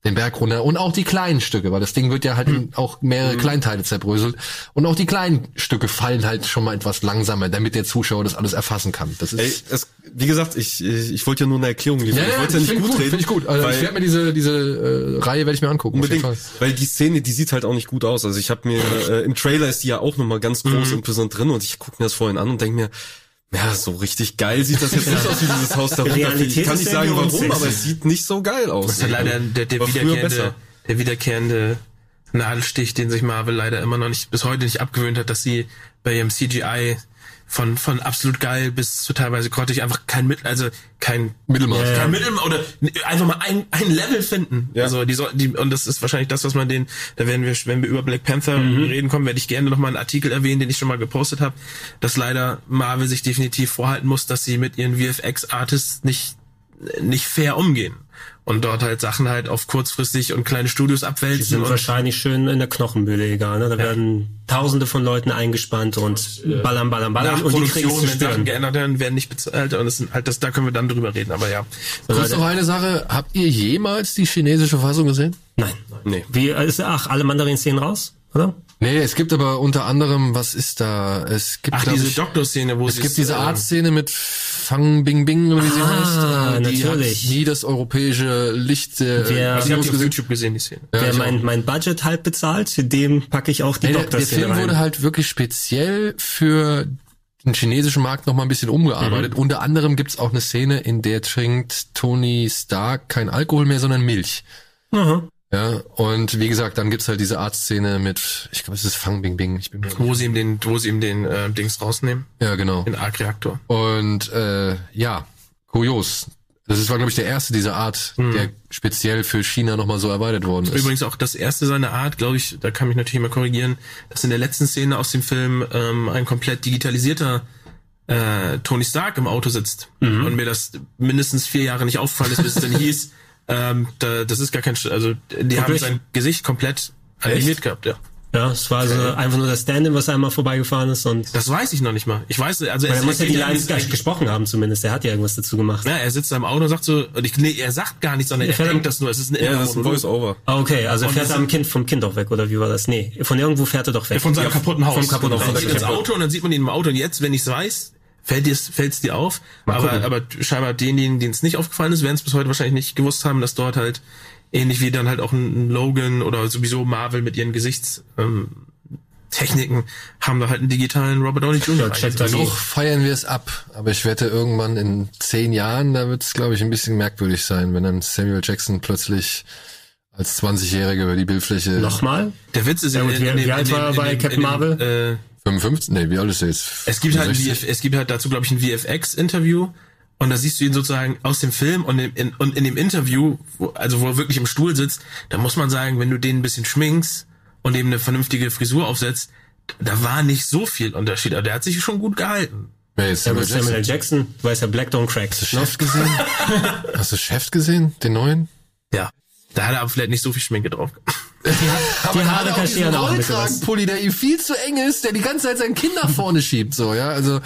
den Berg runter und auch die kleinen Stücke, weil das Ding wird ja halt in auch mehrere Kleinteile zerbröselt und auch die kleinen Stücke fallen halt schon mal etwas langsamer, damit der Zuschauer das alles erfassen kann. Das ist Ey, es, wie gesagt, ich, ich, ich wollte ja nur eine Erklärung liefern. ich wollte ja nicht gut gut, reden. Finde ich gut. Also ich werde mir diese diese äh, Reihe werde ich mir angucken. Unbedingt, weil die Szene, die sieht halt auch nicht gut aus. Also ich habe mir äh, im Trailer ist die ja auch nochmal ganz groß und präsent drin und ich gucke mir das vorhin an und denke mir, ja, so richtig geil sieht das jetzt nicht aus, wie dieses Haus da runterfällt. Realität Ich kann nicht sagen, warum, aber es sieht nicht so geil aus. Das ist ja leider der, der wiederkehrende, der wiederkehrende Nadelstich, den sich Marvel leider immer noch nicht, bis heute nicht abgewöhnt hat, dass sie bei ihrem CGI von, von absolut geil bis zu teilweise grottig einfach kein Mittel, also kein Mittelmaß. kein Mittel oder einfach mal ein, ein Level finden. Ja. Also die, soll- die und das ist wahrscheinlich das, was man den, da werden wir, wenn wir über Black Panther reden kommen, werde ich gerne noch mal einen Artikel erwähnen, den ich schon mal gepostet habe, dass leider Marvel sich definitiv vorhalten muss, dass sie mit ihren VFX-Artists nicht nicht fair umgehen und dort halt Sachen halt auf kurzfristig und kleine Studios Die abwälzen sind und wahrscheinlich schön in der Knochenmühle egal. Ne? Da werden tausende von Leuten eingespannt und ballern, ballern, ballern nach und die kriegen wenn Sachen spüren. geändert werden, werden nicht bezahlt und das sind halt das, da können wir dann drüber reden, aber ja. Kurz noch eine Sache. Habt ihr jemals die chinesische Fassung gesehen? Nein. Nee. Wie ist ach alle Mandarin-Szenen raus, oder? Nee, es gibt aber unter anderem, was ist da? Es gibt Ach, diese Doktor-Szene, wo es sie gibt diese äh, Art-Szene mit Fang Bing Bing, wie sie Ah, heißt. Äh, Die natürlich. hat nie das europäische Licht äh, Wer- Ich habe auf gesehen. YouTube gesehen, die Szene. Ja, Wer ich mein, mein Budget halb bezahlt, dem packe ich auch die Nee, der, der Doktor-Szene Film rein. wurde halt wirklich speziell für den chinesischen Markt noch mal ein bisschen umgearbeitet. Mhm. Unter anderem gibt's auch eine Szene, in der trinkt Tony Stark kein Alkohol mehr, sondern Milch. Aha. Ja, und wie gesagt, dann gibt's halt diese Arztszene mit, ich glaube, es ist Fang Bing Bing. Ich bin mir Wo sie ihm den, wo sie ihm den äh, Dings rausnehmen, ja, genau. den Arc-Reaktor. Und äh, ja, kurios. Das ist, war, glaube ich, der erste dieser Art, der speziell für China nochmal so erweitert worden ist. Übrigens auch das erste seiner Art, glaube ich, da kann mich natürlich mal korrigieren, dass in der letzten Szene aus dem Film ähm, ein komplett digitalisierter äh, Tony Stark im Auto sitzt Mhm. und mir das mindestens vier Jahre nicht aufgefallen ist, bis es dann hieß, ähm, da, das ist gar kein, Sch- also die haben Wirklich? sein Gesicht komplett animiert gehabt, ja. Ja, es war also einfach nur das Stand-in, was einmal vorbeigefahren ist und Das weiß ich noch nicht mal. Ich weiß, also er muss ja die es- Lines gleich gesprochen haben zumindest. Er hat ja irgendwas dazu gemacht. Ja, er sitzt da im Auto und sagt so, und ich, nee, er sagt gar nichts, sondern er fährt denkt das nur. Es ist ein Ja, das ist ein. Voice-Over. Ah, okay, also Und fährt er am Kind vom Kind doch weg, oder wie war das? Nee, von irgendwo fährt er doch weg. Von seinem kaputten Haus. Vom kaputten Genau. Haus. Er geht ins. Auto und dann sieht man ihn im Auto. Und jetzt, wenn ich es weiß, fällt es fällt's dir auf. Mal Aber, gucken. aber scheinbar denen, denen es nicht aufgefallen ist, werden es bis heute wahrscheinlich nicht gewusst haben, dass dort halt ähnlich wie dann halt auch ein Logan oder sowieso Marvel mit ihren Gesichts ähm, Techniken haben da halt einen digitalen Robert Downey Jr. Ja. Noch feiern wir es ab, aber ich wette irgendwann in zehn Jahren, da wird es, glaube ich, ein bisschen merkwürdig sein, wenn dann Samuel Jackson plötzlich als 20-Jähriger über die Bildfläche Nochmal? Der Witz ist Ja, gut, wie- wie alt war er bei Captain Marvel? Äh, 55, nee, wie alt ist er jetzt? Es gibt halt, ein 65? VF, es gibt halt dazu, glaube ich, ein VFX-Interview. Und da siehst du ihn sozusagen aus dem Film und in, in, und in dem Interview, wo, also wo er wirklich im Stuhl sitzt, da muss man sagen, wenn du den ein bisschen schminkst und eben eine vernünftige Frisur aufsetzt, da war nicht so viel Unterschied. Aber der hat sich schon gut gehalten. Wer ist Samuel gut, Samuel Jackson? L. Jackson, weiß ja Black Don't Crack. Hast du Chef gesehen? Hast du Chef gesehen, den neuen? Ja. Da hat er aber vielleicht nicht so viel Schminke drauf. Aber die Haare kaschieren auch was. Rollkragenpulli, der ihm viel zu eng ist, der die ganze Zeit sein Kind nach vorne schiebt, so, ja. Also,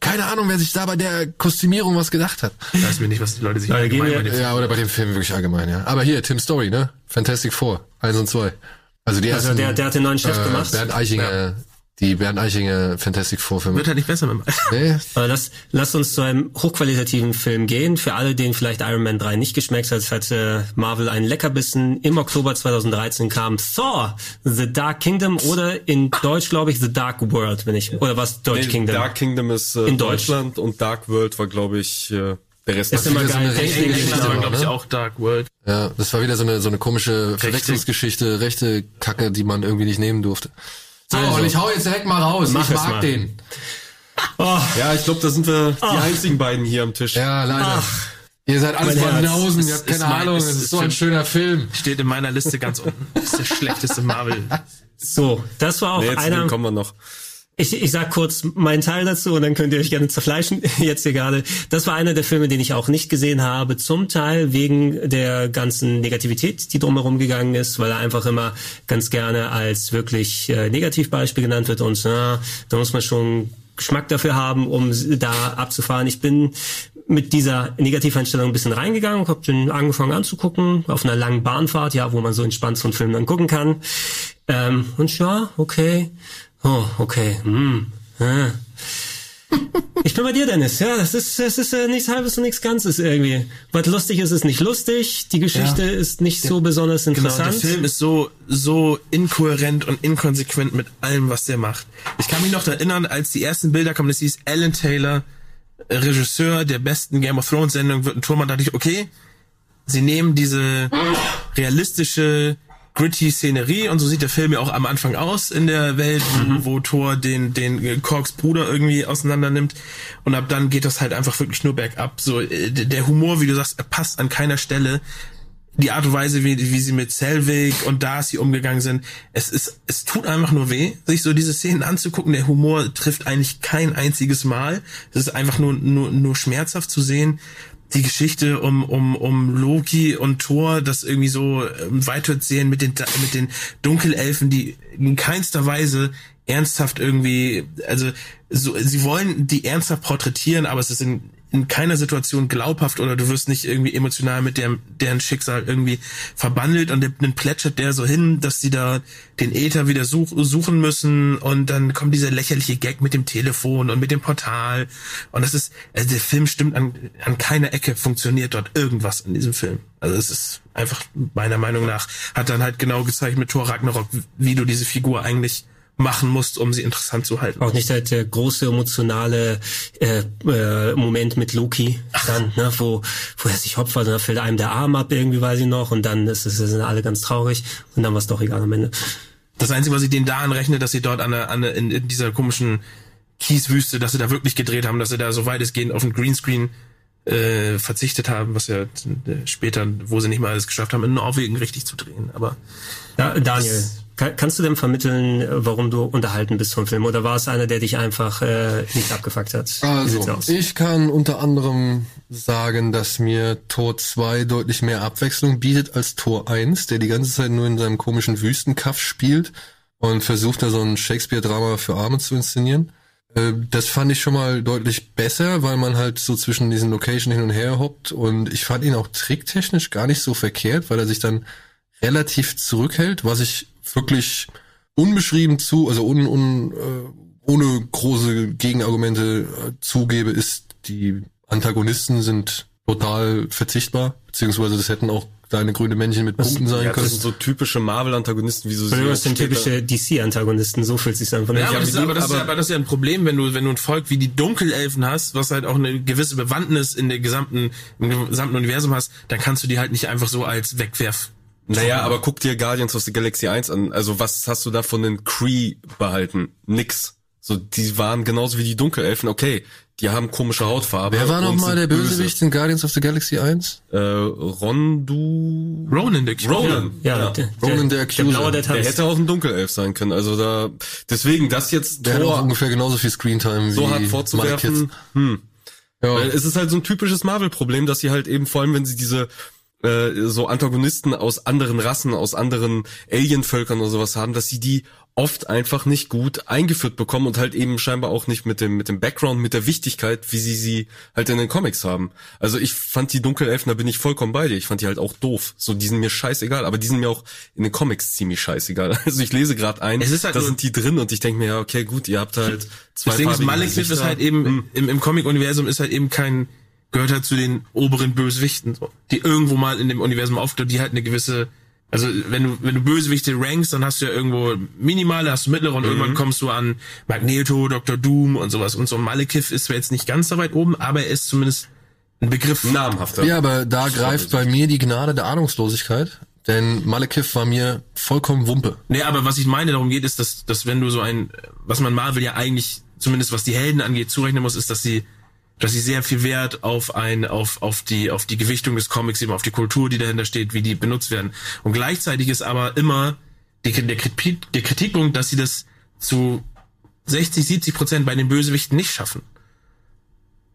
keine Ahnung, wer sich da bei der Kostümierung was gedacht hat. Ich weiß mir nicht, was die Leute sich Leute, allgemein bei dem Ja, oder bei dem Film wirklich allgemein, ja. Aber hier, Tim Story, ne? Fantastic Four, eins und zwei. Also die Also ersten, der, der hat den neuen Chef äh, gemacht. Bernd Eichinger, die Bernd Eichinger Fantastic Four Filme. Wird halt nicht besser mit dem Alter. Nee, Aber lass, lass uns zu einem hochqualitativen Film gehen. Für alle, denen vielleicht Iron Man 3 nicht geschmeckt hat, hatte Marvel einen Leckerbissen. Im Oktober 2013 kam Thor, The Dark Kingdom oder in Deutsch, glaube ich, The Dark World, wenn ich, oder was Deutsch Nee, Kingdom. Dark Kingdom ist äh, In Deutsch. Deutschland und Dark World war, glaube ich, äh, der Rest. Ist der immer wieder so geil. ist England Genau, war, glaube ich, auch Dark World. ja, das war wieder so eine, so eine komische Verwechslungsgeschichte, rechte Kacke, die man irgendwie nicht nehmen durfte. So, Also. und ich hau jetzt direkt mal raus. Mach ich mag mal. den. Oh, Ja, ich glaube, da sind wir die einzigen beiden hier am Tisch. Ja, leider. Ihr seid alles mein Herz. Banausen, ihr habt keine mein- Ahnung, es ist ist so ein schöner Film. Steht in meiner Liste ganz unten. Das ist der schlechteste Marvel. so, das war auch Nee, einer. kommen wir noch. Ich, ich sag kurz meinen Teil dazu und dann könnt ihr euch gerne zerfleischen jetzt hier gerade. Das war einer der Filme, den ich auch nicht gesehen habe. Zum Teil wegen der ganzen Negativität, die drumherum gegangen ist, weil er einfach immer ganz gerne als wirklich äh, Negativbeispiel genannt wird und na, da muss man schon Geschmack dafür haben, um da abzufahren. Ich bin mit dieser Negativeinstellung ein bisschen reingegangen, habe den angefangen anzugucken, auf einer langen Bahnfahrt, ja, wo man so entspannt so einen Film dann gucken kann. Ähm, und ja, okay. Oh, okay. Hm. Ah. Ich bin bei dir, Dennis. Ja, das ist, das ist äh, nichts Halbes und nichts Ganzes irgendwie. Was lustig ist, ist nicht lustig. Die Geschichte Ja. ist nicht so besonders Genau, interessant. der Film ist so, so inkohärent und inkonsequent mit allem, was der macht. Ich kann mich noch erinnern, als die ersten Bilder kamen, das hieß Alan Taylor, äh, Regisseur der besten Game of Thrones Sendung, wird ein Turm, dachte ich, okay, sie nehmen diese realistische, gritty Szenerie und so sieht der Film ja auch am Anfang aus in der Welt, wo, wo Thor den, den Korks Bruder irgendwie auseinander nimmt und ab dann geht das halt einfach wirklich nur bergab. So, äh, der Humor, wie du sagst, er passt an keiner Stelle die Art und Weise, wie, wie sie mit Selvig und Darcy umgegangen sind, es ist, es tut einfach nur weh, sich so diese Szenen anzugucken. Der Humor trifft eigentlich kein einziges Mal. Es ist einfach nur, nur, nur schmerzhaft zu sehen. Die Geschichte um, um, um Loki und Thor, das irgendwie so ähm, weiterzählen mit den, mit den Dunkelelfen, die in keinster Weise ernsthaft irgendwie, also so, sie wollen die ernsthaft porträtieren, aber es ist in, in keiner Situation glaubhaft oder du wirst nicht irgendwie emotional mit dem, deren Schicksal irgendwie verbandelt und dann plätschert der so hin, dass sie da den Äther wieder such, suchen müssen und dann kommt dieser lächerliche Gag mit dem Telefon und mit dem Portal und das ist, also der Film stimmt an, an keiner Ecke funktioniert dort irgendwas in diesem Film. Also es ist einfach meiner Meinung nach, hat dann halt genau gezeigt mit Thor Ragnarok, wie du diese Figur eigentlich machen musst, um sie interessant zu halten. Auch nicht halt der große emotionale äh, äh, Moment mit Loki, dann, ne, wo, wo er sich opfert und dann fällt einem der Arm ab, irgendwie weiß ich noch, und dann ist es, sind alle ganz traurig und dann war es doch egal am Ende. Das Einzige, was ich denen da anrechne, dass sie dort an, der, an der, in, in dieser komischen Kieswüste, dass sie da wirklich gedreht haben, dass sie da so weitestgehend auf den Greenscreen äh, verzichtet haben, was ja äh, später, wo sie nicht mal alles geschafft haben, in Norwegen richtig zu drehen. Aber ja, Daniel, kann, kannst du denn vermitteln, warum du unterhalten bist vom Film? Oder war es einer, der dich einfach äh, nicht abgefuckt hat? Also, ich kann unter anderem sagen, dass mir Tor 2 deutlich mehr Abwechslung bietet als Tor 1, der die ganze Zeit nur in seinem komischen Wüstenkaff spielt und versucht da so ein Shakespeare-Drama für Arme zu inszenieren. Äh, das fand ich schon mal deutlich besser, weil man halt so zwischen diesen Location hin und her hoppt. Und ich fand ihn auch tricktechnisch gar nicht so verkehrt, weil er sich dann relativ zurückhält, was ich wirklich unbeschrieben zu, also un, un, äh, ohne große Gegenargumente äh, zugebe, ist, die Antagonisten sind total verzichtbar, beziehungsweise das hätten auch kleine grüne Männchen mit Punkten sein ja, können. Das sind so typische Marvel-Antagonisten, wie so sie Das sind typische DC-Antagonisten, so fühlt sich einfach ja, aber, das ist, aber, das ist, aber das ist ja ein Problem, wenn du, wenn du ein Volk wie die Dunkelelfen hast, was halt auch eine gewisse Bewandtnis in der gesamten, im gesamten Universum hast, dann kannst du die halt nicht einfach so als wegwerf naja, aber guck dir Guardians of the Galaxy 1 an. Also was hast du da von den Kree behalten? Nix. So, die waren genauso wie die Dunkelelfen. Okay, die haben komische Hautfarbe. Wer war nochmal der Bösewicht in Guardians of the Galaxy 1? Äh, Rondu... Ronan, der Accuser. Ronan, ja. ja. Der, Ronan, der Accuser. Der, der, hätte auch ein Dunkelelf sein können. Also da, deswegen, das jetzt der Tor... hat ungefähr genauso viel Screentime so wie hart vorzuwerfen. Hm. Ja. Weil es ist halt so ein typisches Marvel-Problem, dass sie halt eben, vor allem wenn sie diese äh, so Antagonisten aus anderen Rassen, aus anderen Alienvölkern oder sowas haben, dass sie die oft einfach nicht gut eingeführt bekommen und halt eben scheinbar auch nicht mit dem mit dem Background, mit der Wichtigkeit, wie sie sie halt in den Comics haben. Also ich fand die Dunkelelfen, da bin ich vollkommen bei dir. Ich fand die halt auch doof. So, die sind mir scheißegal, aber die sind mir auch in den Comics ziemlich scheißegal. Also ich lese gerade ein, halt da sind die drin und ich denke mir, ja, okay, gut, ihr habt halt zwei Deswegen ist Malekith ist halt eben hm. im, im Comic-Universum ist halt eben kein gehört halt zu den oberen Bösewichten, so, die irgendwo mal in dem Universum auftauchen, die halt eine gewisse, also wenn du, wenn du Bösewichte rankst, dann hast du ja irgendwo minimale, hast du mittlere und mhm. irgendwann kommst du an Magneto, Dr. Doom und sowas. Und so Malekith ist zwar jetzt nicht ganz so weit oben, aber er ist zumindest ein Begriff. Namhafter. Ja, aber da greift bei mir die Gnade der Ahnungslosigkeit. Denn Malekith war mir vollkommen Wumpe. Nee, aber was ich meine, darum geht, ist, dass, dass wenn du so ein, was man Marvel ja eigentlich, zumindest was die Helden angeht, zurechnen muss, ist, dass sie dass sie sehr viel Wert auf ein, auf, auf die, auf die Gewichtung des Comics, eben auf die Kultur, die dahinter steht, wie die benutzt werden. Und gleichzeitig ist aber immer die, der, der Kritikpunkt, dass sie das zu 60, 70 Prozent bei den Bösewichten nicht schaffen.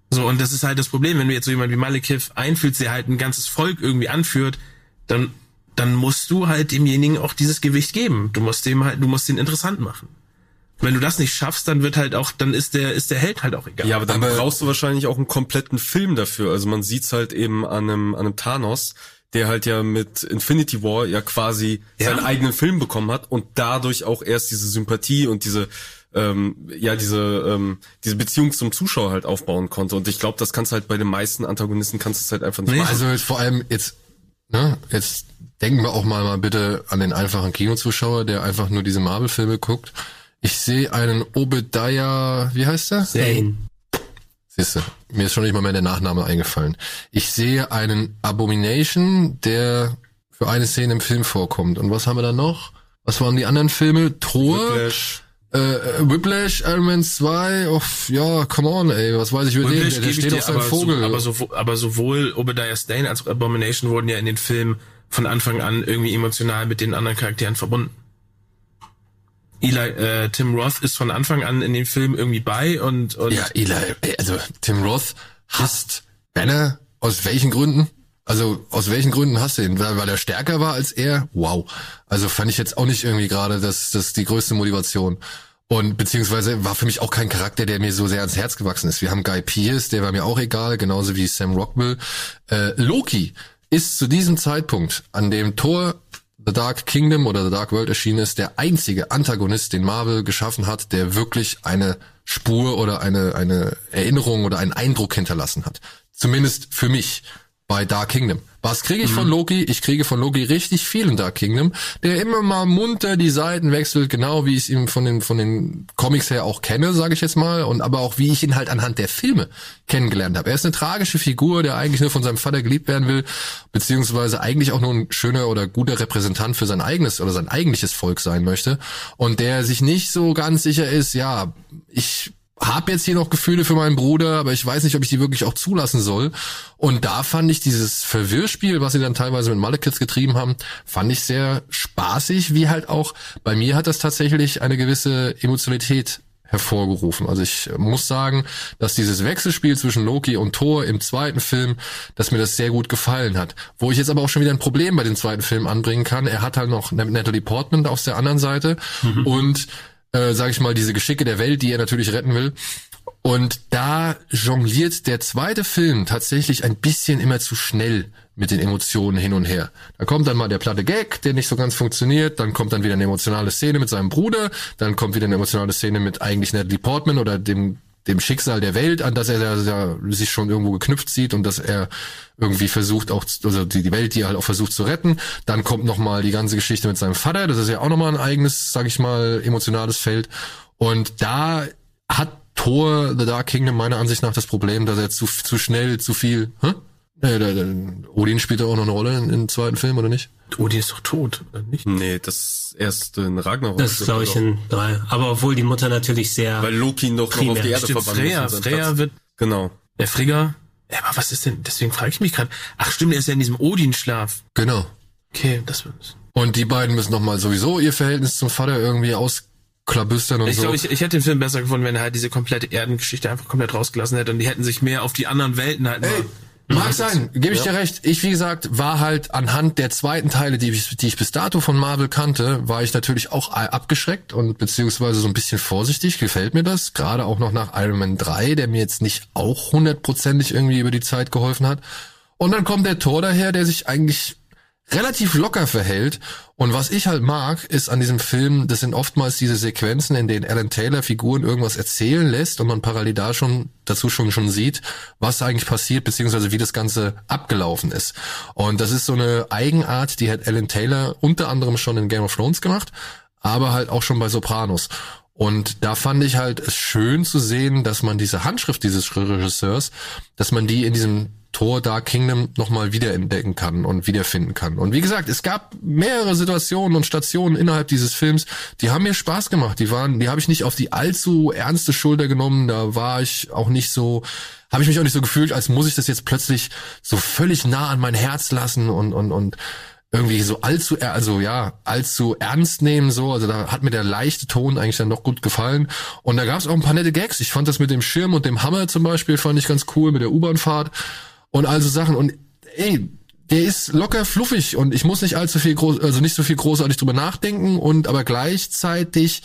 So, und das ist halt das Problem, wenn du jetzt so jemand wie Malekith einfühlst, der halt ein ganzes Volk irgendwie anführt, dann, dann musst du halt demjenigen auch dieses Gewicht geben. Du musst dem halt, du musst den interessant machen wenn du das nicht schaffst, dann wird halt auch, dann ist der, ist der Held halt auch egal. Ja, aber dann aber brauchst du wahrscheinlich auch einen kompletten Film dafür. Also man sieht's halt eben an einem, an einem Thanos, der halt ja mit Infinity War ja quasi ja. seinen eigenen Film bekommen hat und dadurch auch erst diese Sympathie und diese ähm, ja diese ähm, diese Beziehung zum Zuschauer halt aufbauen konnte und ich glaube das kannst du halt bei den meisten Antagonisten kannst du es halt einfach nicht machen. Also jetzt vor allem jetzt ne jetzt denken wir auch mal mal bitte an den einfachen Kinozuschauer, der einfach nur diese Marvel Filme guckt ich sehe einen Obadiah, wie heißt der? Zane. Siehste, mir ist schon nicht mal mehr der Nachname eingefallen. Ich sehe einen Abomination, der für eine Szene im Film vorkommt. Und was haben wir da noch? Was waren die anderen Filme? Whiplash. Äh, äh Whiplash, Iron Man 2, oh, ja, come on, ey, was weiß ich über Whiplash den, der, der steht auf seinem Vogel. So, aber, so, aber sowohl Obadiah Stane als auch Abomination wurden ja in den Filmen von Anfang an irgendwie emotional mit den anderen Charakteren verbunden. Eli, äh, Tim Roth ist von Anfang an in dem Film irgendwie bei und, und ja, Eli, also Tim Roth hasst Banner aus welchen Gründen? Also aus welchen Gründen hasst du ihn? Weil, weil er stärker war als er? Wow. Also fand ich jetzt auch nicht irgendwie gerade das, das die größte Motivation. Und beziehungsweise war für mich auch kein Charakter, der mir so sehr ans Herz gewachsen ist. Wir haben Guy Pearce, der war mir auch egal, genauso wie Sam Rockwell. Äh, Loki ist zu diesem Zeitpunkt, an dem Thor The Dark Kingdom oder The Dark World erschienen ist, der einzige Antagonist, den Marvel geschaffen hat, der wirklich eine Spur oder eine, eine Erinnerung oder einen Eindruck hinterlassen hat. Zumindest für mich bei Dark Kingdom. Was kriege ich mhm. von Loki? Ich kriege von Loki richtig viel in Dark Kingdom, der immer mal munter die Seiten wechselt, genau wie ich es ihm von den von den Comics her auch kenne, sage ich jetzt mal, und aber auch wie ich ihn halt anhand der Filme kennengelernt habe. Er ist eine tragische Figur, der eigentlich nur von seinem Vater geliebt werden will, beziehungsweise eigentlich auch nur ein schöner oder guter Repräsentant für sein eigenes oder sein eigentliches Volk sein möchte und der sich nicht so ganz sicher ist, ja, ich habe jetzt hier noch Gefühle für meinen Bruder, aber ich weiß nicht, ob ich die wirklich auch zulassen soll. Und da fand ich dieses Verwirrspiel, was sie dann teilweise mit Malekith getrieben haben, fand ich sehr spaßig, wie halt auch bei mir hat das tatsächlich eine gewisse Emotionalität hervorgerufen. Also ich muss sagen, dass dieses Wechselspiel zwischen Loki und Thor im zweiten Film, dass mir das sehr gut gefallen hat. Wo ich jetzt aber auch schon wieder ein Problem bei dem zweiten Film anbringen kann. Er hat halt noch Natalie Portman auf der anderen Seite mhm. und äh, sage ich mal, diese Geschicke der Welt, die er natürlich retten will. Und da jongliert der zweite Film tatsächlich ein bisschen immer zu schnell mit den Emotionen hin und her. Da kommt dann mal der platte Gag, der nicht so ganz funktioniert, dann kommt dann wieder eine emotionale Szene mit seinem Bruder, dann kommt wieder eine emotionale Szene mit eigentlich Natalie Portman oder dem dem Schicksal der Welt, an das er da, sich schon irgendwo geknüpft sieht und dass er irgendwie versucht auch, also die, die Welt, die er halt auch versucht zu retten. Dann kommt nochmal die ganze Geschichte mit seinem Vater, das ist ja auch nochmal ein eigenes, sag ich mal, emotionales Feld. Und da hat Thor The Dark Kingdom meiner Ansicht nach das Problem, dass er zu, zu schnell, zu viel, hä? Äh, der, der, Odin spielt da auch noch eine Rolle in, im zweiten Film, oder nicht? Odin ist doch tot, oder nicht? Nee, das erst in Ragnarok. Das ist, glaube ich, in drei. Aber obwohl die Mutter natürlich sehr. Weil Loki noch, noch auf die Erde stimmt, Freya, Freya wird. Genau. Der Frigga. Ja, aber was ist denn? Deswegen frage ich mich gerade. Ach stimmt, er ist ja in diesem Odin-Schlaf. Genau. Okay, das wird's. Und die beiden müssen nochmal sowieso ihr Verhältnis zum Vater irgendwie ausklabüstern und ich so. Glaub, ich, ich hätte den Film besser gefunden, wenn er halt diese komplette Erdengeschichte einfach komplett rausgelassen hätte und die hätten sich mehr auf die anderen Welten halt Ey, Mag sein, gebe ich ja. dir recht. Ich, wie gesagt, war halt anhand der zweiten Teile, die ich, die ich bis dato von Marvel kannte, war ich natürlich auch abgeschreckt und beziehungsweise so ein bisschen vorsichtig. Gefällt mir das. Gerade auch noch nach Iron Man 3, der mir jetzt nicht auch hundertprozentig irgendwie über die Zeit geholfen hat. Und dann kommt der Tor daher, der sich eigentlich relativ locker verhält. Und was ich halt mag, ist an diesem Film, das sind oftmals diese Sequenzen, in denen Alan Taylor Figuren irgendwas erzählen lässt und man parallel da schon dazu schon schon sieht, was eigentlich passiert, beziehungsweise wie das Ganze abgelaufen ist. Und das ist so eine Eigenart, die hat Alan Taylor unter anderem schon in Game of Thrones gemacht, aber halt auch schon bei Sopranos. Und da fand ich halt es schön zu sehen, dass man diese Handschrift dieses Regisseurs, dass man die in diesem Tor Dark Kingdom nochmal wiederentdecken kann und wiederfinden kann. Und wie gesagt, es gab mehrere Situationen und Stationen innerhalb dieses Films, die haben mir Spaß gemacht. Die waren, die habe ich nicht auf die allzu ernste Schulter genommen. Da war ich auch nicht so, habe ich mich auch nicht so gefühlt, als muss ich das jetzt plötzlich so völlig nah an mein Herz lassen und und und irgendwie so allzu, also ja, allzu ernst nehmen so. Also da hat mir der leichte Ton eigentlich dann noch gut gefallen. Und da gab es auch ein paar nette Gags. Ich fand das mit dem Schirm und dem Hammer zum Beispiel, fand ich ganz cool, mit der U-Bahn-Fahrt und also Sachen. Und ey, der ist locker fluffig und ich muss nicht allzu viel groß, also nicht so viel großartig drüber nachdenken und aber gleichzeitig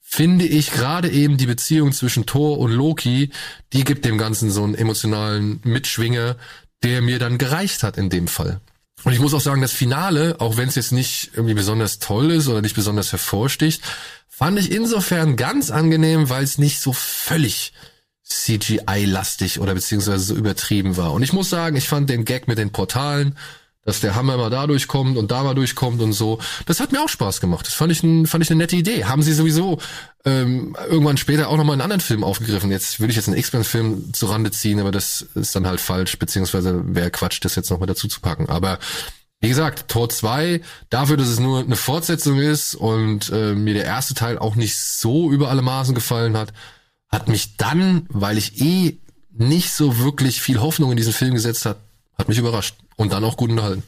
finde ich gerade eben die Beziehung zwischen Thor und Loki, die gibt dem Ganzen so einen emotionalen Mitschwinger, der mir dann gereicht hat in dem Fall. Und ich muss auch sagen, das Finale, auch wenn es jetzt nicht irgendwie besonders toll ist oder nicht besonders hervorsticht, fand ich insofern ganz angenehm, weil es nicht so völlig CGI-lastig oder beziehungsweise so übertrieben war. Und ich muss sagen, ich fand den Gag mit den Portalen, dass der Hammer mal da durchkommt und da mal durchkommt und so, das hat mir auch Spaß gemacht. Das fand ich, ein, fand ich eine nette Idee. Haben sie sowieso ähm, irgendwann später auch nochmal einen anderen Film aufgegriffen. Jetzt würde ich jetzt einen X-Men-Film zu Rande ziehen, aber das ist dann halt falsch, beziehungsweise wäre Quatsch, das jetzt nochmal dazu zu packen. Aber wie gesagt, Tor 2, dafür, dass es nur eine Fortsetzung ist und äh, mir der erste Teil auch nicht so über alle Maßen gefallen hat, hat mich dann, weil ich eh nicht so wirklich viel Hoffnung in diesen Film gesetzt hat, hat mich überrascht und dann auch gut unterhalten.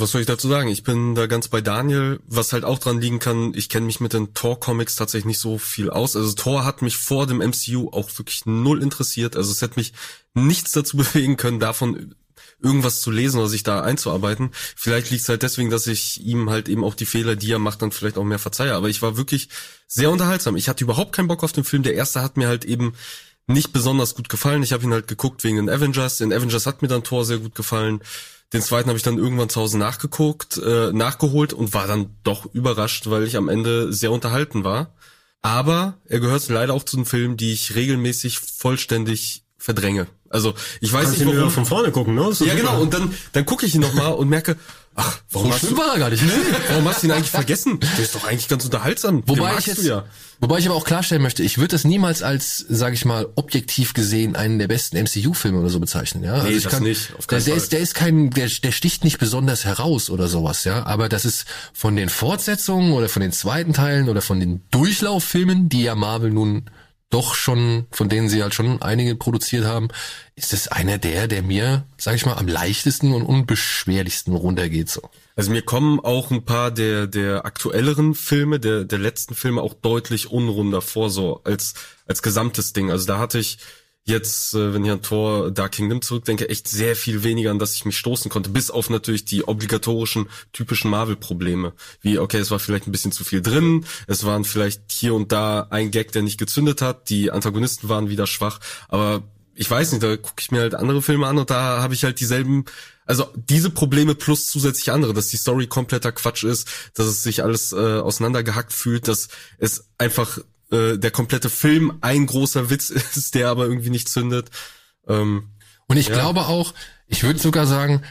Was soll ich dazu sagen? Ich bin da ganz bei Daniel, was halt auch dran liegen kann, ich kenne mich mit den Thor-Comics tatsächlich nicht so viel aus. Also Thor hat mich vor dem MCU auch wirklich null interessiert. Also es hätte mich nichts dazu bewegen können, davon irgendwas zu lesen oder sich da einzuarbeiten. Vielleicht liegt es halt deswegen, dass ich ihm halt eben auch die Fehler, die er macht, dann vielleicht auch mehr verzeihe. Aber ich war wirklich sehr unterhaltsam. Ich hatte überhaupt keinen Bock auf den Film. Der erste hat mir halt eben nicht besonders gut gefallen. Ich habe ihn halt geguckt wegen den Avengers. Den Avengers hat mir dann Thor sehr gut gefallen. Den zweiten habe ich dann irgendwann zu Hause nachgeguckt, äh, nachgeholt und war dann doch überrascht, weil ich am Ende sehr unterhalten war. Aber er gehört leider auch zu den Filmen, die ich regelmäßig vollständig verdränge. Also ich weiß Kannst nicht, warum. von vorne gucken, ne? Ja, super. genau. Und dann, dann gucke ich ihn nochmal und merke, ach, warum So schlimm war er gar nicht. warum hast du ihn eigentlich vergessen? Der ist doch eigentlich ganz unterhaltsam. Wobei ich jetzt, ja. wobei ich aber auch klarstellen möchte, ich würde das niemals als, sage ich mal, objektiv gesehen einen der besten MCU-Filme oder so bezeichnen, ja. Nee, ich das nicht, auf der, keinen der Fall. ist, der ist kein, der, der sticht nicht besonders heraus oder sowas, ja. Aber das ist von den Fortsetzungen oder von den zweiten Teilen oder von den Durchlauffilmen, die ja Marvel nun doch schon, von denen sie halt schon einige produziert haben, ist es einer der, der mir, sag ich mal, am leichtesten und unbeschwerlichsten runtergeht, so. Also mir kommen auch ein paar der, der aktuelleren Filme, der, der letzten Filme auch deutlich unrunder vor, so als, als gesamtes Ding. Also da hatte ich jetzt, äh, wenn ich an Thor Dark Kingdom zurückdenke, echt sehr viel weniger, an das ich mich stoßen konnte, bis auf natürlich die obligatorischen, typischen Marvel-Probleme. Wie, okay, es war vielleicht ein bisschen zu viel drin, es waren vielleicht hier und da ein Gag, der nicht gezündet hat, die Antagonisten waren wieder schwach, aber ich weiß nicht, da gucke ich mir halt andere Filme an und da habe ich halt dieselben, also diese Probleme plus zusätzlich andere, dass die Story kompletter Quatsch ist, dass es sich alles äh, auseinandergehackt fühlt, dass es einfach äh, der komplette Film ein großer Witz ist, der aber irgendwie nicht zündet. Ähm, Und ich Ja. glaube auch, ich würde sogar sagen,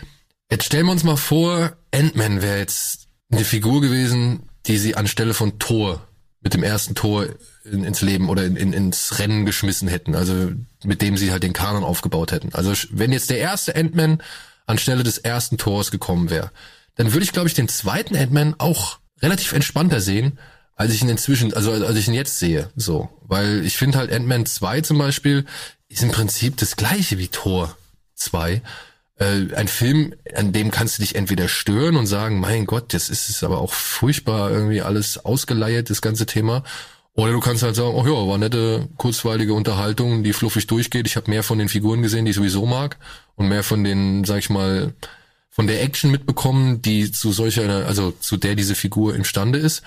jetzt stellen wir uns mal vor, Ant-Man wäre jetzt eine Figur gewesen, die sie anstelle von Thor mit dem ersten Tor in, ins Leben oder in, in, ins Rennen geschmissen hätten, also mit dem sie halt den Kanon aufgebaut hätten. Also wenn jetzt der erste Ant-Man anstelle des ersten Tors gekommen wäre, dann würde ich, glaube ich, den zweiten Ant-Man auch relativ entspannter sehen, als ich ihn inzwischen, also als ich ihn jetzt sehe, so. Weil ich finde halt Ant-Man 2 zum Beispiel ist im Prinzip das gleiche wie Tor 2. Äh, ein Film, an dem kannst du dich entweder stören und sagen, mein Gott, das ist aber auch furchtbar irgendwie alles ausgeleiert, das ganze Thema. Oder du kannst halt sagen, oh ja, war nette, kurzweilige Unterhaltung, die fluffig durchgeht. Ich habe mehr von den Figuren gesehen, die ich sowieso mag und mehr von den, sag ich mal, von der Action mitbekommen, die zu solcher, also zu der diese Figur imstande ist.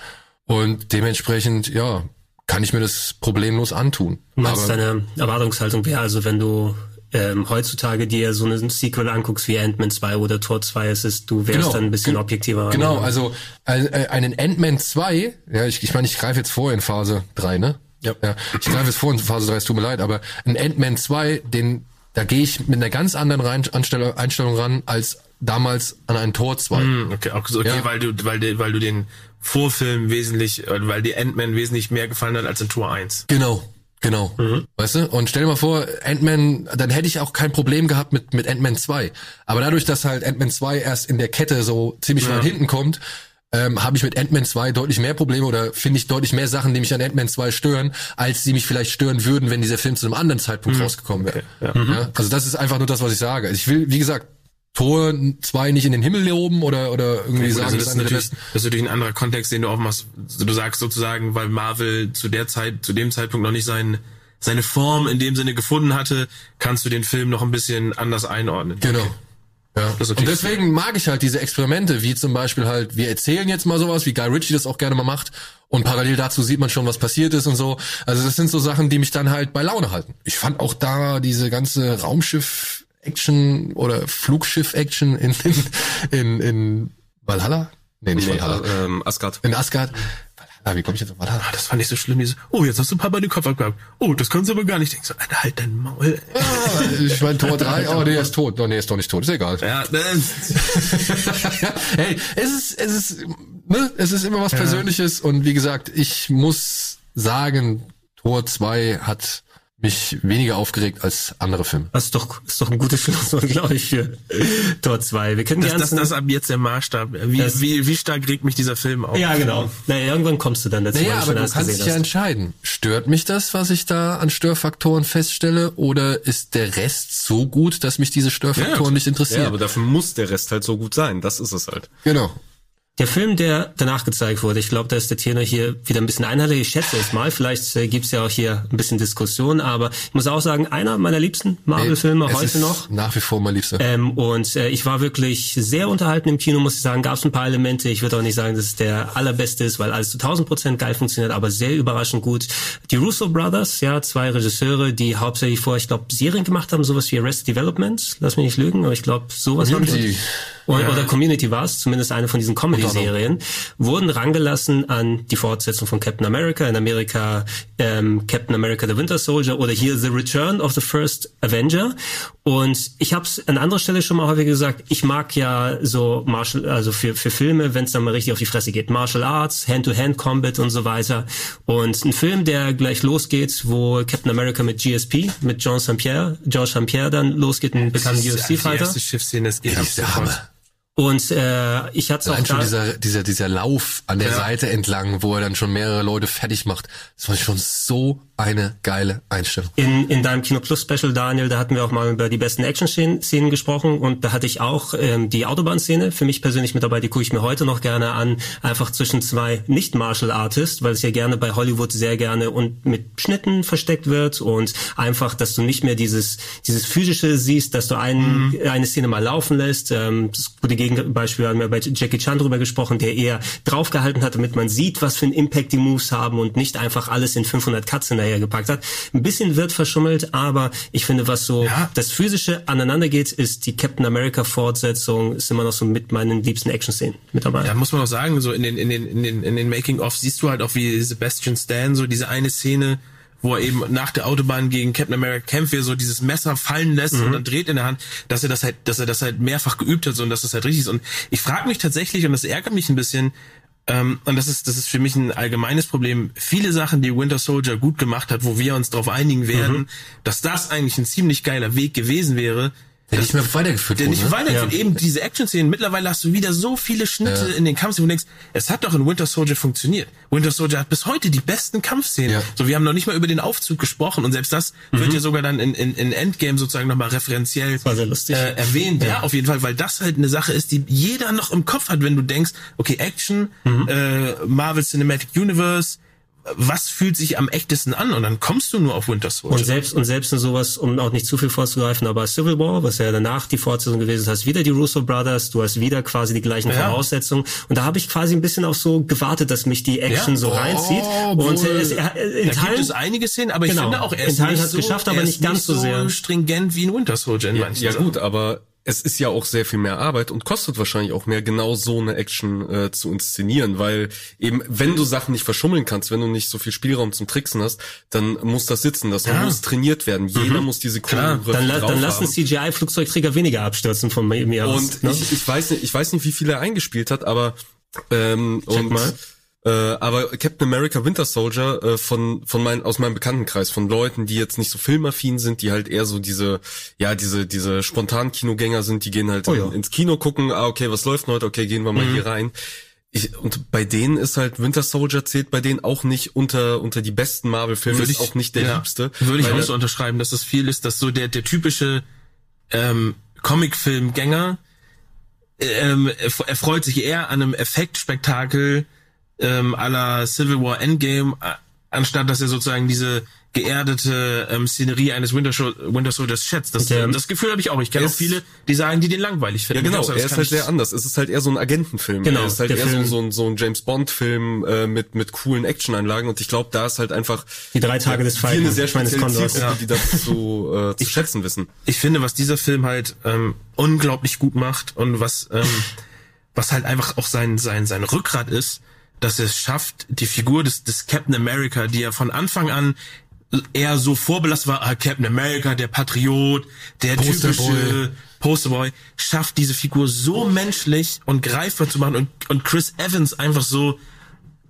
Und dementsprechend, ja, kann ich mir das problemlos antun. Meinst, Aber- deine Erwartungshaltung wäre also, wenn du ähm, heutzutage dir so einen Sequel anguckst wie Ant-Man 2 oder Tor 2, es ist, du wärst Genau. dann ein bisschen objektiver. Genau, also äh, einen Ant-Man 2, ja, ich, ich meine, ich greife jetzt vor in Phase 3, ne? Ja. ja. Ich greife jetzt vor in Phase 3, es tut mir leid, aber ein Ant-Man 2, den, da gehe ich mit einer ganz anderen Rein Anstellung, Einstellung ran als damals an einen Tor 2. Hm, Okay, auch so, okay, Ja. weil du, weil du, weil du den Vorfilm wesentlich, äh, weil dir Ant-Man wesentlich mehr gefallen hat als in Tor 1. Genau. Genau. Weißt du? Und stell dir mal vor, Ant-Man, dann hätte ich auch kein Problem gehabt mit, mit Ant-Man 2. Aber dadurch, dass halt Ant-Man 2 erst in der Kette so ziemlich weit hinten kommt, ähm, habe ich mit Ant-Man 2 deutlich mehr Probleme oder finde ich deutlich mehr Sachen, die mich an Ant-Man 2 stören, als die mich vielleicht stören würden, wenn dieser Film zu einem anderen Zeitpunkt rausgekommen wäre. Ja? Also das ist einfach nur das, was ich sage. Ich will, wie gesagt, Tor 2 nicht in den Himmel loben oder, oder irgendwie Gut, sagen, also das ist natürlich, das ist natürlich ein anderer Kontext, den du aufmachst. Du sagst sozusagen, weil Marvel zu der Zeit, zu dem Zeitpunkt noch nicht sein, seine Form in dem Sinne gefunden hatte, kannst du den Film noch ein bisschen anders einordnen. Genau. Ja. Das ist Und deswegen mag ich halt diese Experimente, wie zum Beispiel halt, wir erzählen jetzt mal sowas, wie Guy Ritchie das auch gerne mal macht. Und parallel dazu sieht man schon, was passiert ist und so. Also das sind so Sachen, die mich dann halt bei Laune halten. Ich fand auch da diese ganze Raumschiff-Action oder Flugschiff-Action in, in, in, in Valhalla? Nee, nicht nee, Valhalla. äh, ähm, Asgard. In Asgard. Valhalla, wie komme ich jetzt auf Valhalla? Das fand ich so schlimm, dieses, oh, jetzt hast du ein paar Mal den Kopf abgehabt. Oh, das kannst du aber gar nicht denken. So, Alter, halt dein Maul. Ah, ich meine Tor 3, oh nee, er ist tot. Oh nee, ist doch nicht tot, ist egal. Ja, hey, es ist, es ist, ne, es ist immer was Persönliches und wie gesagt, ich muss sagen, Tor 2 hat mich weniger aufgeregt als andere Filme. Das ist doch, ist doch ein gutes Schlusswort, glaube ich, für Tor 2. Wir können Das, die das, das ab jetzt der Maßstab. Wie, Das- wie, wie stark regt mich dieser Film auf? Ja, genau. Naja, irgendwann kommst du dann dazu, Naja, aber du kannst gesehen dich ja hast. entscheiden. Stört mich das, was ich da an Störfaktoren feststelle, oder ist der Rest so gut, dass mich diese Störfaktoren Ja, nicht interessieren? Ja, aber dafür muss der Rest halt so gut sein. Das ist es halt. genau. Der Film, der danach gezeigt wurde, ich glaube, da ist der Tenor hier wieder ein bisschen einheitlich. Ich schätze es mal. Vielleicht äh, gibt's ja auch hier ein bisschen Diskussion, aber ich muss auch sagen, einer meiner liebsten Marvel-Filme Es heute noch. Nach wie vor mein Liebster. Ähm, und äh, ich war wirklich sehr unterhalten im Kino, muss ich sagen. Gab es ein paar Elemente. Ich würde auch nicht sagen, dass es der allerbeste ist, weil alles zu 1000 Prozent geil funktioniert, aber sehr überraschend gut. Die Russo Brothers, ja, zwei Regisseure, die hauptsächlich vor, ich glaube, Serien gemacht haben, sowas wie Arrested Development. Lass mich nicht lügen, aber ich glaube, sowas haben Community. Sie. Oder, oder Community war es, zumindest eine von diesen Comedy-Serien, wurden rangelassen an die Fortsetzung von Captain America, in Amerika ähm, Captain America the Winter Soldier oder hier The Return of the First Avenger. Und ich habe es an anderer Stelle schon mal häufig gesagt, ich mag ja so Martial, also für, für Filme, wenn es dann mal richtig auf die Fresse geht, Martial Arts, Hand-to-Hand-Combat und so weiter. Und ein Film, der gleich losgeht, wo Captain America mit GSP, mit John St. Pierre, George St. Pierre dann losgeht, ein bekannter Die UFC-Fighter. erste Schiffsszene ist Das ist der Hammer. Und äh, ich hatte es auch schon dieser, dieser, dieser Lauf an der Ja. Seite entlang, wo er dann schon mehrere Leute fertig macht. Das war schon so eine geile Einstellung. in, in deinem Kino Plus Special, Daniel, da hatten wir auch mal über die besten Action-Szenen gesprochen und da hatte ich auch ähm, die Autobahnszene für mich persönlich mit dabei, die gucke ich mir heute noch gerne an, einfach zwischen zwei Nicht-Martial-Artists, weil es ja gerne bei Hollywood sehr gerne und mit Schnitten versteckt wird und einfach, dass du nicht mehr dieses dieses physische siehst, dass du einen, eine Szene mal laufen lässt. Ähm, das gute Gegenbeispiel haben wir bei Jackie Chan drüber gesprochen, der eher draufgehalten hat, damit man sieht, was für einen Impact die Moves haben und nicht einfach alles in 500 Cuts hinterher gepackt hat. Ein bisschen wird verschummelt, aber ich finde, was so Ja. das physische aneinander geht, ist die Captain America Fortsetzung, ist immer noch so mit meinen liebsten Action-Szenen mit dabei. Da muss man auch sagen, so in den, in den, in den, in den Making-of siehst du halt auch, wie Sebastian Stan, so diese eine Szene, wo er eben nach der Autobahn gegen Captain America kämpft, wie er so dieses Messer fallen lässt und dann dreht in der Hand, dass er das halt, dass er das halt mehrfach geübt hat so, und dass das halt richtig ist. Und ich frage mich tatsächlich, und das ärgert mich ein bisschen, ähm, und das ist, das ist für mich ein allgemeines Problem. Viele Sachen, die Winter Soldier gut gemacht hat, wo wir uns darauf einigen werden, dass das eigentlich ein ziemlich geiler Weg gewesen wäre, Der nicht mehr weitergeführt der wurde. nicht ne? weitergeführt. Eben diese Action-Szenen. Mittlerweile hast du wieder so viele Schnitte in den Kampfszenen, wo du denkst, es hat doch in Winter Soldier funktioniert. Winter Soldier hat bis heute die besten Kampfszenen. Ja. So, wir haben noch nicht mal über den Aufzug gesprochen und selbst das wird ja sogar dann in, in, in Endgame sozusagen nochmal referenziell. Äh, erwähnt. Ja. auf jeden Fall, weil das halt eine Sache ist, die jeder noch im Kopf hat, wenn du denkst, okay, Action, äh, Marvel Cinematic Universe, was fühlt sich am echtesten an? Und dann kommst du nur auf Winter Soldier. Und selbst, und selbst in sowas, um auch nicht zu viel vorzugreifen, aber Civil War, was ja danach die Fortsetzung gewesen ist, hast wieder die Russo Brothers, du hast wieder quasi die gleichen Ja. Voraussetzungen. Und da habe ich quasi ein bisschen auch so gewartet, dass mich die Action Ja. so Oh, reinzieht. Und obwohl- äh, es, äh, in Da gibt Teilen, es einige Szenen, aber ich Genau. finde auch, er In ist Teilen nicht hat's so, geschafft, aber er nicht ganz nicht so sehr. stringent wie ein Winter Soldier in manchen Ja Sachen. gut, aber es ist ja auch sehr viel mehr Arbeit und kostet wahrscheinlich auch mehr, genau so eine Action äh, zu inszenieren, weil eben, wenn du Sachen nicht verschummeln kannst, wenn du nicht so viel Spielraum zum Tricksen hast, dann muss das sitzen, das Ja. muss trainiert werden. Jeder muss diese. Choreografie dann, la- dann lassen. CGI-Flugzeugträger weniger abstürzen von mir aus. Und ne? ich, ich weiß nicht, ich weiß nicht, wie viel er eingespielt hat, aber ähm, Check und mal. Äh, aber Captain America Winter Soldier äh, von von meinen aus meinem Bekanntenkreis von Leuten, die jetzt nicht so filmaffin sind, die halt eher so diese ja diese diese spontanen Kinogänger sind, die gehen halt Oh ja. in, ins Kino gucken, ah okay, was läuft heute? Okay, gehen wir mal hier rein. Ich, und bei denen ist halt Winter Soldier zählt bei denen auch nicht unter unter die besten Marvel Filme, ist auch nicht der ja, liebste. Würde ich auch so unterschreiben, dass das viel ist, dass so der, der typische ähm, Comicfilmgänger ähm, er, er freut sich eher an einem Effektspektakel ähm, à la Civil War Endgame, a- anstatt dass er sozusagen diese geerdete ähm, Szenerie eines Winter, Winter Soldiers schätzt. Das, Der- das Gefühl habe ich auch. Ich kenne auch viele, die sagen, die den langweilig Ja, finden. genau. Das Er ist halt ich- sehr anders. Es ist halt eher so ein Agentenfilm. Genau, Er ist halt eher so, Film- so ein, so ein James Bond Film äh, mit mit coolen Actioneinlagen und ich glaube, da ist halt einfach Die drei Tage des hier eine Falken, sehr spezielle. Zielgruppe, die das zu, äh, zu schätzen wissen. ich finde, was dieser Film halt ähm, unglaublich gut macht und was ähm, was halt einfach auch sein sein sein Rückgrat ist, dass er es schafft, die Figur des des Captain America, die ja von Anfang an eher so vorbelastet war, ah, Captain America, der Patriot, der Posterboy. typische Posterboy, schafft diese Figur so menschlich und greifbar zu machen und und Chris Evans einfach so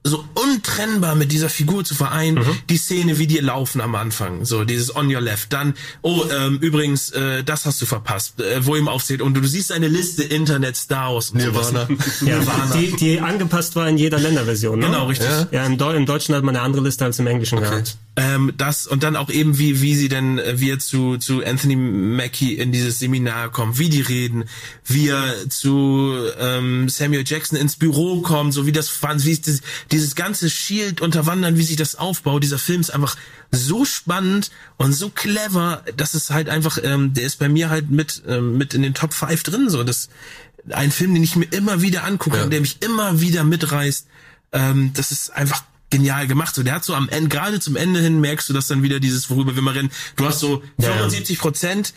so untrennbar mit dieser Figur zu vereinen. Mhm. Die Szene, wie die laufen am Anfang, so dieses on your left. Dann, oh, ähm, übrigens, äh, das hast du verpasst, äh, wo ihm aufzählt. Und du, du siehst eine Liste Internet Stars und Nirvana. ja, Nirvana. Die, die angepasst war in jeder Länderversion. Ne? Genau, richtig. Ja, ja im, Deu im, Deutschen hat man eine andere Liste als im Englischen okay. gehabt. Ähm, das und dann auch eben wie wie sie denn äh, wie er zu zu Anthony Mackie in dieses Seminar kommt, wie die reden, wie er zu ähm, Samuel Jackson ins Büro kommt, so wie das wie das, dieses ganze Shield unterwandern, wie sich das aufbaut. Dieser Film ist einfach so spannend und so clever, dass es halt einfach, ähm, der ist bei mir halt mit ähm, mit in den Top 5 drin. So das ein Film, den ich mir immer wieder angucke ja. und der mich immer wieder mitreißt. Ähm, das ist einfach genial gemacht. So, der hat so am Ende, gerade zum Ende hin merkst du, dass dann wieder dieses, worüber wir mal reden. Du hast so 75 Prozent,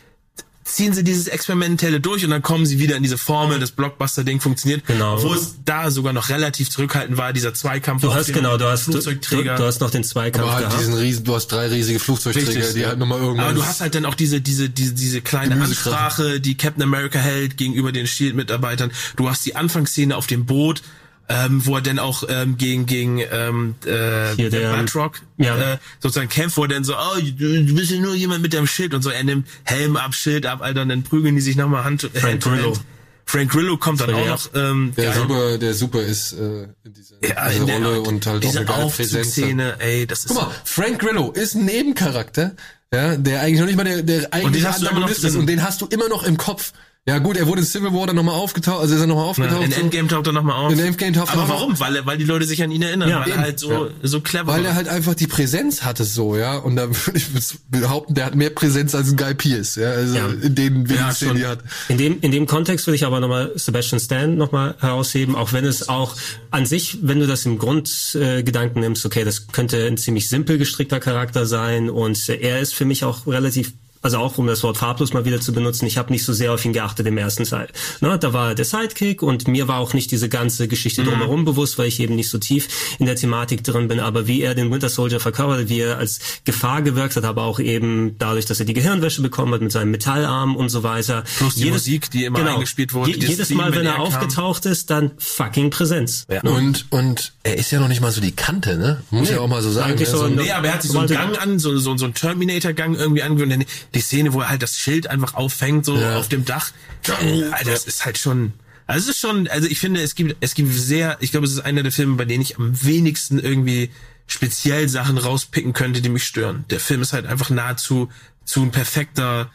ziehen sie dieses Experimentelle durch und dann kommen sie wieder in diese Formel, das Blockbuster-Ding funktioniert. Genau. Wo es da sogar noch relativ zurückhaltend war, dieser Zweikampf. Du hast genau, du hast, Flugzeugträger. Du, du, hast noch den Zweikampf Aber halt diesen riesen, du hast drei riesige Flugzeugträger, Richtig, die ja. halt nochmal irgendwas. Aber du hast halt dann auch diese, diese, diese, diese kleine Ansprache, die Captain America hält gegenüber den Shield-Mitarbeitern. Du hast die Anfangsszene auf dem Boot, ähm, wo er dann auch ähm, gegen gegen ähm, äh, Hier der, Batrock ja. äh, sozusagen kämpft, wo er dann so, oh, du, du bist ja nur jemand mit deinem Schild und so, er nimmt Helm ab, Schild ab, Alter, und dann prügeln die sich nochmal Hand, Frank Hand Grillo. Hand. Frank Grillo kommt dann auch noch. Ähm, der geil. super, der super ist äh, in dieser, ja, in dieser Rolle und halt diese auch eine Präsenz. Szene, ey, das ist. Guck mal, Frank Grillo ist ein Nebencharakter, ja, der eigentlich noch nicht mal der, der eigentliche Antagonist ist und den hast du immer noch im Kopf. Ja gut, er wurde in Civil War dann nochmal aufgetaucht, also ist er nochmal aufgetaucht. Ja, in Endgame taucht er nochmal auf. In Endgame taucht er Aber warum? Auf. Weil, weil die Leute sich an ihn erinnern, ja, weil eben. er halt so, ja. so clever Weil er halt einfach die Präsenz hatte so, ja. Und da würde ich behaupten, der hat mehr Präsenz als ein Guy Pierce, ja. Also ja. in den wenigen ja, Szenen, die hat. In dem, in dem Kontext würde ich aber nochmal Sebastian Stan nochmal herausheben, auch wenn es auch an sich, wenn du das im Grundgedanken äh, nimmst, okay, das könnte ein ziemlich simpel gestrickter Charakter sein und er ist für mich auch relativ also auch um das Wort farblos mal wieder zu benutzen, ich habe nicht so sehr auf ihn geachtet im ersten Teil. Ne, da war der Sidekick und mir war auch nicht diese ganze Geschichte mhm. drumherum bewusst, weil ich eben nicht so tief in der Thematik drin bin. Aber wie er den Winter Soldier verkörpert, wie er als Gefahr gewirkt hat, aber auch eben dadurch, dass er die Gehirnwäsche bekommen hat mit seinem Metallarm und so weiter. Plus die jedes, Musik, die immer genau, eingespielt wurde. Je, jedes Mal, wenn er, er aufgetaucht ist, dann fucking Präsenz. Ja. Und und er ist ja noch nicht mal so die Kante, ne? Muss nee, ja auch mal so sagen. Ne? So, nee, aber er hat sich so einen Gang an, so, so, so einen Terminator-Gang irgendwie angewöhnt die Szene, wo er halt das Schild einfach auffängt, so ja. auf dem Dach. Alter, das ist halt schon, also es ist schon, also ich finde, es gibt, es gibt sehr, ich glaube, es ist einer der Filme, bei denen ich am wenigsten irgendwie speziell Sachen rauspicken könnte, die mich stören. Der Film ist halt einfach nahezu zu ein perfekter,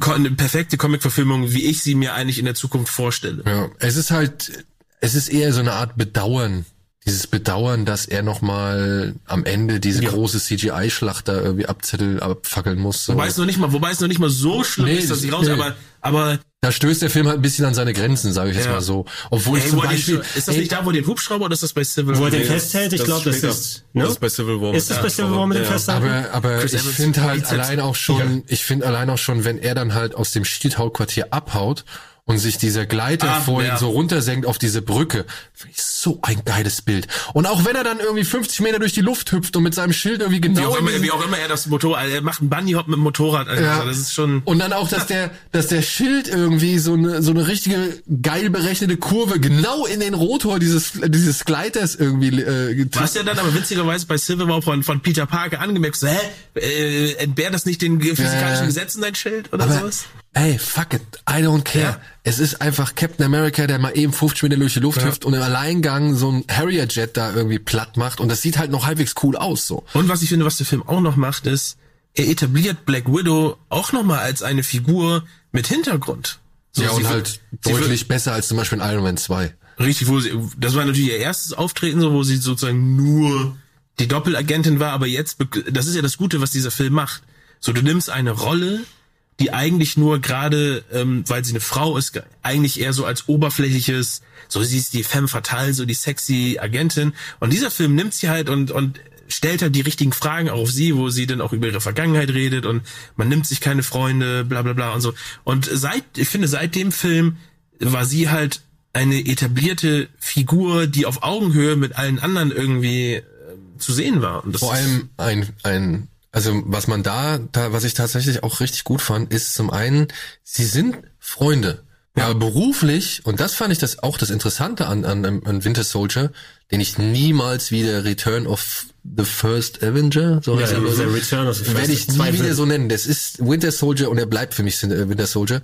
eine perfekte Comic-Verfilmung, wie ich sie mir eigentlich in der Zukunft vorstelle. Ja, es ist halt, es ist eher so eine Art Bedauern dieses Bedauern, dass er nochmal am Ende diese ja. große CGI-Schlacht da irgendwie abzettel, abfackeln muss. So. Wobei es noch nicht mal, wobei es noch nicht mal so schlimm nee, ist, dass ich raus, nee. aber, aber. Da stößt der Film halt ein bisschen an seine Grenzen, sage ich ja. jetzt mal so. Obwohl ey, ich zum Beispiel, den, ist das ey, nicht da, wo den Hubschrauber oder ist das bei Civil War? Wo er den festhält, ich glaube, das ist, ne? Das ist bei Civil War. Ist das bei Civil War mit dem Festhalten? Aber, aber ich finde halt allein auch schon, ich finde allein auch schon, wenn er dann halt aus dem Shield-Hauptquartier abhaut und sich dieser Gleiter ah, vor ja. so runtersenkt auf diese Brücke. Finde ich so ein geiles Bild. Und auch wenn er dann irgendwie 50 Meter durch die Luft hüpft und mit seinem Schild irgendwie genau. Wie auch, immer, wie auch immer er das Motorrad, er macht einen Bunny Hop mit dem Motorrad. Also ja. das ist schon. Und dann auch, dass der, dass der Schild irgendwie so eine, so eine richtige geil berechnete Kurve genau in den Rotor dieses, dieses Gleiters irgendwie, äh, Was ja dann aber witzigerweise bei Civil War von, von Peter Parker angemerkt, so, hä, äh, entbehrt das nicht den physikalischen ja. Gesetzen, dein Schild oder aber, sowas? Ey, fuck it, I don't care. Ja. Es ist einfach Captain America, der mal eben 50 Meter durch die Luft ja. hüpft und im Alleingang so ein Harrier-Jet da irgendwie platt macht und das sieht halt noch halbwegs cool aus, so. Und was ich finde, was der Film auch noch macht, ist, er etabliert Black Widow auch nochmal als eine Figur mit Hintergrund. So, ja, und halt deutlich besser als zum Beispiel in Iron Man 2. Richtig, wo sie, das war natürlich ihr erstes Auftreten, so, wo sie sozusagen nur die Doppelagentin war, aber jetzt, das ist ja das Gute, was dieser Film macht. So, du nimmst eine Rolle, die eigentlich nur gerade, ähm, weil sie eine Frau ist, eigentlich eher so als oberflächliches, so sie ist die femme fatale, so die sexy Agentin. Und dieser Film nimmt sie halt und, und stellt halt die richtigen Fragen auf sie, wo sie dann auch über ihre Vergangenheit redet und man nimmt sich keine Freunde, bla bla bla und so. Und seit, ich finde, seit dem Film war sie halt eine etablierte Figur, die auf Augenhöhe mit allen anderen irgendwie äh, zu sehen war. Vor allem ein, ein also was man da, da, was ich tatsächlich auch richtig gut fand, ist zum einen, sie sind Freunde. Ja, aber beruflich, und das fand ich das auch das Interessante an, an, an Winter Soldier, den ich niemals wieder Return of the First Avenger, so heißt Ja, er, oder? Return of the First- werde ich nie zwei wieder so nennen. Das ist Winter Soldier und er bleibt für mich äh, Winter Soldier.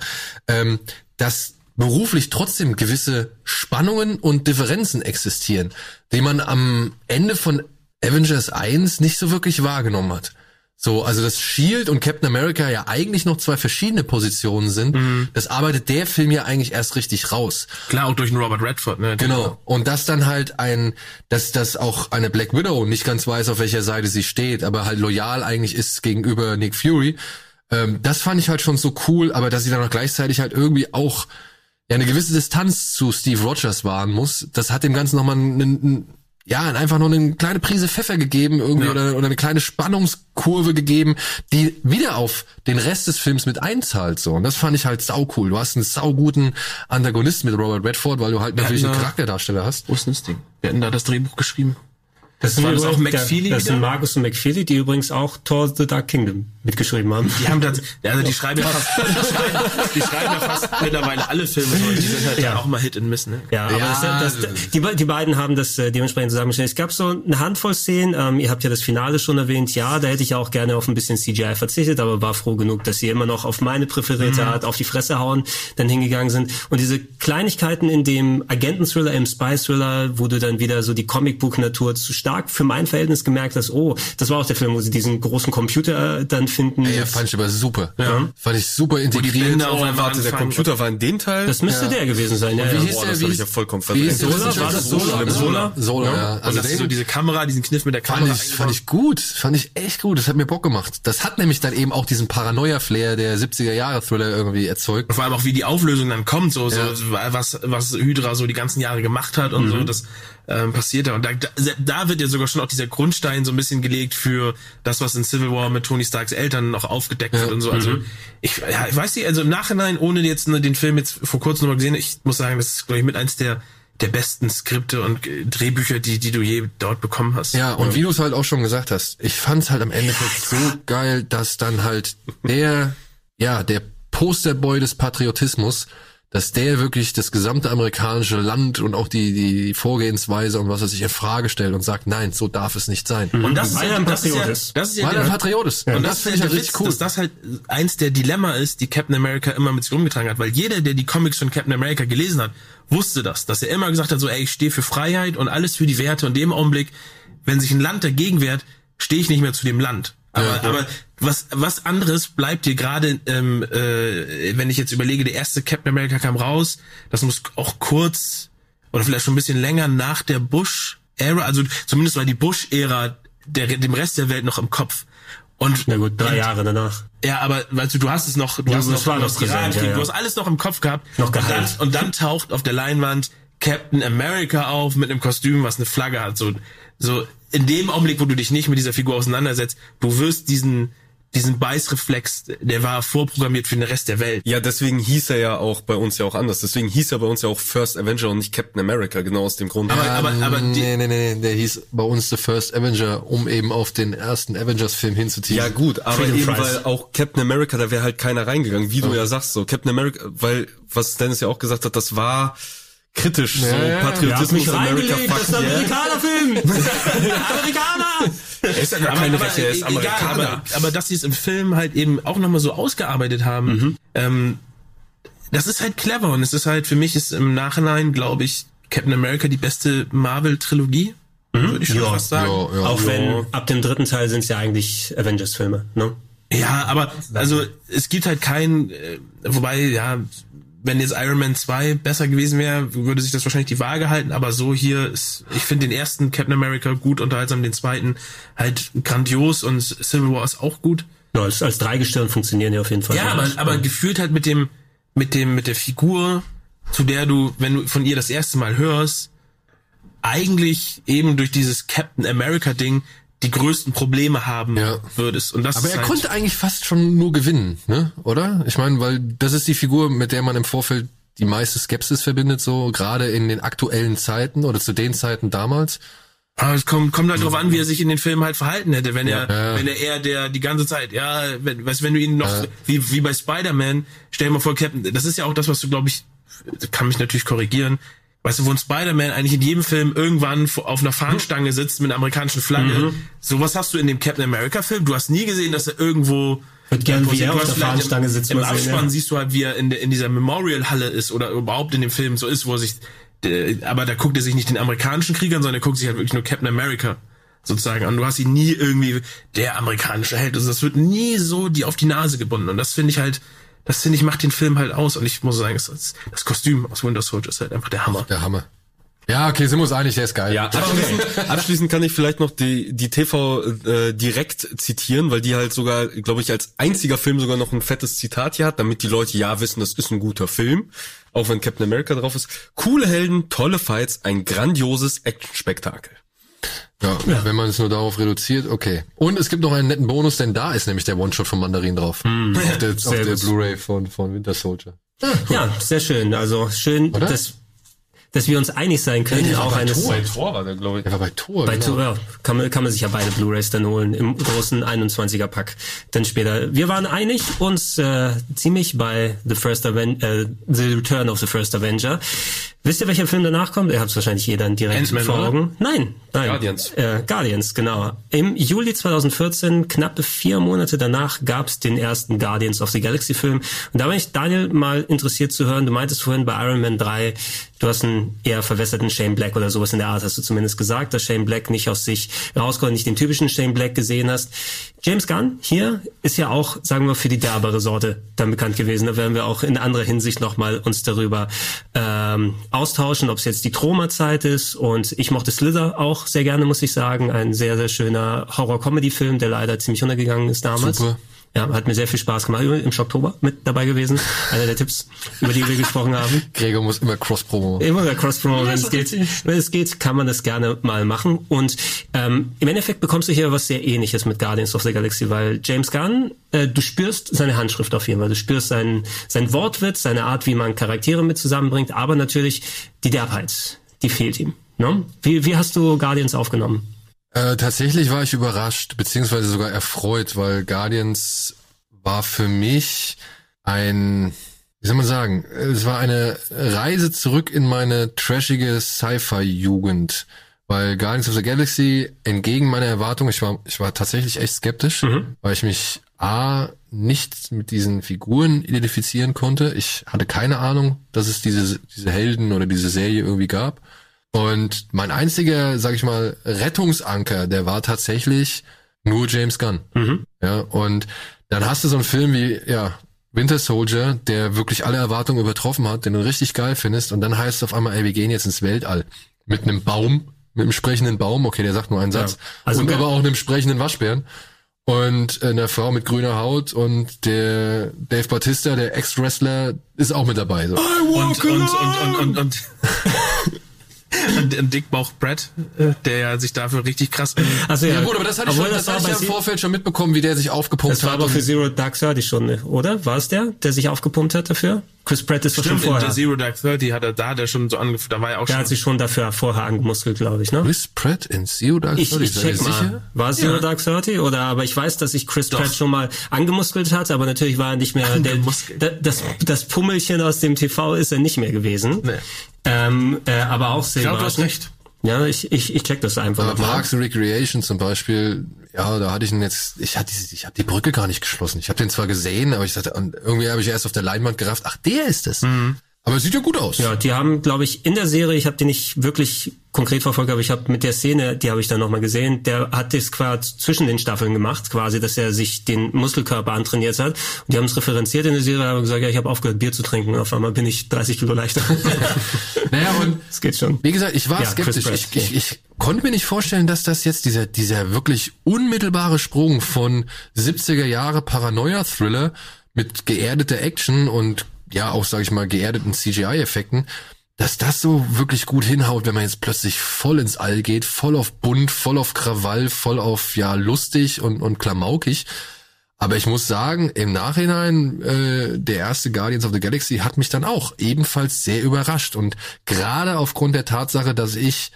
Ähm, dass beruflich trotzdem gewisse Spannungen und Differenzen existieren, die man am Ende von Avengers 1 nicht so wirklich wahrgenommen hat. So, also dass Shield und Captain America ja eigentlich noch zwei verschiedene Positionen sind, das arbeitet der Film ja eigentlich erst richtig raus. Klar, auch durch einen Robert Redford, ne? Genau. Und dass dann halt ein, dass das auch eine Black Widow nicht ganz weiß, auf welcher Seite sie steht, aber halt loyal eigentlich ist gegenüber Nick Fury. Ähm, das fand ich halt schon so cool, aber dass sie dann auch gleichzeitig halt irgendwie auch ja eine gewisse Distanz zu Steve Rogers wahren muss, das hat dem Ganzen nochmal einen, einen ja, einfach nur eine kleine Prise Pfeffer gegeben irgendwie Ja. oder, oder eine kleine Spannungskurve gegeben, die wieder auf den Rest des Films mit einzahlt so. Und das fand ich halt sau cool. Du hast einen sauguten Antagonist mit Robert Redford, weil du halt natürlich einen da- Charakterdarsteller hast. Wo ist denn das Ding? Wir hatten da das Drehbuch geschrieben. Das sind das McFeely Das sind? Marcus und McFeely, die übrigens auch Thor The Dark Kingdom mitgeschrieben haben. Die haben das, also die schreiben ja fast, die schreiben, die schreiben ja fast mittlerweile alle Filme die sind halt Ja. auch mal Hit and Miss, ne? Ja, aber Ja, das, das, die, die beiden haben das äh, dementsprechend zusammengestellt. Es gab so eine Handvoll Szenen, ähm, ihr habt ja das Finale schon erwähnt, ja, da hätte ich auch gerne auf ein bisschen CGI verzichtet, aber war froh genug, dass sie immer noch auf meine präferierte Art auf die Fresse hauen, dann hingegangen sind. Und diese Kleinigkeiten in dem Agenten-Thriller, im Spy-Thriller, wo du dann wieder so die Comicbook-Natur zu stark für mein Verhältnis gemerkt hast, oh, das war auch der Film, wo sie diesen großen Computer äh, dann finden. Ja, Das- fand ich aber super. Ja. Fand ich super integriert. Bänder auch Oh, einfach warte, der. Computer war in dem Teil? das müsste der gewesen sein, ja. Wie ja. hieß Boah, der? das Wie hab hieß- ich ja vollkommen wie hieß verdrängt. der Sola? War das Sola? Sola? Sola? Sola, ja. Also Also dass sie den so diese Kamera, diesen Kniff mit der fand Kamera. ich, fand ich gut. Fand ich echt gut. Das hat mir Bock gemacht. Das hat nämlich dann eben auch diesen Paranoia-Flair der 70er-Jahre-Thriller irgendwie erzeugt. vor allem auch wie die Auflösung dann kommt, so, Ja. so was, was Hydra so die ganzen Jahre gemacht hat und so, das ähm, passiert da. Und da, da, da wird ja sogar schon auch dieser Grundstein so ein bisschen gelegt für das, was in Civil War mit Tony Starks Eltern noch aufgedeckt wird und so. Also ich, ja, ich weiß nicht, also im Nachhinein, ohne jetzt ne, den Film jetzt vor kurzem nochmal gesehen, ich muss sagen, das ist, glaube ich, mit eins der der besten Skripte und Drehbücher, die, die du je dort bekommen hast. Ja, und wie du es halt auch schon gesagt hast, ich fand es halt am Endeffekt so geil, dass dann halt der, ja, der Posterboy des Patriotismus, dass der wirklich das gesamte amerikanische Land und auch die, die Vorgehensweise und was er sich in Frage stellt und sagt, nein, so darf es nicht sein. Und das ist, Weil ja, ein das ist ja, ist. das ist ja Weil er der- ein Patriot ist. Und Und das, das finde ich halt richtig cool. dass das halt eins der Dilemma ist, die Captain America immer mit sich rumgetragen hat. Weil jeder, der die Comics von Captain America gelesen hat, wusste das. Dass er immer gesagt hat, so, ey, ich stehe für Freiheit und alles für die Werte. Und dem Augenblick, wenn sich ein Land dagegen wehrt, stehe ich nicht mehr zu dem Land. Aber, Ja, ja. aber was, was anderes bleibt dir gerade, ähm, äh, wenn ich jetzt überlege, der erste Captain America kam raus, das muss auch kurz oder vielleicht schon ein bisschen länger nach der Bush-Ära, also zumindest war die Bush-Ära dem Rest der Welt noch im Kopf. Und Na gut, drei und- Jahre danach. ja, aber weißt du, du hast es noch, du hast das noch, war noch präsent, ja, ja. du hast alles noch im Kopf gehabt. Noch und, dann, und dann taucht auf der Leinwand Captain America auf mit einem Kostüm, was eine Flagge hat. So, so in dem Augenblick, wo du dich nicht mit dieser Figur auseinandersetzt, du wirst diesen diesen Beißreflex, der war vorprogrammiert für den Rest der Welt. Ja, deswegen hieß er ja auch bei uns ja auch anders. Deswegen hieß er bei uns ja auch First Avenger und nicht Captain America, genau aus dem Grund. Aber, aber, aber die, nee, nee, nee, der hieß bei uns The First Avenger, um eben auf den ersten Avengers-Film hinzuziehen. ja gut, aber Freedom eben Fries. weil auch Captain America, da wäre halt keiner reingegangen, wie du ja sagst, so Captain America, weil was Dennis ja auch gesagt hat, das war kritisch, so ja, ja. Habt Patriotismus, mich America, reingelegt, das ist fuck ein yeah. Amerikaner-Film! Amerikaner! Ist ja gar keine aber, Rechte, er ist egal, Amerikaner. aber, aber dass sie es im Film halt eben auch nochmal so ausgearbeitet haben, ähm, das ist halt clever und es ist halt, für mich ist im Nachhinein, glaube ich, Captain America die beste Marvel-Trilogie, würde ich schon Ja, fast sagen. Ja, ja. Auch wenn ab dem dritten Teil sind es ja eigentlich Avengers-Filme, ne? Ja, aber also es gibt halt keinen, äh, wobei, ja, wenn jetzt Iron Man 2 besser gewesen wäre, würde sich das wahrscheinlich die Waage halten, aber so hier ist, ich finde den ersten Captain America gut unterhaltsam, den zweiten halt grandios und Civil War ist auch gut. Ja, als, als Dreigestirn funktionieren die auf jeden Fall. Ja, aber, aber gefühlt halt mit dem, mit dem, mit der Figur, zu der du, wenn du von ihr das erste Mal hörst, eigentlich eben durch dieses Captain America Ding die größten Probleme haben Ja. würdest. Und das Aber er halt, konnte eigentlich fast schon nur gewinnen, ne? Oder? Ich meine, weil das ist die Figur, mit der man im Vorfeld die meiste Skepsis verbindet, so gerade in den aktuellen Zeiten oder zu den Zeiten damals. Aber es kommt, kommt halt drauf an, wie er sich in den Filmen halt verhalten hätte. Wenn er, Ja. wenn er eher der die ganze Zeit, ja, wenn, weißt, du, wenn du ihn noch, wie, wie bei Spider-Man, stell dir mal vor, Captain, das ist ja auch das, was du, glaube ich, kann mich natürlich korrigieren, weißt du, wo ein Spider-Man eigentlich in jedem Film irgendwann auf einer Fahnenstange sitzt mit einer amerikanischen Flagge. Mhm. Sowas hast du in dem Captain America Film. Du hast nie gesehen, dass er irgendwo würde gerne, wie er auf der Fahnenstange sitzt. Im, im Abspann sehen, siehst du halt, wie er in, in dieser Memorial-Halle ist oder überhaupt in dem Film so ist, wo er sich, aber da guckt er sich nicht den amerikanischen Krieg an, sondern er guckt sich halt wirklich nur Captain America sozusagen an. Du hast ihn nie irgendwie der amerikanische Held. Also das wird nie so die auf die Nase gebunden. Und das finde ich halt, das finde ich macht den Film halt aus. Und ich muss sagen, das, das Kostüm aus Winter Soldier ist halt einfach der Hammer. Der Hammer. Ja, okay, sind wir uns einig, der ist geil. Ja, abschließend, abschließend kann ich vielleicht noch die, die TV äh, direkt zitieren, weil die halt sogar, glaube ich, als einziger Film sogar noch ein fettes Zitat hier hat, damit die Leute ja wissen, das ist ein guter Film, auch wenn Captain America drauf ist. Coole Helden, tolle Fights, ein grandioses Action-Spektakel. Ja, ja, wenn man es nur darauf reduziert, okay. Und es gibt noch einen netten Bonus, denn da ist nämlich der One-Shot von Mandarin drauf. Mm, auf der, auf der Blu-ray von, von Winter Soldier. Ja, sehr schön. Also schön, Oder? dass dass wir uns einig sein können. Nee, auch eines, Tor. Bei Tor war der, glaube ich. Der war bei Tor. Bei genau. Tor, ja. Kann man, kann man sich ja beide Blu-Rays dann holen im großen 21er Pack. Dann später. Wir waren einig uns äh, ziemlich bei The First Aven äh, The Return of the First Avenger. Wisst ihr, welcher Film danach kommt? Ihr habt wahrscheinlich jeder direkt vor Augen. Nein, nein. Guardians. Äh, Guardians, genau. Im Juli 2014, knappe vier Monate danach, gab's den ersten Guardians of the Galaxy Film. Und da bin ich Daniel mal interessiert zu hören. Du meintest vorhin bei Iron Man 3, du hast einen eher verwässerten Shane Black oder sowas in der Art, hast du zumindest gesagt, dass Shane Black nicht aus sich rauskommt, nicht den typischen Shane Black gesehen hast. James Gunn hier ist ja auch, sagen wir, für die derbere Sorte dann bekannt gewesen. Da werden wir auch in anderer Hinsicht nochmal uns darüber ähm, austauschen, ob es jetzt die Troma-Zeit ist. Und ich mochte Slither auch sehr gerne, muss ich sagen. Ein sehr, sehr schöner Horror-Comedy-Film, der leider ziemlich untergegangen ist damals. Super. Ja, hat mir sehr viel Spaß gemacht. Im Schocktober mit dabei gewesen. Einer der Tipps, über die wir gesprochen haben. Gregor muss immer Cross-Promo. Immer der Cross-Promo, wenn es geht. Wenn es geht, kann man das gerne mal machen. Und ähm, im Endeffekt bekommst du hier was sehr ähnliches mit Guardians of the Galaxy, weil James Gunn, äh, du spürst seine Handschrift auf jeden Fall. Du spürst sein, sein Wortwitz, seine Art, wie man Charaktere mit zusammenbringt, aber natürlich die Derbheit, die fehlt ihm. Ne? Wie, wie hast du Guardians aufgenommen? Äh, tatsächlich war ich überrascht, beziehungsweise sogar erfreut, weil Guardians war für mich ein, wie soll man sagen, es war eine Reise zurück in meine trashige Sci-Fi-Jugend. Weil Guardians of the Galaxy, entgegen meiner Erwartung, ich war, ich war tatsächlich echt skeptisch, mhm. weil ich mich A, nicht mit diesen Figuren identifizieren konnte. Ich hatte keine Ahnung, dass es diese, diese Helden oder diese Serie irgendwie gab. Und mein einziger, sag ich mal, Rettungsanker, der war tatsächlich nur James Gunn. Mhm. Ja, und dann hast du so einen Film wie, ja, Winter Soldier, der wirklich alle Erwartungen übertroffen hat, den du richtig geil findest, und dann heißt es auf einmal, ey, wir gehen jetzt ins Weltall. Mit einem Baum, mit einem sprechenden Baum, okay, der sagt nur einen Satz. Ja. Also und aber auch einem sprechenden Waschbären. Und eine Frau mit grüner Haut und der Dave Batista, der Ex-Wrestler, ist auch mit dabei. So. Und, und, und, und, und, und, ein Dickbauch Brad, äh, der ja sich dafür richtig krass. Also ja, ja gut, aber das hatte ich, schon, das, das hatte ich ja im Vorfeld schon mitbekommen, wie der sich aufgepumpt hat. Das war aber für Zero Dark Thirty schon, oder? War es der, der sich aufgepumpt hat dafür? Chris Pratt ist doch schon vorher. In Zero Dark Thirty hat er da, der schon so angefangen, da war er auch der schon. Der hat sich schon dafür vorher angemuskelt, glaube ich, ne? Chris Pratt in Zero Dark Thirty? Ich, ich check mal. Sicher? War es Zero ja. Dark Thirty oder, aber ich weiß, dass sich Chris doch. Pratt schon mal angemuskelt hat, aber natürlich war er nicht mehr, der, das, das Pummelchen aus dem TV ist er nicht mehr gewesen. Nee. Ähm, äh, aber auch sehr Ich glaube, du hast recht. Ja, ich, ich, ich check das einfach. Aber Parks and Recreation zum Beispiel, ja, da hatte ich ihn jetzt, ich hatte ich habe die Brücke gar nicht geschlossen. Ich habe den zwar gesehen, aber ich dachte, und irgendwie habe ich erst auf der Leinwand gerafft, ach, der ist es. Mhm. Aber es sieht ja gut aus. Ja, die haben, glaube ich, in der Serie, ich habe die nicht wirklich konkret verfolgt, aber ich habe mit der Szene, die habe ich dann nochmal gesehen, der hat das quasi zwischen den Staffeln gemacht, quasi, dass er sich den Muskelkörper antrainiert hat. Und die haben es referenziert in der Serie, aber gesagt, ja, ich habe aufgehört, Bier zu trinken. Auf einmal bin ich 30 Kilo leichter. naja, und es geht schon. Wie gesagt, ich war ja, skeptisch. Ich, ich, ich konnte mir nicht vorstellen, dass das jetzt dieser, dieser wirklich unmittelbare Sprung von 70er Jahre Paranoia-Thriller mit geerdeter Action und ja auch, sage ich mal, geerdeten CGI-Effekten, dass das so wirklich gut hinhaut, wenn man jetzt plötzlich voll ins All geht, voll auf bunt, voll auf Krawall, voll auf ja lustig und, und klamaukig. Aber ich muss sagen, im Nachhinein, äh, der erste Guardians of the Galaxy hat mich dann auch ebenfalls sehr überrascht. Und gerade aufgrund der Tatsache, dass ich,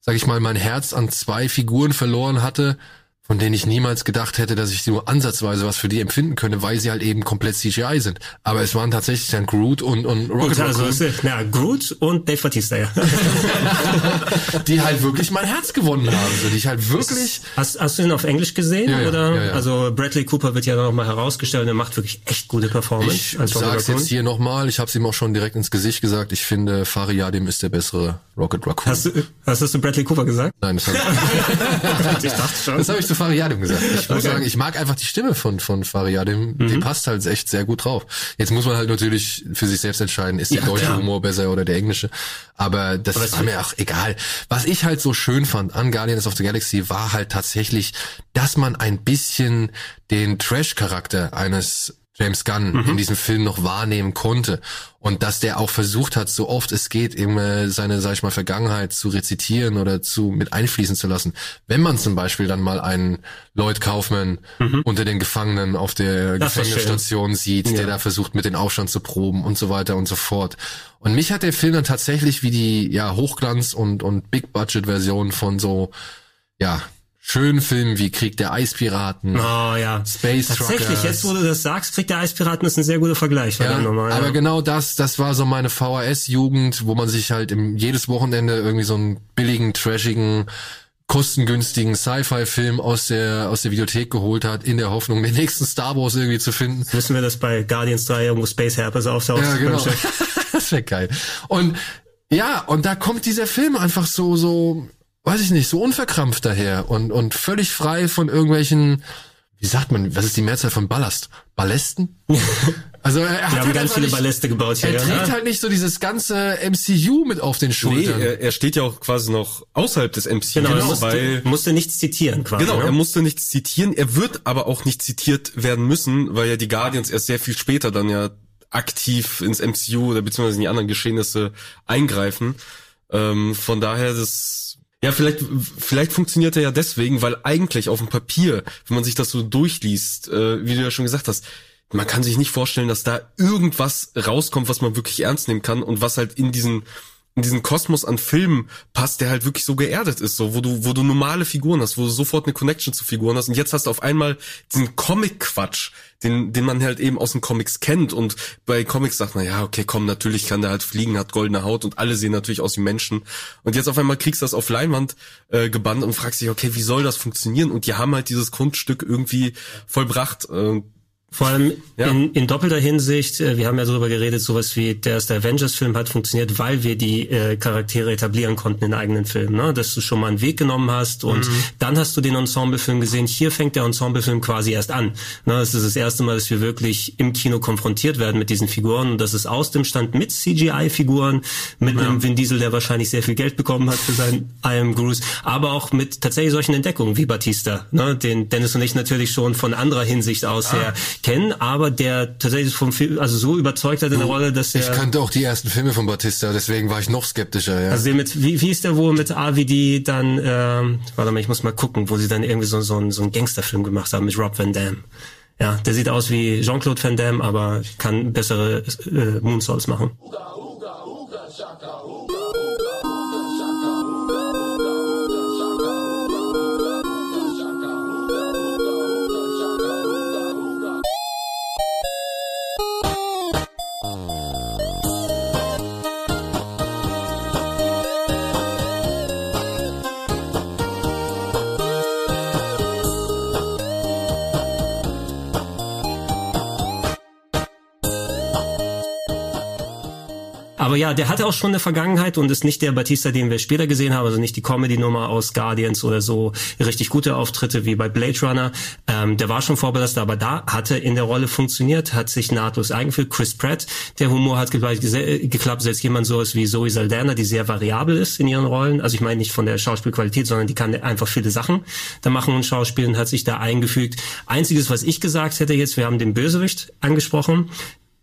sag ich mal, mein Herz an zwei Figuren verloren hatte, von denen ich niemals gedacht hätte, dass ich nur ansatzweise was für die empfinden könnte, weil sie halt eben komplett CGI sind. Aber es waren tatsächlich dann Groot und, und Rocket Gut, also Raccoon, ja, Groot und Dave Batista, ja. die halt wirklich mein Herz gewonnen haben. So, die ich halt wirklich... Hast, hast du ihn auf Englisch gesehen? Ja, oder? ja, ja. Also Bradley Cooper wird ja noch mal herausgestellt und er macht wirklich echt gute Performance. Ich sag's jetzt hier nochmal, ich habe es ihm auch schon direkt ins Gesicht gesagt, ich finde Fariadim ist der bessere Rocket Raccoon. Hast du, hast du Bradley Cooper gesagt? Nein, das habe ich, ich dachte schon. das hab ich Fariadim gesagt. Ich muss Okay. sagen, ich mag einfach die Stimme von, von Fariadim, die passt halt echt sehr gut drauf. Jetzt muss man halt natürlich für sich selbst entscheiden, ist der Ja, deutsche klar. Humor besser oder der englische. Aber das war mir auch egal. Was ich halt so schön fand an Guardians of the Galaxy war halt tatsächlich, dass man ein bisschen den Trash-Charakter eines James Gunn Mhm. in diesem Film noch wahrnehmen konnte und dass der auch versucht hat, so oft es geht, immer seine, sag ich mal, Vergangenheit zu rezitieren oder zu mit einfließen zu lassen. Wenn man zum Beispiel dann mal einen Lloyd Kaufman unter den Gefangenen auf der Mhm. Das. Gefängnisstation sieht, Ja. der da versucht, mit den Aufstand zu proben und so weiter und so fort. Und mich hat der Film dann tatsächlich wie die ja Hochglanz und und Big Budget Version von so ja schönen Filmen wie Krieg der Eispiraten. Oh ja. Space Tatsächlich, jetzt wo du das sagst, kriegt der Eispiraten ist ein sehr guter Vergleich. Ja, nochmal, aber ja. genau das, das war so meine VHS-Jugend, wo man sich halt im, jedes Wochenende irgendwie so einen billigen, trashigen, kostengünstigen Sci-Fi-Film aus der, aus der Videothek geholt hat, in der Hoffnung, den nächsten Star Wars irgendwie zu finden. Wissen wir, dass bei Guardians 3 irgendwo Space Herpes auftaucht? Ja, genau. das wäre geil. Und ja, und da kommt dieser Film einfach so, so, weiß ich nicht, so unverkrampft daher und, und völlig frei von irgendwelchen, wie sagt man, was ist die Mehrzahl von Ballast? Ballästen? Also er, er hat Wir haben halt ganz viele nicht, Balleste gebaut hier. er trägt ja. halt nicht so dieses ganze MCU mit auf den Nee, Schultern. er, er steht ja auch quasi noch außerhalb des MCU, Genau, er musste, weil musste nichts zitieren quasi. Genau, ne? er musste nichts zitieren, er wird aber auch nicht zitiert werden müssen, weil ja die Guardians erst sehr viel später dann ja aktiv ins MCU oder beziehungsweise in die anderen Geschehnisse eingreifen. Ähm, von daher das ja, vielleicht, vielleicht funktioniert er ja deswegen, weil eigentlich auf dem Papier, wenn man sich das so durchliest, äh, wie du ja schon gesagt hast, man kann sich nicht vorstellen, dass da irgendwas rauskommt, was man wirklich ernst nehmen kann und was halt in diesen in diesen Kosmos an Filmen passt, der halt wirklich so geerdet ist, so wo du wo du normale Figuren hast, wo du sofort eine Connection zu Figuren hast. Und jetzt hast du auf einmal diesen Comic Quatsch, den den man halt eben aus den Comics kennt. Und bei Comics sagt man ja, okay, komm, natürlich kann der halt fliegen, hat goldene Haut und alle sehen natürlich aus wie Menschen. Und jetzt auf einmal kriegst du das auf Leinwand äh, gebannt und fragst dich, okay, wie soll das funktionieren? Und die haben halt dieses Kunststück irgendwie vollbracht äh, Vor allem Ja. in, in doppelter Hinsicht, äh, wir haben ja darüber geredet, sowas wie der erste Avengers-Film hat funktioniert, weil wir die äh, Charaktere etablieren konnten in eigenen Filmen, ne? dass du schon mal einen Weg genommen hast und Mhm. dann hast du den Ensemble-Film gesehen. Hier fängt der Ensemble-Film quasi erst an. Ne? Das ist das erste Mal, dass wir wirklich im Kino konfrontiert werden mit diesen Figuren und das ist aus dem Stand mit CGI-Figuren, mit einem Vin Diesel, der wahrscheinlich sehr viel Geld bekommen hat für seinen I Am Groot, aber auch mit tatsächlich solchen Entdeckungen wie Batista, ne? den Dennis und ich natürlich schon von anderer Hinsicht aus Ah. her kennen, aber der tatsächlich vom Film, also so überzeugt hat in der Rolle, dass er ich kannte auch die ersten Filme von Batista, deswegen war ich noch skeptischer. Ja. also mit, wie, wie ist der, wo mit AVD dann, ähm, warte mal, ich muss mal gucken, wo sie dann irgendwie so, so, so einen Gangsterfilm gemacht haben mit Rob Van Dam. Ja, der sieht aus wie Jean-Claude Van Damme, aber kann bessere äh, Moonsaults machen. Aber ja, der hatte auch schon eine Vergangenheit und ist nicht der Batista, den wir später gesehen haben, also nicht die Comedy-Nummer aus Guardians oder so richtig gute Auftritte wie bei Blade Runner. Ähm, der war schon vorbelastet, aber da hatte in der Rolle funktioniert, hat sich nahtlos eingeführt. Chris Pratt, der Humor hat gese- geklappt, selbst jemand sowas wie Zoe Saldana, die sehr variabel ist in ihren Rollen. Also ich meine nicht von der Schauspielqualität, sondern die kann einfach viele Sachen da machen und schauspielen, hat sich da eingefügt. Einziges, was ich gesagt hätte jetzt, wir haben den Bösewicht angesprochen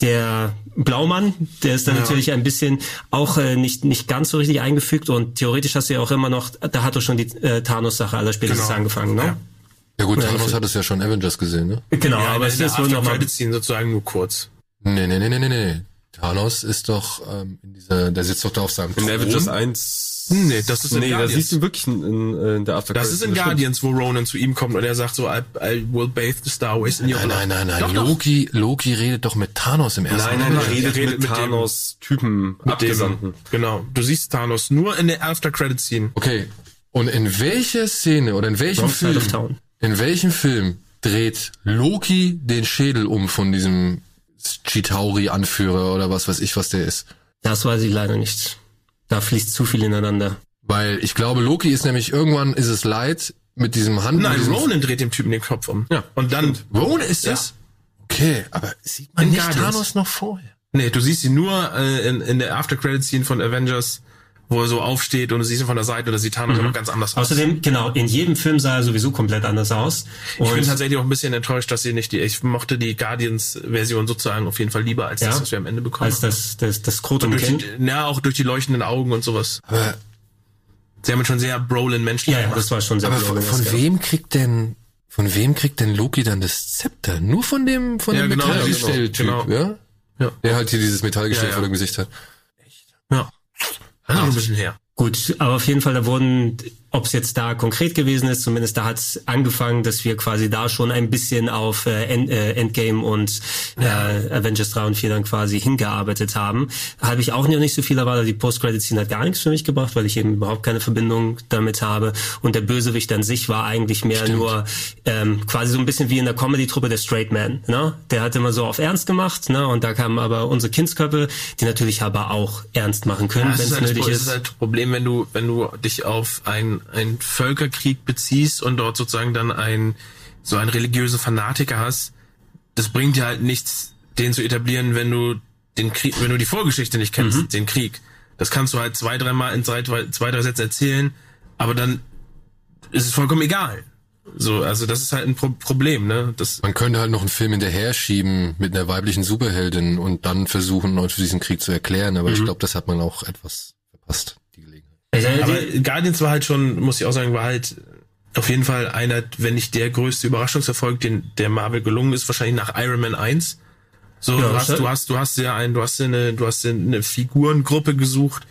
der Blaumann, der ist dann natürlich ein bisschen auch äh, nicht nicht ganz so richtig eingefügt und theoretisch hast du ja auch immer noch, da hat doch schon die äh, Thanos-Sache aller spätestens Genau. angefangen, ne? Ja. Ja gut, Thanos hat es ja schon Avengers gesehen, ne? Genau, Ja, aber es ist wohl noch mal, After-Credit-Scene sozusagen nur kurz. Nee, nee, nee, nee, nee, nee. Thanos ist doch ähm, in dieser, der sitzt doch da auf seinem In Thron. Avengers 1. Nee, das ist in Nee, da Guardians. siehst du wirklich in, in, in der After Das ist in Guardians, wo Ronan zu ihm kommt und er sagt so, I, I will bathe the Star Ways in your Nein, blood. nein, nein, nein. Doch, doch. Loki, Loki redet doch mit Thanos im ersten Nein, nein, Mal. er redet, redet mit, mit dem- Thanos Typen Mit dem- Abgesandten. Genau. Du siehst Thanos nur in der After Credit Scene. Okay. Und in welcher Szene oder in welchem Film, in welchem Film dreht Loki den Schädel um von diesem Chitauri-Anführer oder was weiß ich, was der ist? Das weiß ich leider nicht. Da fließt zu viel ineinander. Weil ich glaube, Loki ist nämlich irgendwann ist es leid mit diesem Hand. Nein, diesem Ronan dreht dem Typen den Kopf um. Ja. Und dann, Ronan ist Ja. das? Okay, aber sieht man nicht Guardians. Thanos noch vorher? nee, du siehst ihn nur äh, in, in der After Credit Scene von Avengers, wo er so aufsteht und du siehst ihn von der Seite und da sieht Thanos noch ganz anders aus. Außerdem, genau, in jedem Film sah er sowieso komplett anders aus. Ich bin Und tatsächlich auch ein bisschen enttäuscht, dass sie nicht die, ich mochte die Guardians-Version sozusagen auf jeden Fall lieber als das, Ja. was wir am Ende bekommen. als das, das, das durch Krotum-Kind. die, ja, auch durch die leuchtenden Augen und sowas. Aber, Sie haben schon sehr Brolin-menschlich Ja, ja, gemacht. das war schon sehr aber von, von ja. wem kriegt denn von wem kriegt denn Loki dann das Zepter? Nur von dem von Ja, dem genau, Metallgestell-Typ, genau. ja? Ja. Der halt hier dieses Metallgestell Ja, ja. vor dem Gesicht hat. Ja. Das ist noch ein bisschen her. Gut, aber auf jeden Fall, da wurden, ob es jetzt da konkret gewesen ist, zumindest da hat es angefangen, dass wir quasi da schon ein bisschen auf äh, End, äh, Endgame und äh, Avengers 3 und 4 dann quasi hingearbeitet haben. Habe ich auch noch nicht so viel erwartet. Die Post-Credit-Scene hat gar nichts für mich gebracht, weil ich eben überhaupt keine Verbindung damit habe. Und der Bösewicht an sich war eigentlich mehr nur ähm, quasi so ein bisschen wie in der Comedy-Truppe der Straight Man. Ne? Der hat immer so auf Ernst gemacht, ne? und da kamen aber unsere Kindsköpfe, die natürlich aber auch ernst machen können, Ja, wenn ist, es nötig ist. ist halt das Problem, wenn du, wenn du dich auf ein, ein Völkerkrieg beziehst und dort sozusagen dann ein, so einen religiösen Fanatiker hast, das bringt dir halt nichts, den zu etablieren, wenn du den Krieg, wenn du die Vorgeschichte nicht kennst, Mhm. den Krieg. Das kannst du halt zwei, dreimal in zwei, drei- zwei, drei Sätzen erzählen, aber dann ist es vollkommen egal. So, also das ist halt ein Pro Problem, ne? Das, Man könnte halt noch einen Film hinterher schieben mit einer weiblichen Superheldin und dann versuchen, Leute diesen Krieg zu erklären, aber ich glaube, das hat man auch etwas verpasst. Also, Aber Guardians war halt schon, muss ich auch sagen, war halt auf jeden Fall einer, wenn nicht der größte Überraschungserfolg, den der Marvel gelungen ist, wahrscheinlich nach Iron Man 1. So, Ja, du hast, du hast, du hast ja ein, du hast eine, du hast eine Figurengruppe gesucht,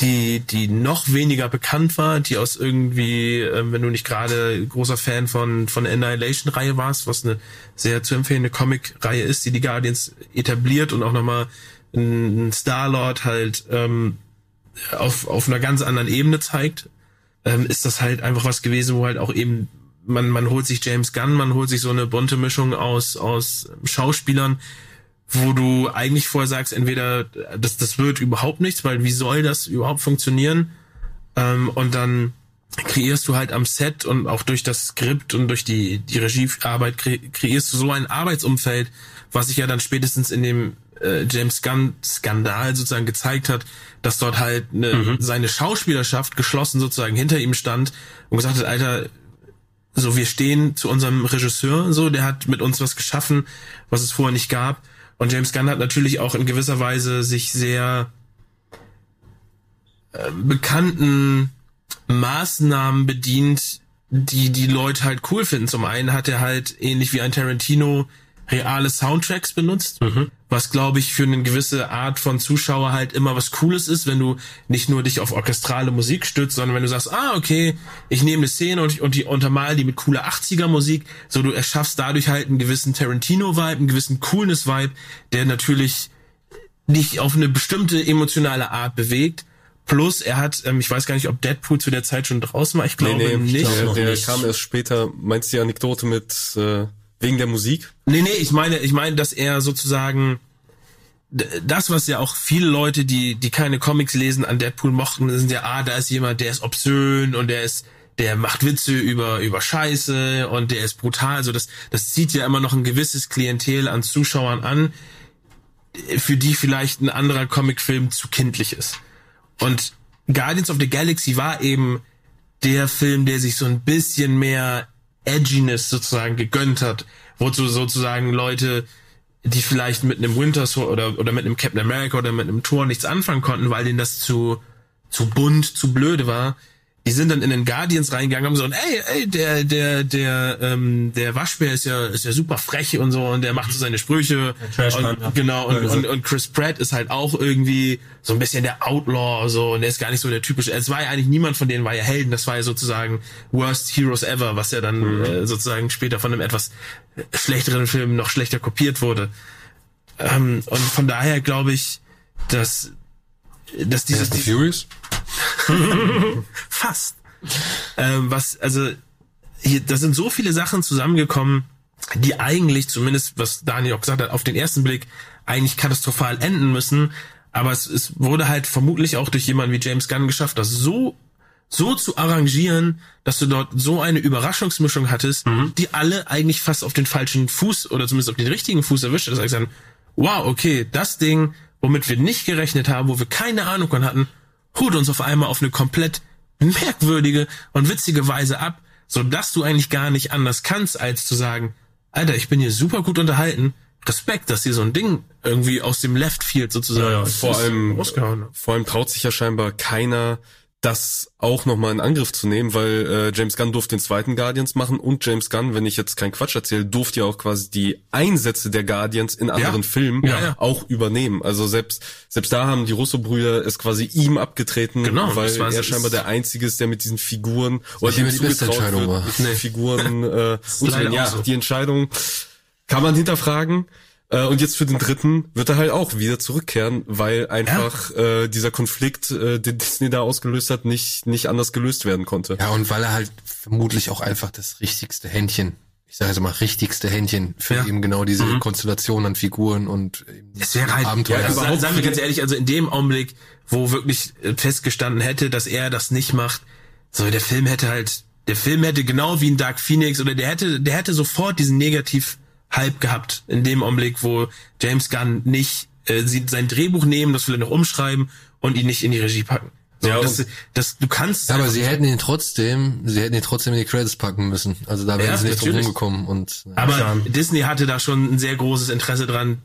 die, die noch weniger bekannt war, die aus irgendwie, ähm, wenn du nicht gerade großer Fan von, von der Annihilation-Reihe warst, was eine sehr zu empfehlende Comic-Reihe ist, die die Guardians etabliert und auch nochmal ein Star-Lord halt, ähm, auf, auf einer ganz anderen Ebene zeigt, ähm, ist das halt einfach was gewesen, wo halt auch eben man, man holt sich James Gunn, man holt sich so eine bunte Mischung aus, aus Schauspielern, wo du eigentlich vorher sagst, entweder das, das wird überhaupt nichts, weil wie soll das überhaupt funktionieren? Ähm, und dann kreierst du halt am Set und auch durch das Skript und durch die, die Regiearbeit kre kreierst du so ein Arbeitsumfeld, was sich ja dann spätestens in dem äh, James Gunn-Skandal sozusagen gezeigt hat, dass dort halt eine, seine Schauspielerschaft geschlossen sozusagen hinter ihm stand und gesagt hat, Alter, so wir stehen zu unserem Regisseur, so der hat mit uns was geschaffen, was es vorher nicht gab. Und James Gunn hat natürlich auch in gewisser Weise sich sehr äh, bekannten Maßnahmen bedient, die die Leute halt cool finden. Zum einen hat er halt ähnlich wie ein Tarantino reale Soundtracks benutzt, was glaube ich für eine gewisse Art von Zuschauer halt immer was Cooles ist, wenn du nicht nur dich auf orchestrale Musik stützt, sondern wenn du sagst, ah okay, ich nehme eine Szene und, und die untermal die mit cooler 80er Musik, so du erschaffst dadurch halt einen gewissen Tarantino-Vibe, einen gewissen Coolness-Vibe, der natürlich dich auf eine bestimmte emotionale Art bewegt. Plus, er hat, ähm, ich weiß gar nicht, ob Deadpool zu der Zeit schon draußen war, ich glaube nee, nee, nicht. glaub der, noch der nicht. kam erst später. Meinst du die Anekdote mit äh, wegen der Musik? Nee, nee, ich meine, ich meine, dass er sozusagen das, was ja auch viele Leute, die, die keine Comics lesen, an Deadpool mochten, sind ja, ah, da ist jemand, der ist obszön und der ist, der macht Witze über, über Scheiße und der ist brutal. Also das, das zieht ja immer noch ein gewisses Klientel an Zuschauern an, für die vielleicht ein anderer Comicfilm zu kindlich ist. Und Guardians of the Galaxy war eben der Film, der sich so ein bisschen mehr Edginess sozusagen gegönnt hat, wozu sozusagen Leute, die vielleicht mit einem Winter Soldier oder, oder mit einem Captain America oder mit einem Thor nichts anfangen konnten, weil denen das zu, zu bunt, zu blöde war, die sind dann in den Guardians reingegangen und haben so, ey, ey, der, der, der, ähm, der Waschbär ist ja, ist ja super frech und so und der macht so seine Sprüche. Und, genau, und, und, und Chris Pratt ist halt auch irgendwie so ein bisschen der Outlaw so und der ist gar nicht so der typische. Es war ja eigentlich niemand von denen war ja Helden, das war ja sozusagen Worst Heroes Ever, was ja dann mhm. äh, sozusagen später von einem etwas schlechteren Film noch schlechter kopiert wurde. Ähm, und von daher glaube ich, dass dass dieses die Furious fast ähm, was also hier da sind so viele Sachen zusammengekommen, die eigentlich zumindest was Daniel auch gesagt hat auf den ersten Blick eigentlich katastrophal enden müssen, aber es, es wurde halt vermutlich auch durch jemanden wie James Gunn geschafft, das so so zu arrangieren, dass du dort so eine Überraschungsmischung hattest, mhm. die alle eigentlich fast auf den falschen Fuß oder zumindest auf den richtigen Fuß erwischt. Das heißt dann, wow, okay, das Ding womit wir nicht gerechnet haben, wo wir keine Ahnung von hatten, holt uns auf einmal auf eine komplett merkwürdige und witzige Weise ab, so dass du eigentlich gar nicht anders kannst, als zu sagen, Alter, ich bin hier super gut unterhalten. Respekt, dass hier so ein Ding irgendwie aus dem Left Field sozusagen ja, ja, vor allem vor allem traut sich ja scheinbar keiner das auch nochmal in Angriff zu nehmen, weil äh, James Gunn durfte den zweiten Guardians machen und James Gunn, wenn ich jetzt keinen Quatsch erzähle, durfte ja auch quasi die Einsätze der Guardians in anderen ja. Filmen ja, auch übernehmen. Also selbst selbst da haben die Russo-Brüder es quasi ihm abgetreten, genau, weil er scheinbar der Einzige ist, der mit diesen Figuren oder dem zugetraut wird, war. mit nee. Figuren äh, und ja, so. die Entscheidung kann man hinterfragen. Äh, und jetzt für den dritten wird er halt auch wieder zurückkehren, weil einfach ja. äh, dieser Konflikt, äh, den Disney da ausgelöst hat, nicht nicht anders gelöst werden konnte. Ja, und weil er halt vermutlich auch einfach das richtigste Händchen, ich sage jetzt mal richtigste Händchen für ja. eben genau diese mhm. Konstellation an Figuren und es wäre halt, Abenteuer. Ja, überhaupt sagen wir ganz ehrlich, also in dem Augenblick, wo wirklich äh, festgestanden hätte, dass er das nicht macht, so der Film hätte halt, der Film hätte genau wie ein Dark Phoenix oder der hätte, der hätte sofort diesen Negativ Hype gehabt in dem Augenblick, wo James Gunn nicht äh, sie sein Drehbuch nehmen, das vielleicht noch umschreiben und ihn nicht in die Regie packen. So, ja, das, das, du kannst. Aber sie hätten ihn trotzdem, sie hätten ihn trotzdem in die Credits packen müssen. Also da wären ja, sie nicht drum rumgekommen und. Ja. Aber ja. Disney hatte da schon ein sehr großes Interesse dran,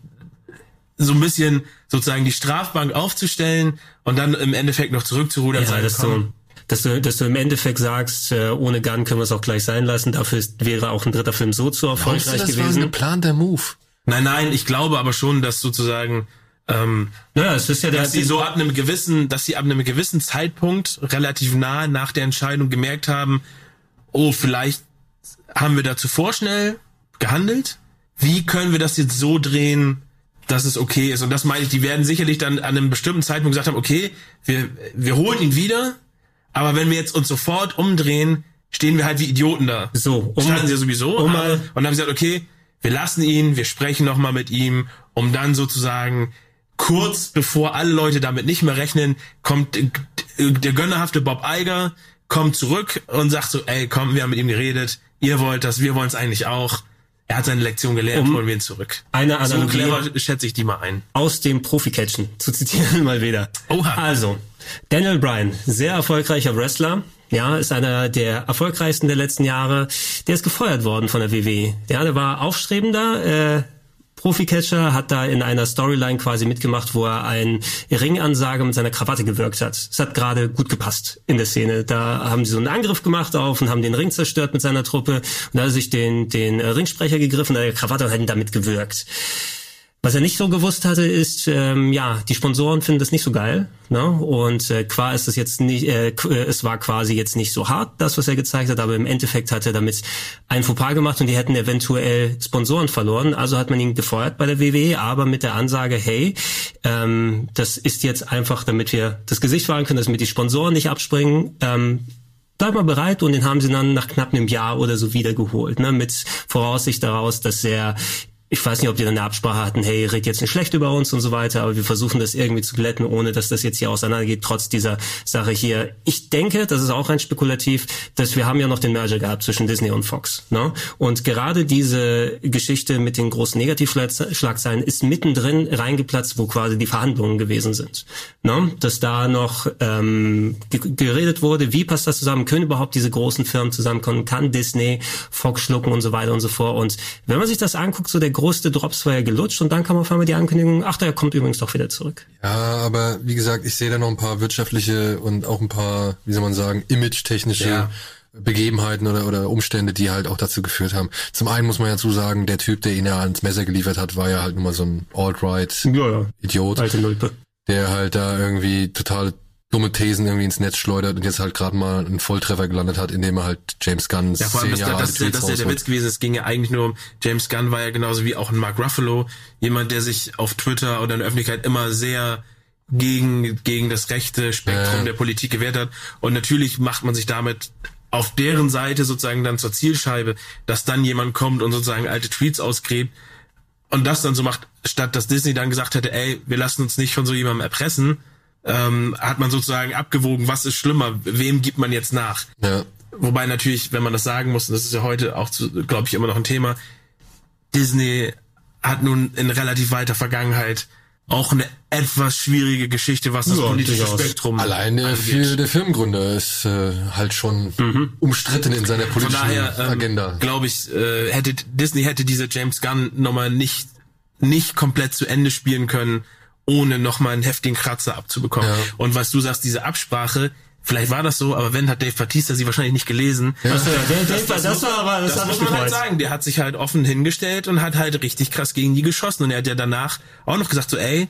so ein bisschen sozusagen die Strafbank aufzustellen und dann im Endeffekt noch zurückzurudern. Ja, sein, das so dass du, dass du im Endeffekt sagst, äh, ohne Gun können wir es auch gleich sein lassen. Dafür ist, wäre auch ein dritter Film so zu erfolgreich du, das gewesen. Das war ein geplanter Move. Nein, nein, ich glaube aber schon, dass sozusagen ähm, naja, es ist ja der, dass sie so ab einem gewissen, dass sie ab einem gewissen Zeitpunkt relativ nah nach der Entscheidung gemerkt haben, oh, vielleicht haben wir da zuvor schnell gehandelt. Wie können wir das jetzt so drehen, dass es okay ist? Und das meine ich, die werden sicherlich dann an einem bestimmten Zeitpunkt gesagt haben, okay, wir, wir holen ihn wieder, aber wenn wir jetzt uns sofort umdrehen, stehen wir halt wie Idioten da. So, um, standen sie ja sowieso. Um mal, und dann haben sie gesagt, okay, wir lassen ihn, wir sprechen nochmal mit ihm, um dann sozusagen kurz bevor alle Leute damit nicht mehr rechnen, kommt der gönnerhafte Bob Eiger, kommt zurück und sagt so, ey, komm, wir haben mit ihm geredet, ihr wollt das, wir wollen es eigentlich auch. Er hat seine Lektion gelernt, um holen wir ihn zurück. Eine Analogie so clever schätze ich die mal ein. Aus dem Profi-Catchen, zu zitieren mal wieder. Oha. Also, Daniel Bryan, sehr erfolgreicher Wrestler. Ja, ist einer der erfolgreichsten der letzten Jahre. Der ist gefeuert worden von der WWE. Ja, der war aufstrebender, äh, Profi-Catcher hat da in einer Storyline quasi mitgemacht, wo er ein Ringansage mit seiner Krawatte gewirkt hat. Es hat gerade gut gepasst in der Szene. Da haben sie so einen Angriff gemacht auf und haben den Ring zerstört mit seiner Truppe und da hat er sich den, den Ringsprecher gegriffen, der Krawatte und hat ihn damit gewirkt. Was er nicht so gewusst hatte, ist, ähm, ja, die Sponsoren finden das nicht so geil. Ne? Und äh, qua ist es jetzt nicht, äh, äh, es war quasi jetzt nicht so hart, das, was er gezeigt hat, aber im Endeffekt hat er damit ein Fauxpas gemacht und die hätten eventuell Sponsoren verloren. Also hat man ihn gefeuert bei der WWE, aber mit der Ansage, hey, ähm, das ist jetzt einfach, damit wir das Gesicht wahren können, damit die Sponsoren nicht abspringen. Ähm, bleib mal bereit und den haben sie dann nach knapp einem Jahr oder so wiedergeholt, ne, mit Voraussicht daraus, dass er ich weiß nicht, ob die dann eine Absprache hatten, hey, red jetzt nicht schlecht über uns und so weiter, aber wir versuchen das irgendwie zu glätten, ohne dass das jetzt hier auseinandergeht, trotz dieser Sache hier. Ich denke, das ist auch rein spekulativ, dass wir haben ja noch den Merger gehabt zwischen Disney und Fox. Ne? Und gerade diese Geschichte mit den großen Negativschlagzeilen ist mittendrin reingeplatzt, wo quasi die Verhandlungen gewesen sind. Ne? Dass da noch ähm, geredet wurde, wie passt das zusammen, können überhaupt diese großen Firmen zusammenkommen, kann Disney, Fox schlucken und so weiter und so fort. Und wenn man sich das anguckt, so der größte Drops war ja gelutscht und dann kam auf einmal die Ankündigung, ach, der kommt übrigens doch wieder zurück. Ja, aber wie gesagt, ich sehe da noch ein paar wirtschaftliche und auch ein paar, wie soll man sagen, image-technische Ja. Begebenheiten oder, oder Umstände, die halt auch dazu geführt haben. Zum einen muss man ja zu sagen, der Typ, der ihn ja ans Messer geliefert hat, war ja halt nur mal so ein Alt-Right-Idiot, ja. Alte Nulpe. der halt da irgendwie total dumme Thesen irgendwie ins Netz schleudert und jetzt halt gerade mal einen Volltreffer gelandet hat, indem er halt James Gunn Ja, vor allem, zehn das, Jahre das, das, ist ja der. Witz gewesen. Es ging ja eigentlich nur um, James Gunn war ja genauso wie auch ein Mark Ruffalo, jemand, der sich auf Twitter oder in der Öffentlichkeit immer sehr gegen, gegen das rechte Spektrum Ja. der Politik gewehrt hat. Und natürlich macht man sich damit auf deren Seite sozusagen dann zur Zielscheibe, dass dann jemand kommt und sozusagen alte Tweets ausgräbt und das dann so macht, statt dass Disney dann gesagt hätte, ey, wir lassen uns nicht von so jemandem erpressen, ähm, hat man sozusagen abgewogen, was ist schlimmer, wem gibt man jetzt nach? Ja. Wobei natürlich, wenn man das sagen muss, und das ist ja heute auch, glaube ich, immer noch ein Thema, Disney hat nun in relativ weiter Vergangenheit auch eine etwas schwierige Geschichte, was das Ja, politische. Spektrum Allein der, angeht. viel, der Firmengründer ist äh, halt schon umstritten in seiner Mhm. Von politischen daher ähm, Agenda. glaube ich, äh, hätte Disney hätte diese James Gunn Nummer nicht nicht komplett zu Ende spielen können, ohne nochmal einen heftigen Kratzer abzubekommen. Ja. Und was du sagst, diese Absprache, vielleicht war das so, aber wenn hat Dave Batista sie wahrscheinlich nicht gelesen. Das, war- der, der, das, muss- war aber, das, das hat muss man halt sagen. Der hat sich halt offen hingestellt und hat halt richtig krass gegen die geschossen. Und er hat ja danach auch noch gesagt so, ey,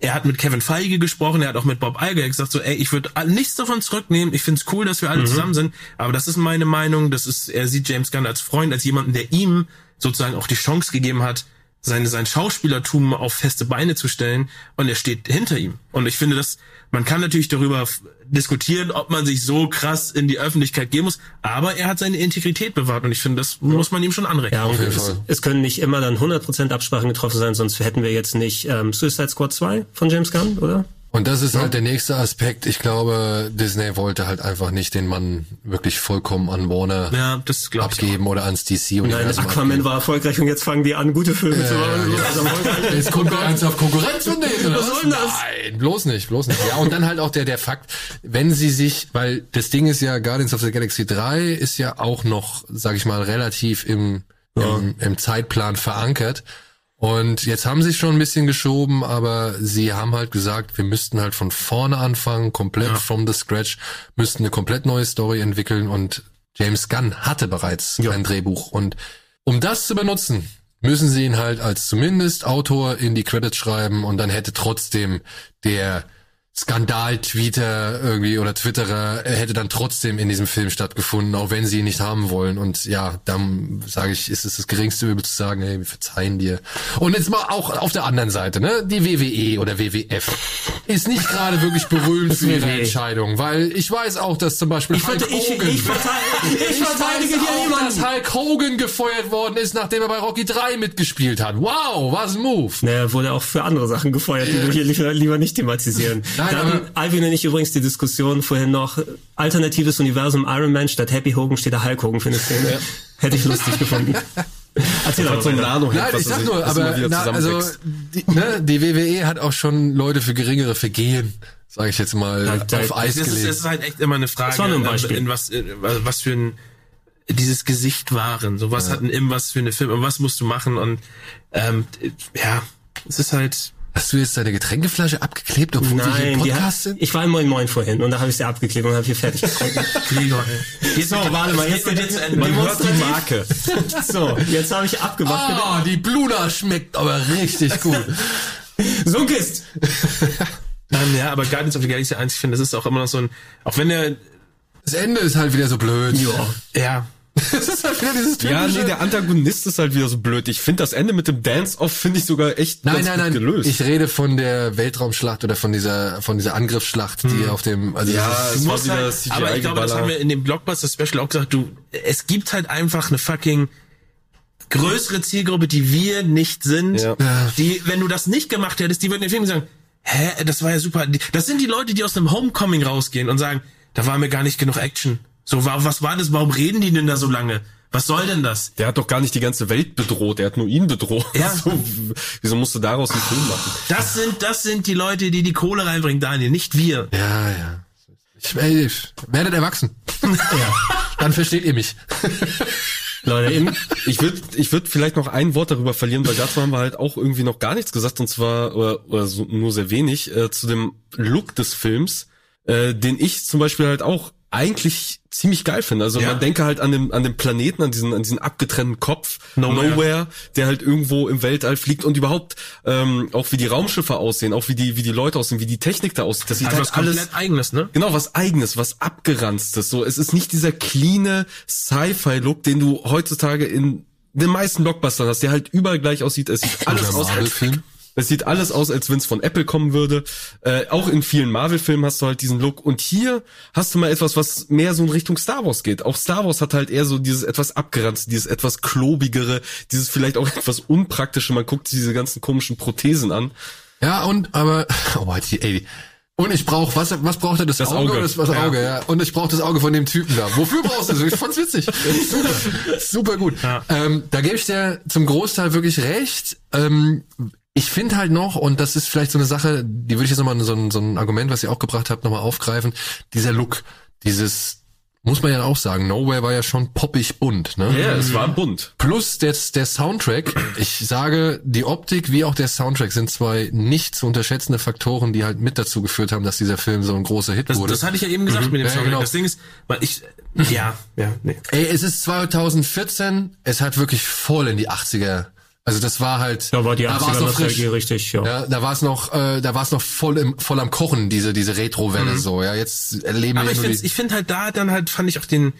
er hat mit Kevin Feige gesprochen, er hat auch mit Bob Iger gesagt so, ey, ich würde nichts davon zurücknehmen. Ich find's cool, dass wir alle zusammen sind, aber das ist meine Meinung. Das ist, er sieht James Gunn als Freund, als jemanden, der ihm sozusagen auch die Chance gegeben hat, seine, sein Schauspielertum auf feste Beine zu stellen und er steht hinter ihm. Und ich finde, dass man kann natürlich darüber diskutieren, ob man sich so krass in die Öffentlichkeit gehen muss, aber er hat seine Integrität bewahrt und ich finde, das muss man ihm schon anrechnen. Ja, und jeden es, Fall. es können nicht immer dann 100% Absprachen getroffen sein, sonst hätten wir jetzt nicht ähm, Suicide Squad 2 von James Gunn, oder? Und das ist halt der nächste Aspekt. Ich glaube, Disney wollte halt einfach nicht den Mann wirklich vollkommen an Warner Ja, abgeben oder ans DC Nein, Universum Aquaman abgeben. war erfolgreich und jetzt fangen die an, gute Filme zu machen. ja. Also. Jetzt kommt er ernsthaft Konkurrenz von denen, Was soll das? Nein, bloß nicht, bloß nicht. Ja, und dann halt auch der, der Fakt, wenn sie sich, weil das Ding ist ja, Guardians of the Galaxy 3 ist ja auch noch, sag ich mal, relativ im, im, im Zeitplan verankert. Und jetzt haben sie schon ein bisschen geschoben, aber sie haben halt gesagt, wir müssten halt von vorne anfangen, komplett from the scratch, müssten eine komplett neue Story entwickeln. Und James Gunn hatte bereits ein Drehbuch. Und um das zu benutzen, müssen sie ihn halt als zumindest Autor in die Credits schreiben. Und dann hätte trotzdem der Skandal-Tweeter irgendwie oder Twitterer äh, hätte dann trotzdem in diesem Film stattgefunden, auch wenn sie ihn nicht haben wollen. Und ja, dann sage ich, ist es das geringste Übel zu sagen, hey, wir verzeihen dir. Und jetzt mal auch auf der anderen Seite, ne? Die WWE oder WWF ist nicht gerade wirklich berühmt für ihre WWE. Entscheidung, weil ich weiß auch, dass zum Beispiel Ich, Hulk verte- ich, Hogan ich, verteidige, ich verteidige weiß hier auch, dass Hulk Hogan gefeuert worden ist, nachdem er bei Rocky 3 mitgespielt hat. Wow, was ein Move. Naja, wurde auch für andere Sachen gefeuert, die wir hier lieber, lieber nicht thematisieren. Nein, Dann, aber- Alvin und ich übrigens die Diskussion vorhin noch, alternatives Universum Iron Man statt Happy Hogan steht da Hulk Hogan für eine Szene. Hätte ich lustig gefunden. Erzähl ein weiter. Nano Nein, ich sag nur, aber na, also die, ne, die WWE hat auch schon Leute für geringere Vergehen, sage ich jetzt mal, Ja, da- auf Eis Das ist, das gelegt. ist halt echt immer eine Frage, Das war nur ein Beispiel. in was, in, was für ein dieses Gesicht waren. So was hat ein Im, was für eine Film und was musst du machen und ähm, ja, es ist halt Hast du jetzt deine Getränkeflasche abgeklebt, obwohl wir hier im Nein, Podcast sind? ich war im Moin Moin vorhin und da habe ich sie abgeklebt und habe hier fertig getrunken. Gregor. Jetzt So, warte mal, jetzt geht wird zu jetzt hört die Marke. So, jetzt habe ich abgemacht. Ah, die Bluna schmeckt aber richtig gut. Sunkist! Ähm, ja, aber Guardians of the Galaxy 1, ich finde, das ist auch immer noch so ein, auch wenn der, Das Ende ist halt wieder so blöd. Ja. ja, Das ist halt wieder dieses typische... Ja, nee, der Antagonist ist halt wieder so blöd. Ich finde das Ende mit dem Dance-Off finde ich sogar echt Nein, ganz nein, gut nein. gelöst. Ich rede von der Weltraumschlacht oder von dieser von dieser Angriffsschlacht, die auf dem also Ja, das es musst wieder halt, CGI aber ich glaube, das haben wir in dem Blockbuster Special auch gesagt, du, es gibt halt einfach eine fucking größere Zielgruppe, die wir nicht sind, Ja. die, wenn du das nicht gemacht hättest, die würden den Film sagen, hä, das war ja super. Das sind die Leute, die aus einem Homecoming rausgehen und sagen, da war mir gar nicht genug Action. So, wa- was war das? Warum reden die denn da so lange? Was soll denn das? Der hat doch gar nicht die ganze Welt bedroht, der hat nur ihn bedroht. Ja. So, wieso musst du daraus einen Film machen? Das sind, das sind die Leute, die die Kohle reinbringen, Daniel, nicht wir. ja, ja. Ich, ey, werdet erwachsen. ja. Dann versteht ihr mich. Leute, ich würde ich würd vielleicht noch ein Wort darüber verlieren, weil dazu haben wir halt auch irgendwie noch gar nichts gesagt und zwar oder, oder so, nur sehr wenig äh, zu dem Look des Films, äh, den ich zum Beispiel halt auch eigentlich ziemlich geil finde. Also ja. man denke halt an den, an den Planeten, an diesen, an diesen abgetrennten Kopf, Nowhere. Nowhere, der halt irgendwo im Weltall fliegt und überhaupt ähm, auch wie die Raumschiffe aussehen, auch wie die, wie die Leute aussehen, wie die Technik da aussieht. Das sieht also halt was alles eigenes, ne? Genau, was eigenes, was abgeranztes. So, es ist nicht dieser cleane Sci-Fi-Look, den du heutzutage in den meisten Blockbustern hast, der halt überall gleich aussieht. Es sieht alles aus. Film. Es sieht alles aus, als wenn es von Apple kommen würde. Äh, auch in vielen Marvel-Filmen hast du halt diesen Look. Und hier hast du mal etwas, was mehr so in Richtung Star Wars geht. Auch Star Wars hat halt eher so dieses etwas abgeranzte, dieses etwas klobigere, dieses vielleicht auch etwas unpraktische. Man guckt sich diese ganzen komischen Prothesen an. Ja, und aber, oh, ey, und ich brauche, was, was braucht er, das, das Auge? Auge. Das, das Auge, ja. ja. Und ich brauche das Auge von dem Typen da. Wofür brauchst du das? Ich fand's witzig. Super, super gut. Ja. Ähm, da gebe ich dir zum Großteil wirklich recht. Ähm, ich finde halt noch, und das ist vielleicht so eine Sache, die würde ich jetzt nochmal so ein, so ein Argument, was ihr auch gebracht habt, nochmal aufgreifen. Dieser Look, dieses, muss man ja auch sagen, Nowhere war ja schon poppig bunt, ne? Ja, es war bunt. Plus der, der Soundtrack, ich sage, die Optik wie auch der Soundtrack sind zwei nicht zu unterschätzende Faktoren, die halt mit dazu geführt haben, dass dieser Film so ein großer Hit das, wurde. Das hatte ich ja eben gesagt mhm. mit dem ja, Soundtrack. Genau. Das Ding ist, weil ich, ja, ja, nee. Ey, es ist 2014, es hat wirklich voll in die 80er also das war halt. Da war die 80er Nostalgie richtig, ja. ja. Da war es noch, äh, da war es noch voll im, voll am Kochen diese diese Retro-Welle mhm. so. Ja, jetzt erleben Aber wir. Aber ich finde, ich finde halt da dann halt fand ich auch den,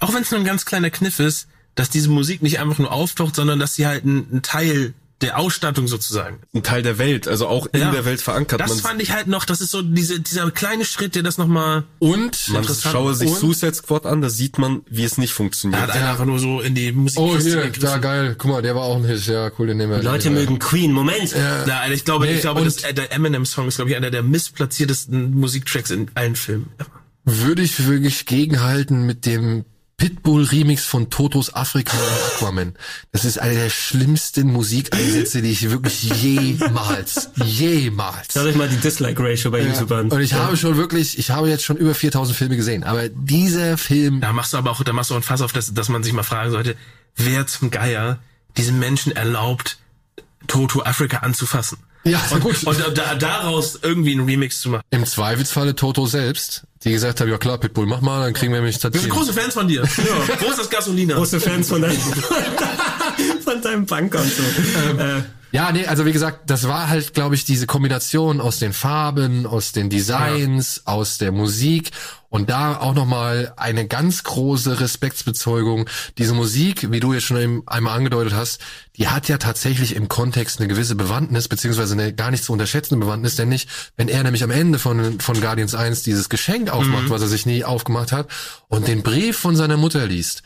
auch wenn es nur ein ganz kleiner Kniff ist, dass diese Musik nicht einfach nur auftaucht, sondern dass sie halt ein, ein Teil der Ausstattung sozusagen. Ein Teil der Welt, also auch in ja, der Welt verankert. Das fand ich halt noch, das ist so diese, dieser kleine Schritt, der das nochmal und man schaue sich und? Suicide Squad an, da sieht man, wie es nicht funktioniert. Er hat ja. einfach nur so in die Musik. Oh hier, da geil, guck mal, der war auch ein Hit, ja cool, den nehmen wir. Leute mögen Queen, Moment. Ja, ja ich glaube, nee, ich glaube, das, der Eminem Song ist glaube ich einer der missplatziertesten Musiktracks in allen Filmen. Würde ich wirklich gegenhalten mit dem Pitbull-Remix von Totos Afrika und Aquaman. Das ist einer der schlimmsten Musikeinsätze, die ich wirklich jemals, jemals. Schau euch mal die Dislike-Ratio bei ja. YouTube an. Und ich ja. habe schon wirklich, ich habe jetzt schon über 4000 Filme gesehen, aber dieser Film... Da machst du aber auch, da machst du auch ein Fass auf, dass, dass man sich mal fragen sollte, wer zum Geier diesem Menschen erlaubt, Toto Afrika anzufassen. Ja, und, gut. Und da, daraus irgendwie einen Remix zu machen. Im Zweifelsfalle Toto selbst, die gesagt haben, ja klar, Pitbull, mach mal, dann kriegen wir nämlich tatsächlich. Wir sind große Fans von dir. Ja. Großes Gasolina. Große Fans von deinem, von deinem Bankkonto. Ähm, äh, ja, nee, also wie gesagt, das war halt, glaube ich, diese Kombination aus den Farben, aus den Designs, ja. aus der Musik und da auch nochmal eine ganz große Respektsbezeugung. Diese Musik, wie du jetzt schon einmal angedeutet hast, die hat ja tatsächlich im Kontext eine gewisse Bewandtnis, beziehungsweise eine gar nicht zu unterschätzende Bewandtnis, denn nicht, wenn er nämlich am Ende von, von Guardians 1 dieses Geschenk aufmacht, mhm. was er sich nie aufgemacht hat, und den Brief von seiner Mutter liest.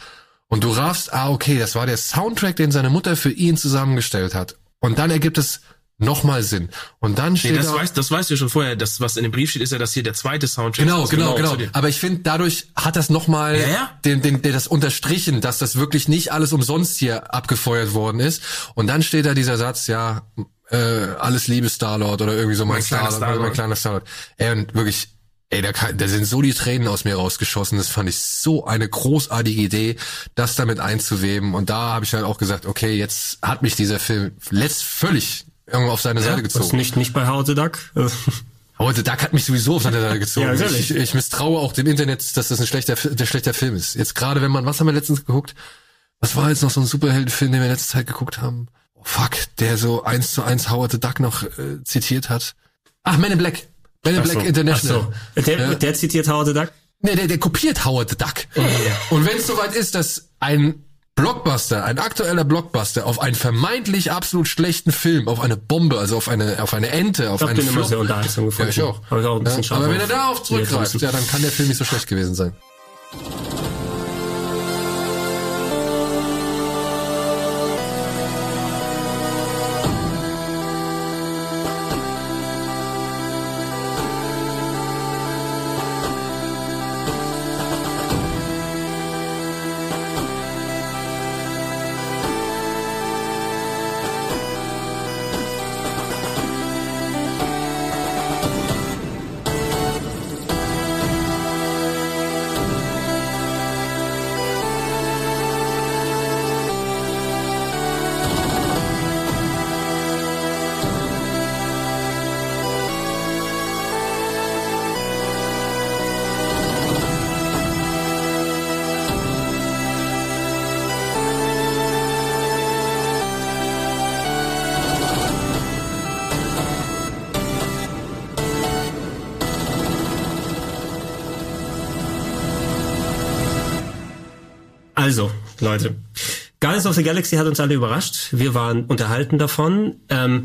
Und du raffst, ah, okay, das war der Soundtrack, den seine Mutter für ihn zusammengestellt hat. Und dann ergibt es nochmal Sinn. Und dann steht nee, das, da, weißt, das weißt du schon vorher. Das, was in dem Brief steht, ist ja, dass hier der zweite Soundtrack genau, ist. Genau, genau, genau. Aber ich finde, dadurch hat das nochmal ja, ja. den, den, den, das unterstrichen, dass das wirklich nicht alles umsonst hier abgefeuert worden ist. Und dann steht da dieser Satz, ja, äh, alles Liebe Starlord oder irgendwie so mein, mein Starlord, Star mein kleiner Starlord. Ey, und wirklich, Ey, da, kann, da sind so die Tränen aus mir rausgeschossen. Das fand ich so eine großartige Idee, das damit einzuweben. Und da habe ich halt auch gesagt, okay, jetzt hat mich dieser Film letzt völlig irgendwo auf seine ja, Seite gezogen. nicht nicht bei Howard the Duck. Howard the Duck hat mich sowieso auf seine Seite gezogen. ja, ich, ich misstraue auch dem Internet, dass das ein schlechter, der schlechter Film ist. Jetzt gerade, wenn man, was haben wir letztens geguckt? Was war jetzt noch so ein Superheldenfilm, den wir letzte Zeit geguckt haben? Oh, fuck, der so eins zu eins Howard the Duck noch äh, zitiert hat. Ach, Men in Black. Ben in Black so. International. So. Der, ja. der zitiert Howard the Duck? Nee, der, der kopiert Howard the Duck. Oh, yeah. Und wenn es soweit ist, dass ein Blockbuster, ein aktueller Blockbuster auf einen vermeintlich absolut schlechten Film, auf eine Bombe, also auf eine auf eine Ente, auf ich einen immer sehr unterhaltsam gefunden. Ja, ich auch. Aber, ich auch ja, aber wenn er darauf zurückgreift, ja, dann kann der Film nicht so schlecht gewesen sein. Leute. Guardians of the Galaxy hat uns alle überrascht. Wir waren unterhalten davon. Ähm,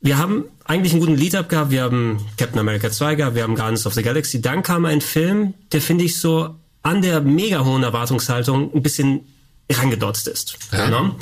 wir haben eigentlich einen guten Lead-Up gehabt. Wir haben Captain America 2 gehabt, wir haben Guardians of the Galaxy. Dann kam ein Film, der finde ich so an der mega hohen Erwartungshaltung ein bisschen rangedotzt ist. Ja. Genau.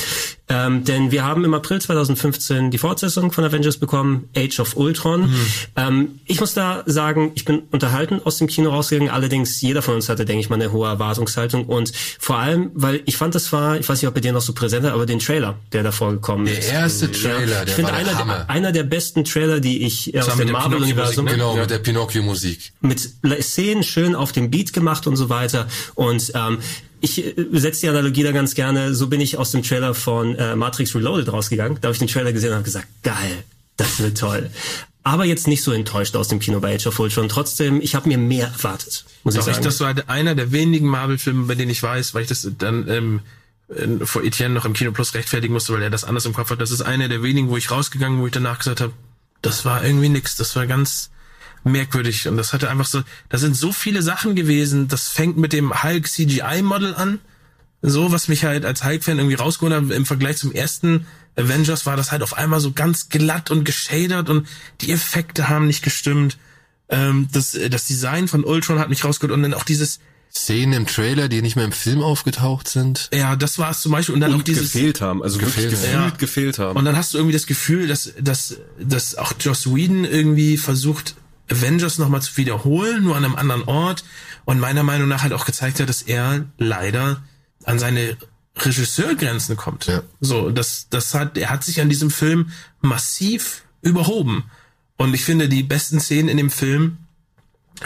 Ähm, denn wir haben im April 2015 die Fortsetzung von Avengers bekommen, Age of Ultron. Mhm. Ähm, ich muss da sagen, ich bin unterhalten aus dem Kino rausgegangen. Allerdings, jeder von uns hatte, denke ich mal, eine hohe Erwartungshaltung. Und vor allem, weil ich fand, das war, ich weiß nicht, ob ihr den noch so präsent hat, aber den Trailer, der davor gekommen ist. Der erste Trailer, ja, der Ich finde, einer, der, einer der besten Trailer, die ich das aus dem Marvel-Universum... Ne? Genau, mit der Pinocchio-Musik. Mit Szenen schön auf dem Beat gemacht und so weiter. Und ähm, ich äh, setze die Analogie da ganz gerne. So bin ich aus dem Trailer von äh, Matrix Reloaded rausgegangen. Da habe ich den Trailer gesehen und habe gesagt, geil, das wird toll. Aber jetzt nicht so enttäuscht aus dem Kino bei Age of Ultron. Trotzdem, ich habe mir mehr erwartet, muss Doch, ich sagen. Ich, das war einer der wenigen Marvel-Filme, bei denen ich weiß, weil ich das dann ähm, vor Etienne noch im Kino Plus rechtfertigen musste, weil er das anders im Kopf hat. Das ist einer der wenigen, wo ich rausgegangen, wo ich danach gesagt habe, das war irgendwie nix. Das war ganz merkwürdig. Und das hatte einfach so, da sind so viele Sachen gewesen. Das fängt mit dem Hulk CGI Model an. So, was mich halt als Hulk-Fan irgendwie rausgeholt hat. Im Vergleich zum ersten Avengers war das halt auf einmal so ganz glatt und geschadert und die Effekte haben nicht gestimmt. Ähm, das, das Design von Ultron hat mich rausgeholt und dann auch dieses, Szenen im Trailer, die nicht mehr im Film aufgetaucht sind. Ja, das war es zum Beispiel. Und dann und auch dieses gefehlt haben, also gefehlt, gefühlt ja. gefehlt haben. Und dann hast du irgendwie das Gefühl, dass, dass, dass auch Joss Whedon irgendwie versucht, Avengers nochmal zu wiederholen, nur an einem anderen Ort und meiner Meinung nach halt auch gezeigt hat, dass er leider an seine Regisseurgrenzen kommt. Ja. So, das, das hat, er hat sich an diesem Film massiv überhoben. Und ich finde, die besten Szenen in dem Film,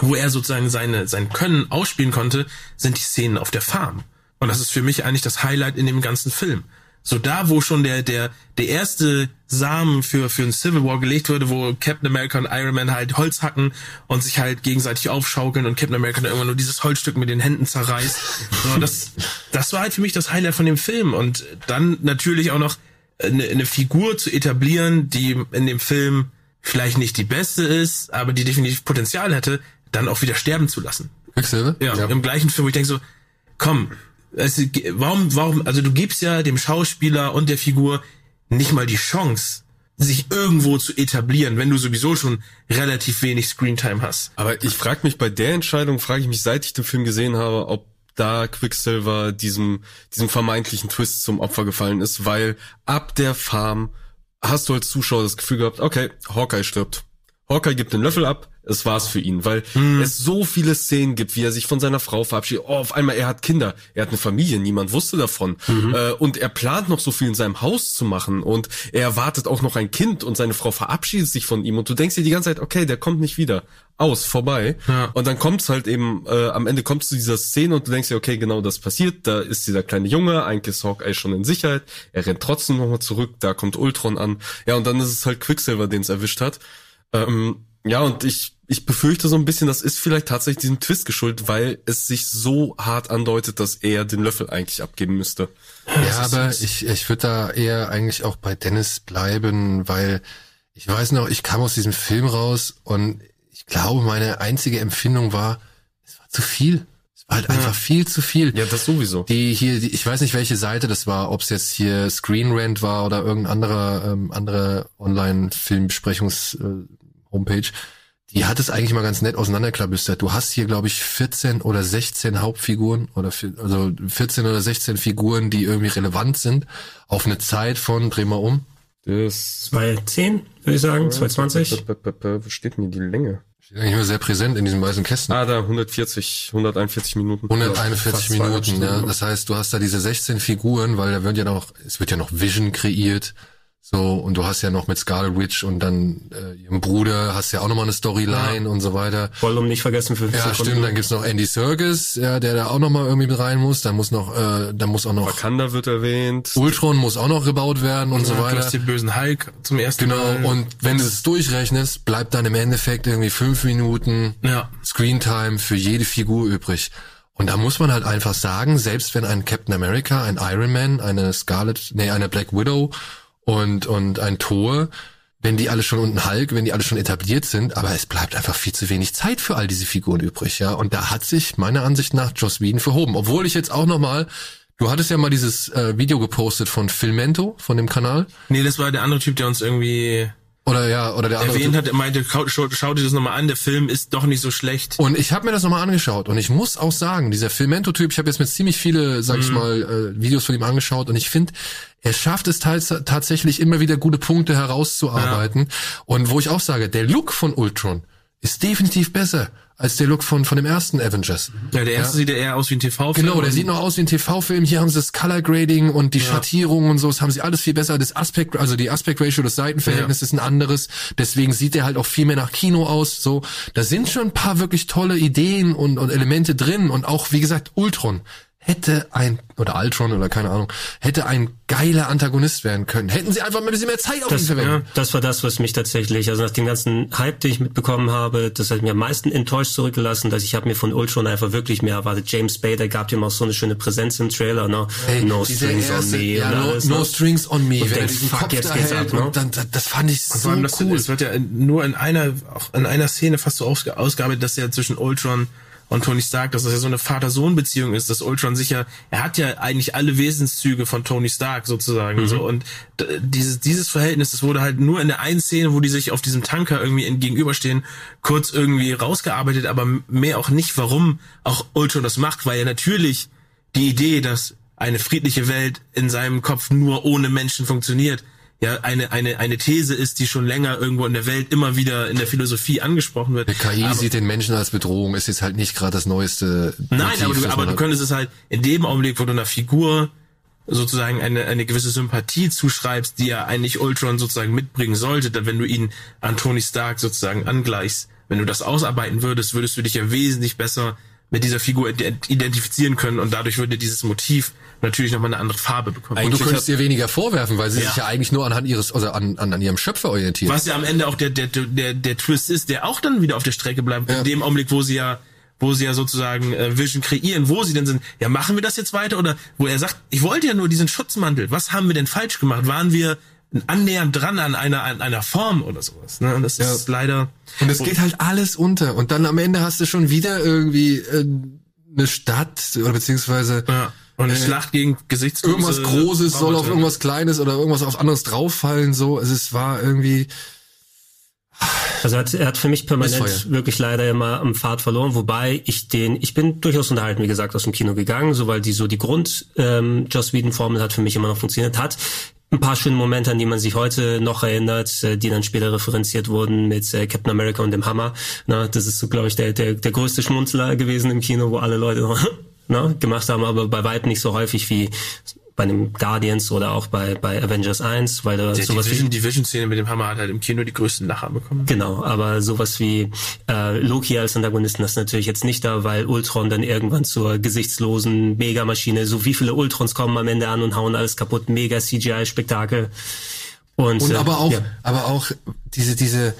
wo er sozusagen seine, sein Können ausspielen konnte, sind die Szenen auf der Farm. Und das ist für mich eigentlich das Highlight in dem ganzen Film. So da, wo schon der, der, der erste Samen für, für ein Civil War gelegt wurde, wo Captain America und Iron Man halt Holz hacken und sich halt gegenseitig aufschaukeln und Captain America dann irgendwann nur dieses Holzstück mit den Händen zerreißt. So, das, das war halt für mich das Highlight von dem Film. Und dann natürlich auch noch eine, eine Figur zu etablieren, die in dem Film vielleicht nicht die beste ist, aber die definitiv Potenzial hätte, dann auch wieder sterben zu lassen. Quicksilver? Ja, ja, im gleichen Film, wo ich denke so, komm, es, warum, warum, also du gibst ja dem Schauspieler und der Figur nicht mal die Chance, sich irgendwo zu etablieren, wenn du sowieso schon relativ wenig Screentime hast. Aber ich frage mich bei der Entscheidung, frage ich mich, seit ich den Film gesehen habe, ob da Quicksilver diesem, diesem vermeintlichen Twist zum Opfer gefallen ist, weil ab der Farm hast du als Zuschauer das Gefühl gehabt, okay, Hawkeye stirbt. Hawkeye gibt den Löffel ab, es war's für ihn, weil hm. es so viele Szenen gibt, wie er sich von seiner Frau verabschiedet. Oh, auf einmal, er hat Kinder, er hat eine Familie, niemand wusste davon. Mhm. Äh, und er plant noch so viel in seinem Haus zu machen und er erwartet auch noch ein Kind und seine Frau verabschiedet sich von ihm und du denkst dir die ganze Zeit, okay, der kommt nicht wieder. Aus, vorbei. Ja. Und dann kommt's halt eben, äh, am Ende kommst du dieser Szene und du denkst dir, okay, genau das passiert. Da ist dieser kleine Junge, eigentlich ist Hawkeye schon in Sicherheit. Er rennt trotzdem nochmal zurück, da kommt Ultron an. Ja, und dann ist es halt Quicksilver, den es erwischt hat. Ähm, ja, und ich, ich befürchte so ein bisschen, das ist vielleicht tatsächlich diesem Twist geschuldet, weil es sich so hart andeutet, dass er den Löffel eigentlich abgeben müsste. Ja, aber ich, ich würde da eher eigentlich auch bei Dennis bleiben, weil ich weiß noch, ich kam aus diesem Film raus und ich glaube, meine einzige Empfindung war, es war zu viel. Es war halt ja. einfach viel zu viel. Ja, das sowieso. Die hier, die, ich weiß nicht, welche Seite das war, ob es jetzt hier Screen Rant war oder irgendein anderer ähm, andere Online-Filmbesprechungs äh, Homepage, die hat es eigentlich mal ganz nett auseinanderklabüstert. Du hast hier, glaube ich, 14 oder 16 Hauptfiguren oder also 14 oder 16 Figuren, die irgendwie relevant sind auf eine Zeit von, dreh mal um. Das 2010, würde ich sagen, 2020. Wo steht mir die Länge? Steht eigentlich immer sehr präsent in diesen weißen Kästen. Ah, da 140, 141 Minuten. 141 Minuten, ja. Das heißt, du hast da diese 16 Figuren, weil da wird ja noch, es wird ja noch Vision kreiert so, und du hast ja noch mit Scarlet Witch und dann äh, ihrem Bruder hast ja auch nochmal eine Storyline ja. und so weiter. Vollum nicht vergessen für Ja, stimmt, dann gibt's noch Andy Serkis, ja, der da auch nochmal irgendwie mit rein muss. Dann muss noch, äh, dann muss auch noch. Wakanda wird erwähnt. Ultron muss auch noch gebaut werden und ja, so weiter. Du hast den bösen Hulk zum ersten genau, Mal. Genau, und wenn du es durchrechnest, bleibt dann im Endeffekt irgendwie fünf Minuten ja. Screentime für jede Figur übrig. Und da muss man halt einfach sagen, selbst wenn ein Captain America, ein Iron Man, eine Scarlet, nee, eine Black Widow und, und ein Tor, wenn die alle schon unten Hulk, wenn die alle schon etabliert sind, aber es bleibt einfach viel zu wenig Zeit für all diese Figuren übrig, ja. Und da hat sich meiner Ansicht nach Joss Whedon verhoben. Obwohl ich jetzt auch nochmal Du hattest ja mal dieses äh, Video gepostet von Filmento, von dem Kanal. Nee, das war der andere Typ, der uns irgendwie Oder ja, oder der andere. erwähnt hat, er meinte, schau, schau, dir das nochmal an, der Film ist doch nicht so schlecht. Und ich habe mir das nochmal angeschaut und ich muss auch sagen, dieser Filmento-Typ, ich habe jetzt mit ziemlich viele, sag ich mal, äh, Videos von ihm angeschaut und ich finde, er schafft es tatsächlich immer wieder gute Punkte herauszuarbeiten. Und wo ich auch sage, der Look von Ultron ist definitiv besser als der Look von, von dem ersten Avengers. Ja, der erste sieht ja eher aus wie ein TV-Film. Genau, der sieht noch aus wie ein TV-Film. Hier haben sie das Color Grading und die Schattierung und so. Das haben sie alles viel besser. Das Aspekt, also die Aspect Ratio, das Seitenverhältnis ist ein anderes. Deswegen sieht der halt auch viel mehr nach Kino aus. So, da sind schon ein paar wirklich tolle Ideen und, und Elemente drin. Und auch, wie gesagt, Ultron hätte ein, oder Ultron oder keine Ahnung, hätte ein geiler Antagonist werden können. Hätten sie einfach mal ein bisschen mehr Zeit auf ihn Das, verwendet. das war das, was mich tatsächlich, also nach dem ganzen Hype, den ich mitbekommen habe, das hat mir am meisten enttäuscht zurückgelassen, dass ich habe mir von Ultron einfach wirklich mehr erwartet. James Spader gab ihm auch so eine schöne Präsenz im Trailer, ne? Ey, no strings erste- on me ja, und no, alles. no ne? strings on me. Und wenn er denkst, fuck, Kopf jetzt da geht's ab, ne? dann, das, fand ich so allem, das, cool. es wird ja nur in einer, auch in einer Szene fast so ausge- ausgearbeitet, dass ja zwischen Ultron und Tony Stark, dass das ja so eine Vater-Sohn-Beziehung ist, dass Ultron sicher, er hat ja eigentlich alle Wesenszüge von Tony Stark sozusagen, so, und dieses, dieses Verhältnis, das wurde halt nur in der einen Szene, wo die sich auf diesem Tanker irgendwie gegenüberstehen, kurz irgendwie rausgearbeitet, aber mehr auch nicht, warum auch Ultron das macht, weil er natürlich die Idee, dass eine friedliche Welt in seinem Kopf nur ohne Menschen funktioniert, ja eine eine eine These ist, die schon länger irgendwo in der Welt immer wieder in der Philosophie angesprochen wird. Der KI aber, sieht den Menschen als Bedrohung, ist jetzt halt nicht gerade das neueste. nein, Motiv, aber das du, aber du könntest es halt in dem Augenblick, wo du einer Figur sozusagen eine eine gewisse Sympathie zuschreibst, die ja eigentlich Ultron sozusagen mitbringen sollte, dann wenn du ihn an Tony Stark sozusagen angleichst, wenn du das ausarbeiten würdest, würdest du dich ja wesentlich besser mit dieser Figur ident- identifizieren können und dadurch würde dieses Motiv natürlich nochmal eine andere Farbe bekommen. Und du könntest ihr weniger vorwerfen, weil sie Ja. sich ja eigentlich nur anhand ihres, also an, an, an ihrem Schöpfer orientiert. Was ja am Ende auch der, der, der, der Twist ist, der auch dann wieder auf der Strecke bleibt, Ja. in dem Augenblick, wo sie ja, wo sie ja sozusagen äh, Vision kreieren, wo sie denn sind, ja, machen wir das jetzt weiter? Oder wo er sagt, ich wollte ja nur diesen Schutzmantel, was haben wir denn falsch gemacht? Waren wir annähernd dran an einer, an einer Form oder sowas? Ne? Und das Ja. ist leider. Und es geht halt alles unter. Und dann am Ende hast du schon wieder irgendwie äh, eine Stadt oder beziehungsweise Ja. Und eine Äh, Schlacht gegen Gesichtslose. irgendwas Großes soll auf irgendwas Kleines oder irgendwas auf anderes drauffallen. So, also es war irgendwie. Also er hat, er hat für mich permanent wirklich leider immer am Pfad verloren, wobei ich den, ich bin durchaus unterhalten, wie gesagt, aus dem Kino gegangen, so weil die so die Grund ähm, Joss Whedon Formel hat für mich immer noch funktioniert hat. Ein paar schöne Momente, an die man sich heute noch erinnert, äh, die dann später referenziert wurden mit äh, Captain America und dem Hammer. Na, das ist so, glaube ich, der, der, der größte Schmunzler gewesen im Kino, wo alle Leute na, gemacht haben, aber bei weitem nicht so häufig wie bei den Guardians oder auch bei, bei Avengers 1, weil da Die, die sowas wie Vision, die Vision-Szene mit dem Hammer hat halt im Kino die größten Lacher bekommen. Genau, aber sowas wie äh, Loki als Antagonisten das ist natürlich jetzt nicht da, weil Ultron dann irgendwann zur gesichtslosen Megamaschine, so wie viele Ultrons kommen am Ende an und hauen alles kaputt, mega CGI-Spektakel. Und, Und äh, aber auch, ja. aber auch diese, diese,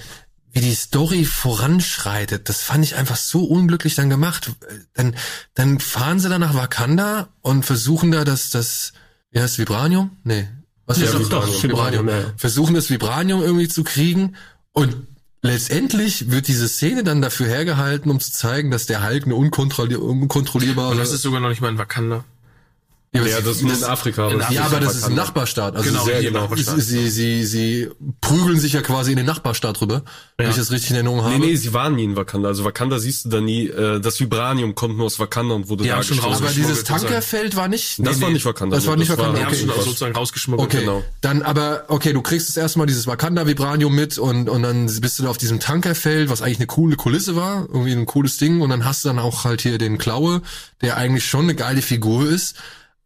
wie die Story voranschreitet, das fand ich einfach so unglücklich dann gemacht. Dann, dann fahren sie da nach Wakanda und versuchen da das, das, wie heißt Vibranium? Nee. Was Ja, ist das? doch, Vibranium, ja. Versuchen das Vibranium irgendwie zu kriegen und letztendlich wird diese Szene dann dafür hergehalten, um zu zeigen, dass der Hulk eine unkontrollier unkontrollierbare... Und das ist sogar noch nicht mal in Wakanda. Ja, Ja, das ist nur in Afrika. in das ja, Afrika aber das ist ein. Nachbarstaat. Also Genau, sehr genau. Nachbarstaat. Sie, sie, sie prügeln sich ja quasi in den Nachbarstaat rüber, wenn ich das richtig in Erinnerung habe. Nee, nee, sie waren nie in Wakanda. Also Wakanda siehst du da nie. Äh, das Vibranium kommt nur aus Wakanda und wurde Die da schon gestoßen. aber dieses. Tankerfeld war nicht. Das war nicht Wakanda. Das war nee, nicht Wakanda. Die haben Okay. schon sozusagen rausgeschmuggelt. Okay, Genau. dann aber, okay, du kriegst jetzt erstmal dieses Wakanda-Vibranium mit und, und dann bist du da auf diesem Tankerfeld, was eigentlich eine coole Kulisse war, irgendwie ein cooles Ding und dann hast du dann auch halt hier den Klaue, der eigentlich schon eine geile Figur ist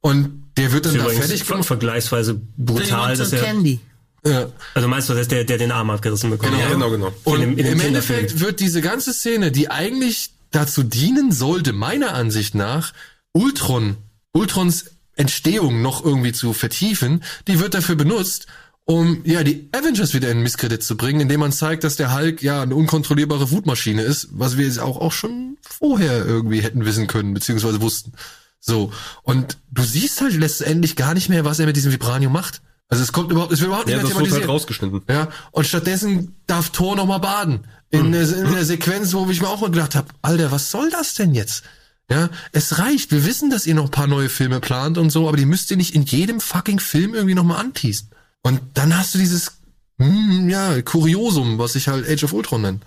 und der wird dann da übrigens fertig gemacht. vergleichsweise brutal, dass er, Candy. Ja. also meinst du, dass der, der den Arm abgerissen bekommt? Ja, Ja. genau, genau. Und In dem- im. Endeffekt wird diese ganze Szene, die eigentlich dazu dienen sollte, meiner Ansicht nach, Ultron, Ultrons Entstehung noch irgendwie zu vertiefen, die wird dafür benutzt, um ja die Avengers wieder in Misskredit zu bringen, indem man zeigt, dass der Hulk ja eine unkontrollierbare Wutmaschine ist, was wir jetzt auch, auch schon vorher irgendwie hätten wissen können, beziehungsweise wussten. So. Und du siehst halt letztendlich gar nicht mehr, was er mit diesem Vibranium macht. Also es kommt überhaupt, es wird überhaupt nicht Ja, mehr das halt thematisiert. rausgeschnitten. Ja, und stattdessen darf Thor noch mal baden. In, der, in der Sequenz, wo ich mir auch mal gedacht habe, Alter, was soll das denn jetzt? Ja, es reicht. Wir wissen, dass ihr noch ein paar neue Filme plant und so, aber die müsst ihr nicht in jedem fucking Film irgendwie nochmal anteasen. Und dann hast du dieses, hm, ja, Kuriosum, was ich halt Age of Ultron nenne.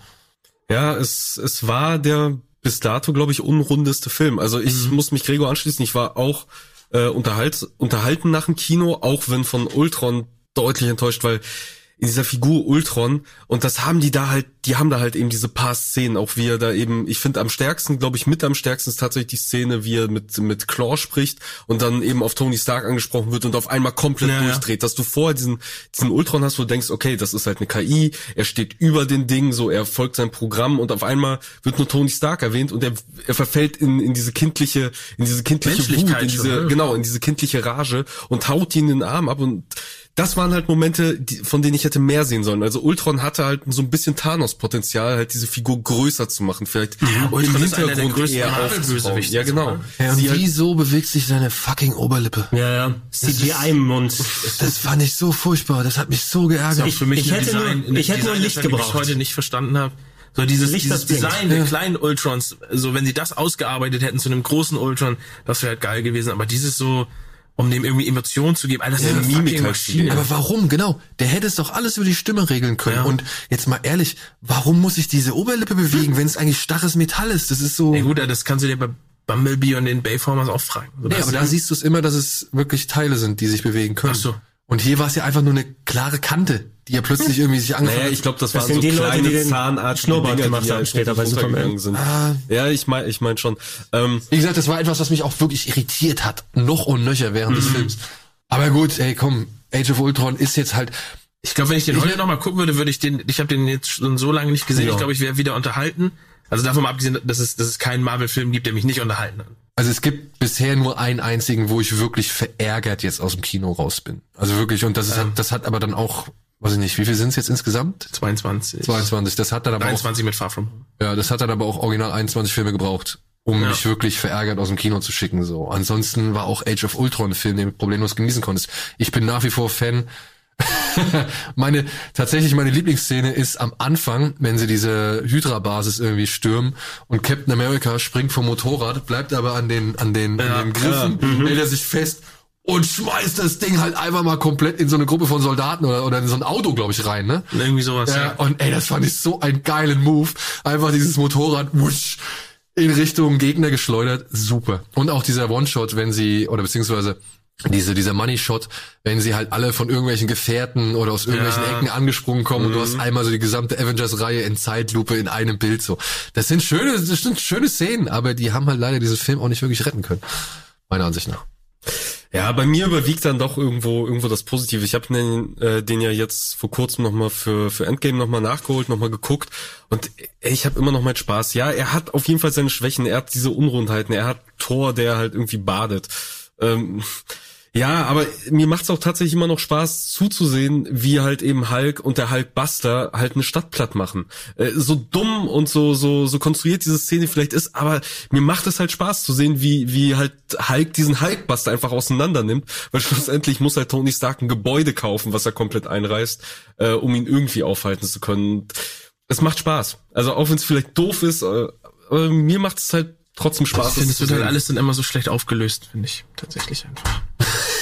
Ja, es, es war der bis dato, glaube ich, unrundeste Film. Also ich mhm. muss mich Gregor anschließen. Ich war auch äh, unterhalt, unterhalten nach dem Kino, auch wenn von Ultron deutlich enttäuscht, weil in dieser Figur Ultron und das haben die da halt, die haben da halt eben diese paar Szenen, auch wie er da eben, ich finde am stärksten, glaube ich, mit am stärksten ist tatsächlich die Szene, wie er mit mit Claw spricht und dann eben auf Tony Stark angesprochen wird und auf einmal komplett ja, durchdreht, dass du vorher diesen diesen Ultron hast, wo du denkst, okay, das ist halt eine KI, er steht über den Ding, so er folgt seinem Programm und auf einmal wird nur Tony Stark erwähnt und er, er verfällt in in diese kindliche in diese kindliche Wut, in diese schon, genau, in diese kindliche Rage und haut ihn in den Arm ab und das waren halt Momente, die, von denen ich hätte mehr sehen sollen. Also Ultron hatte halt so ein bisschen Thanos-Potenzial, halt diese Figur größer zu machen, vielleicht ja, Ultron im Hintergrund ist eher aufzubauen. Ja, genau. Ja, und halt wieso bewegt sich seine fucking Oberlippe? Ja, ja. CGI im Mund. Das fand ich so furchtbar. Das hat mich so geärgert. Ich, für mich ich hätte Design, nur, ich hätte nur Licht gebraucht. ich heute nicht verstanden habe. So dieses, Licht, dieses Design der kleinen Ultrons, so wenn sie das ausgearbeitet hätten zu einem großen Ultron, das wäre halt geil gewesen. Aber dieses so, um dem irgendwie Emotionen zu geben. All das ja, ist eine Mimik Maschine. Aber warum? Genau. Der hätte es doch alles über die Stimme regeln können. Ja. Und jetzt mal ehrlich, warum muss ich diese Oberlippe bewegen, wenn es eigentlich starres Metall ist? Das ist so. Ja gut, das kannst du dir bei Bumblebee und den Bayformers auch fragen. So, nee, aber da siehst du es immer, dass es wirklich Teile sind, die sich bewegen können. Ach so. Und hier war es ja einfach nur eine klare Kante, die ja plötzlich irgendwie sich angefangen naja, ich glaube, das, das waren so die kleine Leute, die den Zahnarzt Schnurrbart gemacht haben später bei Superman. Sind. Ah. Ja, ich meine ich mein schon. Ähm, Wie gesagt, das war etwas, was mich auch wirklich irritiert hat. Noch und nöcher während mhm. des Films. Aber gut, ey, komm, Age of Ultron ist jetzt halt... Ich glaube, wenn ich den heute nochmal gucken würde, würde ich den... Ich habe den jetzt schon so lange nicht gesehen. Ja. Ich glaube, ich wäre wieder unterhalten. Also davon mal abgesehen, dass es, dass es keinen Marvel-Film gibt, der mich nicht unterhalten hat. Also es gibt bisher nur einen einzigen, wo ich wirklich verärgert jetzt aus dem Kino raus bin. Also wirklich, und das ist, ähm. das hat aber dann auch, weiß ich nicht, wie viel sind es jetzt insgesamt? 22. 22, das hat dann aber 23 auch, mit Far From Ja, das hat dann aber auch original 21 Filme gebraucht, um ja. mich wirklich verärgert aus dem Kino zu schicken, so. Ansonsten war auch Age of Ultron ein Film, den du problemlos genießen konntest. Ich bin nach wie vor Fan meine, tatsächlich meine Lieblingsszene ist am Anfang, wenn sie diese Hydra-Basis irgendwie stürmen und Captain America springt vom Motorrad, bleibt aber an den, an den, ja, an den Griffen, ja. Mhm. hält er sich fest und schmeißt das Ding halt einfach mal komplett in so eine Gruppe von Soldaten oder, oder in so ein Auto, glaube ich, rein, ne? Irgendwie sowas, ja, ja. Und ey, das fand ich so einen geilen Move. Einfach dieses Motorrad, wusch, in Richtung Gegner geschleudert. Super. Und auch dieser One-Shot, wenn sie, oder beziehungsweise diese, dieser Money Shot, wenn sie halt alle von irgendwelchen Gefährten oder aus irgendwelchen ja. Ecken angesprungen kommen mhm. und du hast mhm. einmal so die gesamte Avengers-Reihe in Zeitlupe in einem Bild so. Das sind schöne, das sind schöne Szenen, aber die haben halt leider diesen Film auch nicht wirklich retten können. Meiner Ansicht nach. Ja, bei mir überwiegt dann doch irgendwo irgendwo das Positive. Ich habe den, äh, den ja jetzt vor kurzem nochmal für für Endgame nochmal nachgeholt, nochmal geguckt und ich habe immer noch meinen Spaß. Ja, er hat auf jeden Fall seine Schwächen, er hat diese Unrundheiten, er hat Thor, der halt irgendwie badet. Ähm, ja, aber mir macht's auch tatsächlich immer noch Spaß zuzusehen, wie halt eben Hulk und der Hulkbuster halt eine Stadt platt machen. Äh, so dumm und so so so konstruiert diese Szene vielleicht ist, aber mir macht es halt Spaß zu sehen, wie wie halt Hulk diesen Hulkbuster einfach auseinander nimmt, weil schlussendlich muss halt Tony Stark ein Gebäude kaufen, was er komplett einreißt, äh, um ihn irgendwie aufhalten zu können. Es macht Spaß. Also auch wenn es vielleicht doof ist, äh, mir macht es halt trotzdem Spaß. Ich finde, es wird halt alles dann immer so schlecht aufgelöst, finde ich tatsächlich einfach.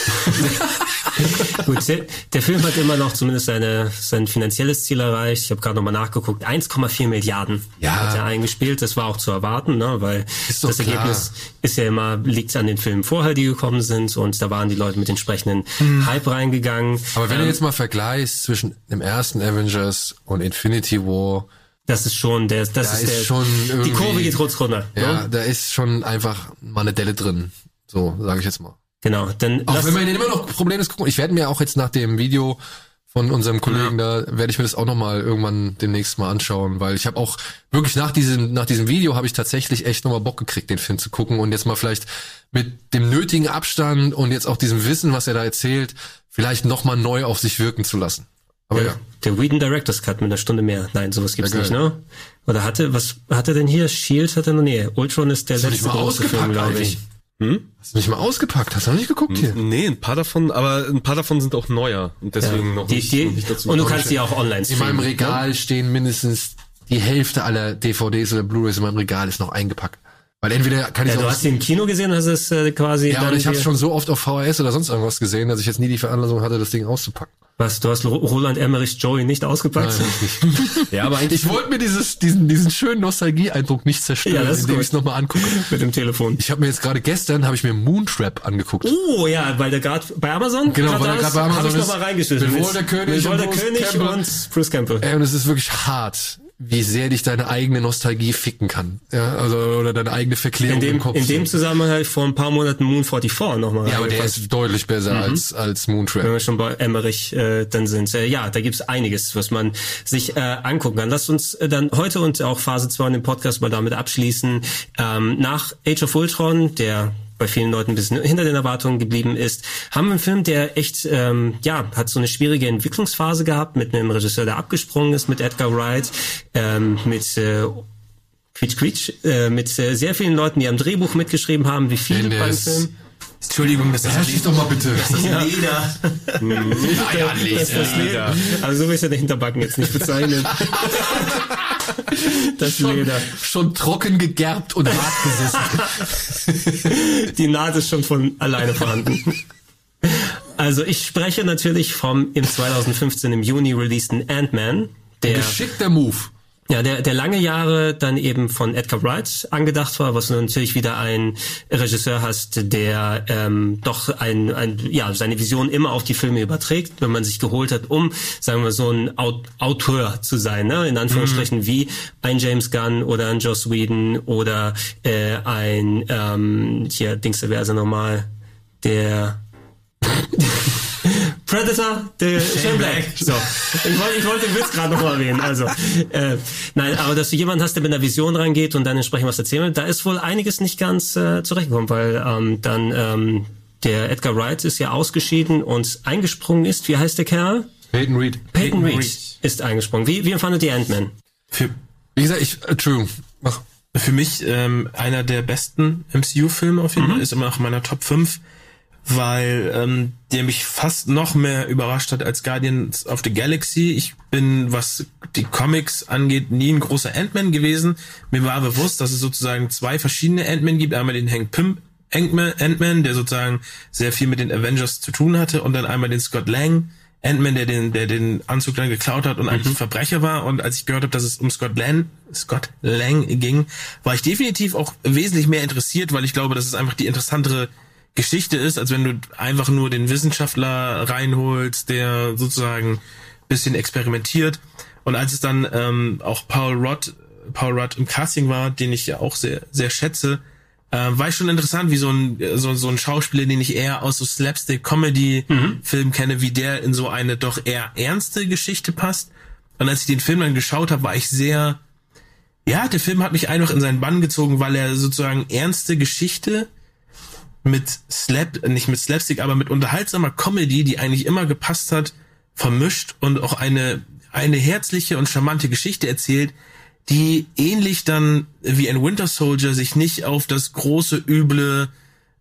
Gut, der, Film hat immer noch zumindest seine, sein finanzielles Ziel erreicht. Ich habe gerade nochmal nachgeguckt. 1,4 Milliarden ja. hat er eingespielt. Das war auch zu erwarten, ne? weil das klar. Ergebnis ist ja immer, liegt an den Filmen vorher, die gekommen sind und da waren die Leute mit entsprechenden hm. Hype reingegangen. Aber wenn ähm, du jetzt mal vergleichst zwischen dem ersten Avengers und Infinity War, das ist schon der, das da ist, ist der, schon die Kurve geht kurz runter. Ja, ne? da ist schon einfach mal eine Delle drin. So, sage ich jetzt mal. Genau, dann auch wenn man immer noch Probleme gucken. Ich werde mir auch jetzt nach dem Video von unserem Kollegen ja. da werde ich mir das auch noch mal irgendwann demnächst mal anschauen, weil ich habe auch wirklich nach diesem nach diesem Video habe ich tatsächlich echt noch mal Bock gekriegt, den Film zu gucken und jetzt mal vielleicht mit dem nötigen Abstand und jetzt auch diesem Wissen, was er da erzählt, vielleicht noch mal neu auf sich wirken zu lassen. Aber ja. Der Whedon Director's Cut mit einer Stunde mehr. Nein, sowas gibt's ja, nicht, ne? Oder hatte, was hat er denn hier? Shield hat er noch, nee, Ultron ist der letzte große Film, glaube ich. Hm? Hast du nicht mal ausgepackt? Hast du noch nicht geguckt hier? Nee, ein paar davon, aber ein paar davon sind auch neuer und deswegen ja. noch, die, nicht, die, noch nicht dazu. Und du kannst die auch online streamen. In meinem Regal ja? stehen mindestens die Hälfte aller DVDs oder Blu-rays in meinem Regal ist noch eingepackt. Weil entweder kann ich Ja, du hast ihn im Kino gesehen, hast es äh, quasi. Ja, aber ich habe schon so oft auf VHS oder sonst irgendwas gesehen, dass ich jetzt nie die Veranlassung hatte, das Ding auszupacken. Was, du hast Ro- Roland Emmerich Joey nicht ausgepackt? Nein, ich nicht. Ja, aber eigentlich Ich wollte mir dieses, diesen, diesen schönen Nostalgie-Eindruck nicht zerstören, Ja, indem ich es nochmal angucke. Mit dem Telefon. Ich habe mir jetzt gerade gestern habe ich mir Moontrap angeguckt. Oh ja, weil der gerade bei Amazon Genau, weil da er grad ist, bei Amazon hab ich ist. noch mal reingeschmissen. Mit Walter König mit und Walter Bruce König und Bruce Campbell. Ey, und es ist wirklich hart, wie sehr dich deine eigene Nostalgie ficken kann. Ja, also oder deine eigene Verklärung In dem, im Kopf. in dem Zusammenhang ich vor ein paar Monaten Moon 44 nochmal ja, aber der ist deutlich besser als als Moontrap. wenn wir schon bei Emmerich äh, dann sind. Äh, ja, da gibt's einiges, was man sich äh, angucken kann. Lasst uns äh, dann heute und auch Phase 2 in dem Podcast mal damit abschließen. Ähm, nach Age of Ultron, der bei vielen Leuten ein bisschen hinter den Erwartungen geblieben ist, haben wir einen Film, der echt, ähm, ja, hat so eine schwierige Entwicklungsphase gehabt mit einem Regisseur, der abgesprungen ist, mit Edgar Wright, ähm, mit äh, Quietsch Quietsch, äh, mit äh, sehr vielen Leuten, die am Drehbuch mitgeschrieben haben, wie viele beim ist- Film. Entschuldigung, das ist Ja, schieß doch mal bitte. Leder. Ja, das, das Leder. Also so will ich ja den Hinterbacken jetzt nicht bezeichnen. Das Leder. Schon trocken gegerbt und hart gesessen. Die Naht ist schon von alleine vorhanden. Also ich spreche natürlich vom im 2015 im Juni releaseden Ant-Man, der Geschickter Move. Ja, der, der lange Jahre dann eben von Edgar Wright angedacht war, was du natürlich wieder ein Regisseur hast, der ähm, doch ein, ein, ja, seine Vision immer auf die Filme überträgt, wenn man sich geholt hat, um, sagen wir so ein Aut Autor zu sein, ne? in Anführungsstrichen wie ein James Gunn oder ein Joss Whedon oder äh, ein, ähm, hier, Dings, wer ist er nochmal, der Predator, der Shane Black. So, ich wollte, ich wollte den Witz gerade noch mal erwähnen. Also, äh, nein, aber dass du jemanden hast, der mit einer Vision reingeht und dann entsprechend was erzählen will, da ist wohl einiges nicht ganz äh, zurechtgekommen, weil ähm, dann ähm, der Edgar Wright ist ja ausgeschieden und eingesprungen ist. Wie heißt der Kerl? Peyton Reed. Peyton Reed, Reed. ist eingesprungen. Wie, wie empfandet ihr Ant-Man? Für, Wie gesagt, ich, Entschuldigung. Mach. für mich ähm, einer der besten MCU-Filme auf jeden Fall, ist immer noch in meiner Top 5, weil ähm, der mich fast noch mehr überrascht hat als Guardians of the Galaxy. Ich bin, was die Comics angeht, nie ein großer Ant-Man gewesen. Mir war bewusst, dass es sozusagen zwei verschiedene Ant-Man gibt. Einmal den Hank Pym Ant-Man, der sozusagen sehr viel mit den Avengers zu tun hatte und dann einmal den Scott Lang Ant-Man, der den, der den Anzug dann geklaut hat und eigentlich ein Verbrecher war. Und als ich gehört habe, dass es um Scott Lang, Scott Lang ging, war ich definitiv auch wesentlich mehr interessiert, weil ich glaube, dass es einfach die interessantere Geschichte ist, als wenn du einfach nur den Wissenschaftler reinholst, der sozusagen bisschen experimentiert. Und als es dann ähm, auch Paul Rudd, Paul Rudd im Casting war, den ich ja auch sehr, sehr schätze, äh, war ich schon interessant, wie so ein, so, so ein Schauspieler, den ich eher aus so Slapstick-Comedy-Filmen kenne, wie der in so eine doch eher ernste Geschichte passt. Und als ich den Film dann geschaut habe, war ich sehr, ja, der Film hat mich einfach in seinen Bann gezogen, weil er sozusagen ernste Geschichte mit Slap, nicht mit Slapstick, aber mit unterhaltsamer Comedy, die eigentlich immer gepasst hat, vermischt und auch eine, eine herzliche und charmante Geschichte erzählt, die ähnlich dann wie ein Winter Soldier sich nicht auf das große, üble,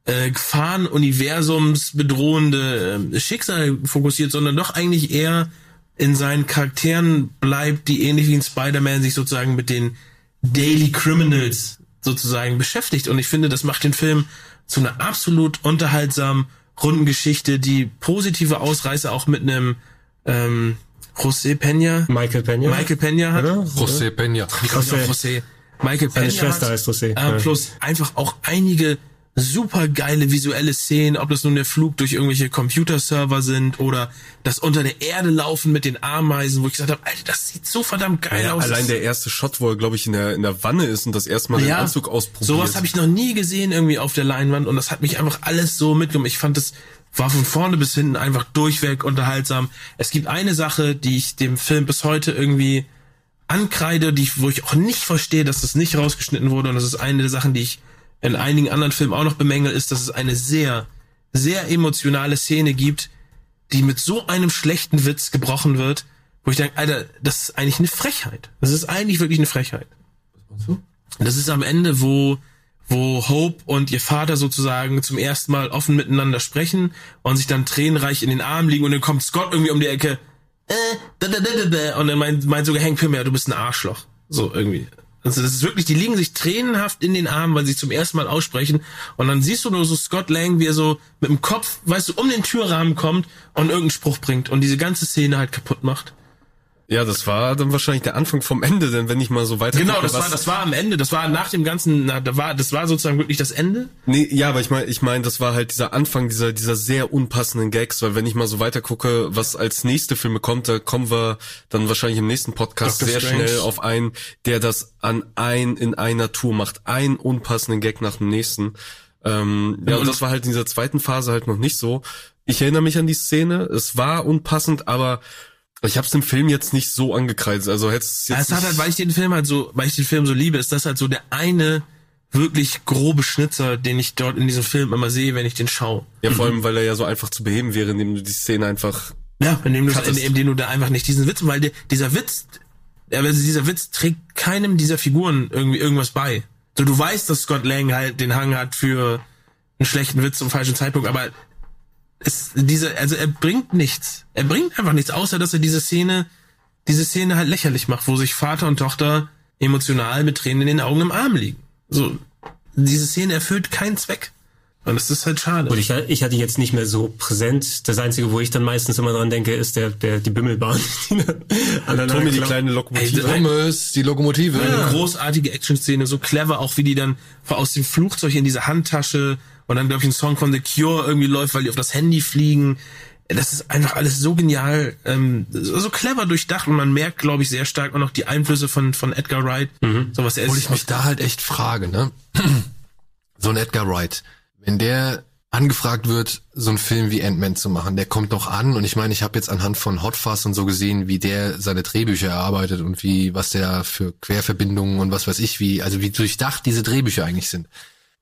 äh, Gefahrenuniversums bedrohende äh, Schicksal fokussiert, sondern doch eigentlich eher in seinen Charakteren bleibt, die ähnlich wie ein Spider-Man sich sozusagen mit den Daily Criminals sozusagen beschäftigt. Und ich finde, das macht den Film zu einer absolut unterhaltsamen, runden Geschichte, die positive Ausreißer auch mit einem ähm, José Peña, Michael Peña? Michael Peña hat. José Peña. José. José? Michael Peña Seine Schwester hat, heißt José, Äh, ja. plus einfach auch einige super geile visuelle Szenen, ob das nun der Flug durch irgendwelche Computerserver sind oder das unter der Erde laufen mit den Ameisen, wo ich gesagt habe, Alter, das sieht so verdammt geil Ja, aus. allein der erste Shot, wo er, glaube ich, in der, in der Wanne ist und das erste Mal den Anzug ausprobiert. Sowas habe ich noch nie gesehen irgendwie auf der Leinwand und das hat mich einfach alles so mitgenommen. Ich fand das war von vorne bis hinten einfach durchweg unterhaltsam. Es gibt eine Sache, die ich dem Film bis heute irgendwie ankreide, die ich, wo ich auch nicht verstehe, dass das nicht rausgeschnitten wurde und das ist eine der Sachen, die ich in einigen anderen Filmen auch noch bemängel, ist, dass es eine sehr, sehr emotionale Szene gibt, die mit so einem schlechten Witz gebrochen wird, wo ich denke, Alter, das ist eigentlich eine Frechheit. Das ist eigentlich wirklich eine Frechheit. Das ist am Ende, wo, wo Hope und ihr Vater sozusagen zum ersten Mal offen miteinander sprechen und sich dann tränenreich in den Armen liegen und dann kommt Scott irgendwie um die Ecke, äh, da, da, da, da, da, und dann meint, meint sogar Hank Pym, ja, du bist ein Arschloch. So irgendwie. Also das ist wirklich, die liegen sich tränenhaft in den Armen, weil sie zum ersten Mal aussprechen. Und dann siehst du nur so Scott Lang, wie er so mit dem Kopf, weißt du, um den Türrahmen kommt und irgendeinen Spruch bringt und diese ganze Szene halt kaputt macht. Ja, das war dann wahrscheinlich der Anfang vom Ende, denn wenn ich mal so weiter Genau, das war, das war am Ende, das war nach dem ganzen, na, da war, das war sozusagen wirklich das Ende. Nee, ja, aber ich meine, ich meine, das war halt dieser Anfang dieser dieser sehr unpassenden Gags, weil wenn ich mal so weiter gucke, was als nächste Filme kommt, da kommen wir dann wahrscheinlich im nächsten Podcast Doctor sehr Strange. schnell auf einen, der das an ein in einer Tour macht, einen unpassenden Gag nach dem nächsten. Ähm, ja, und das war halt in dieser zweiten Phase halt noch nicht so. Ich erinnere mich an die Szene, es war unpassend, aber ich habe es dem Film jetzt nicht so angekreidet. Also hätte es Ja, jetzt es hat halt, weil ich den Film halt so, weil ich den Film so liebe, ist das halt so der eine wirklich grobe Schnitzer, den ich dort in diesem Film immer sehe, wenn ich den schaue. ja vor allem, weil er ja so einfach zu beheben wäre, indem du die Szene einfach Ja, indem du, indem du da einfach nicht diesen Witz, weil der, dieser Witz, also dieser Witz trägt keinem dieser Figuren irgendwie irgendwas bei. So, du weißt, dass Scott Lang halt den Hang hat für einen schlechten Witz zum falschen Zeitpunkt, aber es, diese, also er bringt nichts. Er bringt einfach nichts, außer dass er diese Szene, diese Szene halt lächerlich macht, wo sich Vater und Tochter emotional mit Tränen in den Augen im Arm liegen. So, diese Szene erfüllt keinen Zweck. Und das ist halt schade. Und ich, ich hatte jetzt nicht mehr so präsent. Das Einzige, wo ich dann meistens immer dran denke, ist der, der, die Bimmelbahn. Tommy die kleine Lokomotive. Ey, Pommes, die Lokomotive. Eine großartige Action-Szene, so clever, auch wie die dann aus dem Flugzeug in diese Handtasche und dann, glaube ich, ein Song von The Cure irgendwie läuft, weil die auf das Handy fliegen. Das ist einfach alles so genial, ähm, so clever durchdacht und man merkt, glaube ich, sehr stark auch noch die Einflüsse von, von Edgar Wright. So was er Obwohl ich mich da halt echt frage, ne? So ein Edgar Wright, wenn der angefragt wird, so einen Film wie Ant-Man zu machen, der kommt doch an und ich meine, ich habe jetzt anhand von Hot Fuzz und so gesehen, wie der seine Drehbücher erarbeitet und wie, was der für Querverbindungen und was weiß ich, wie, also wie durchdacht diese Drehbücher eigentlich sind.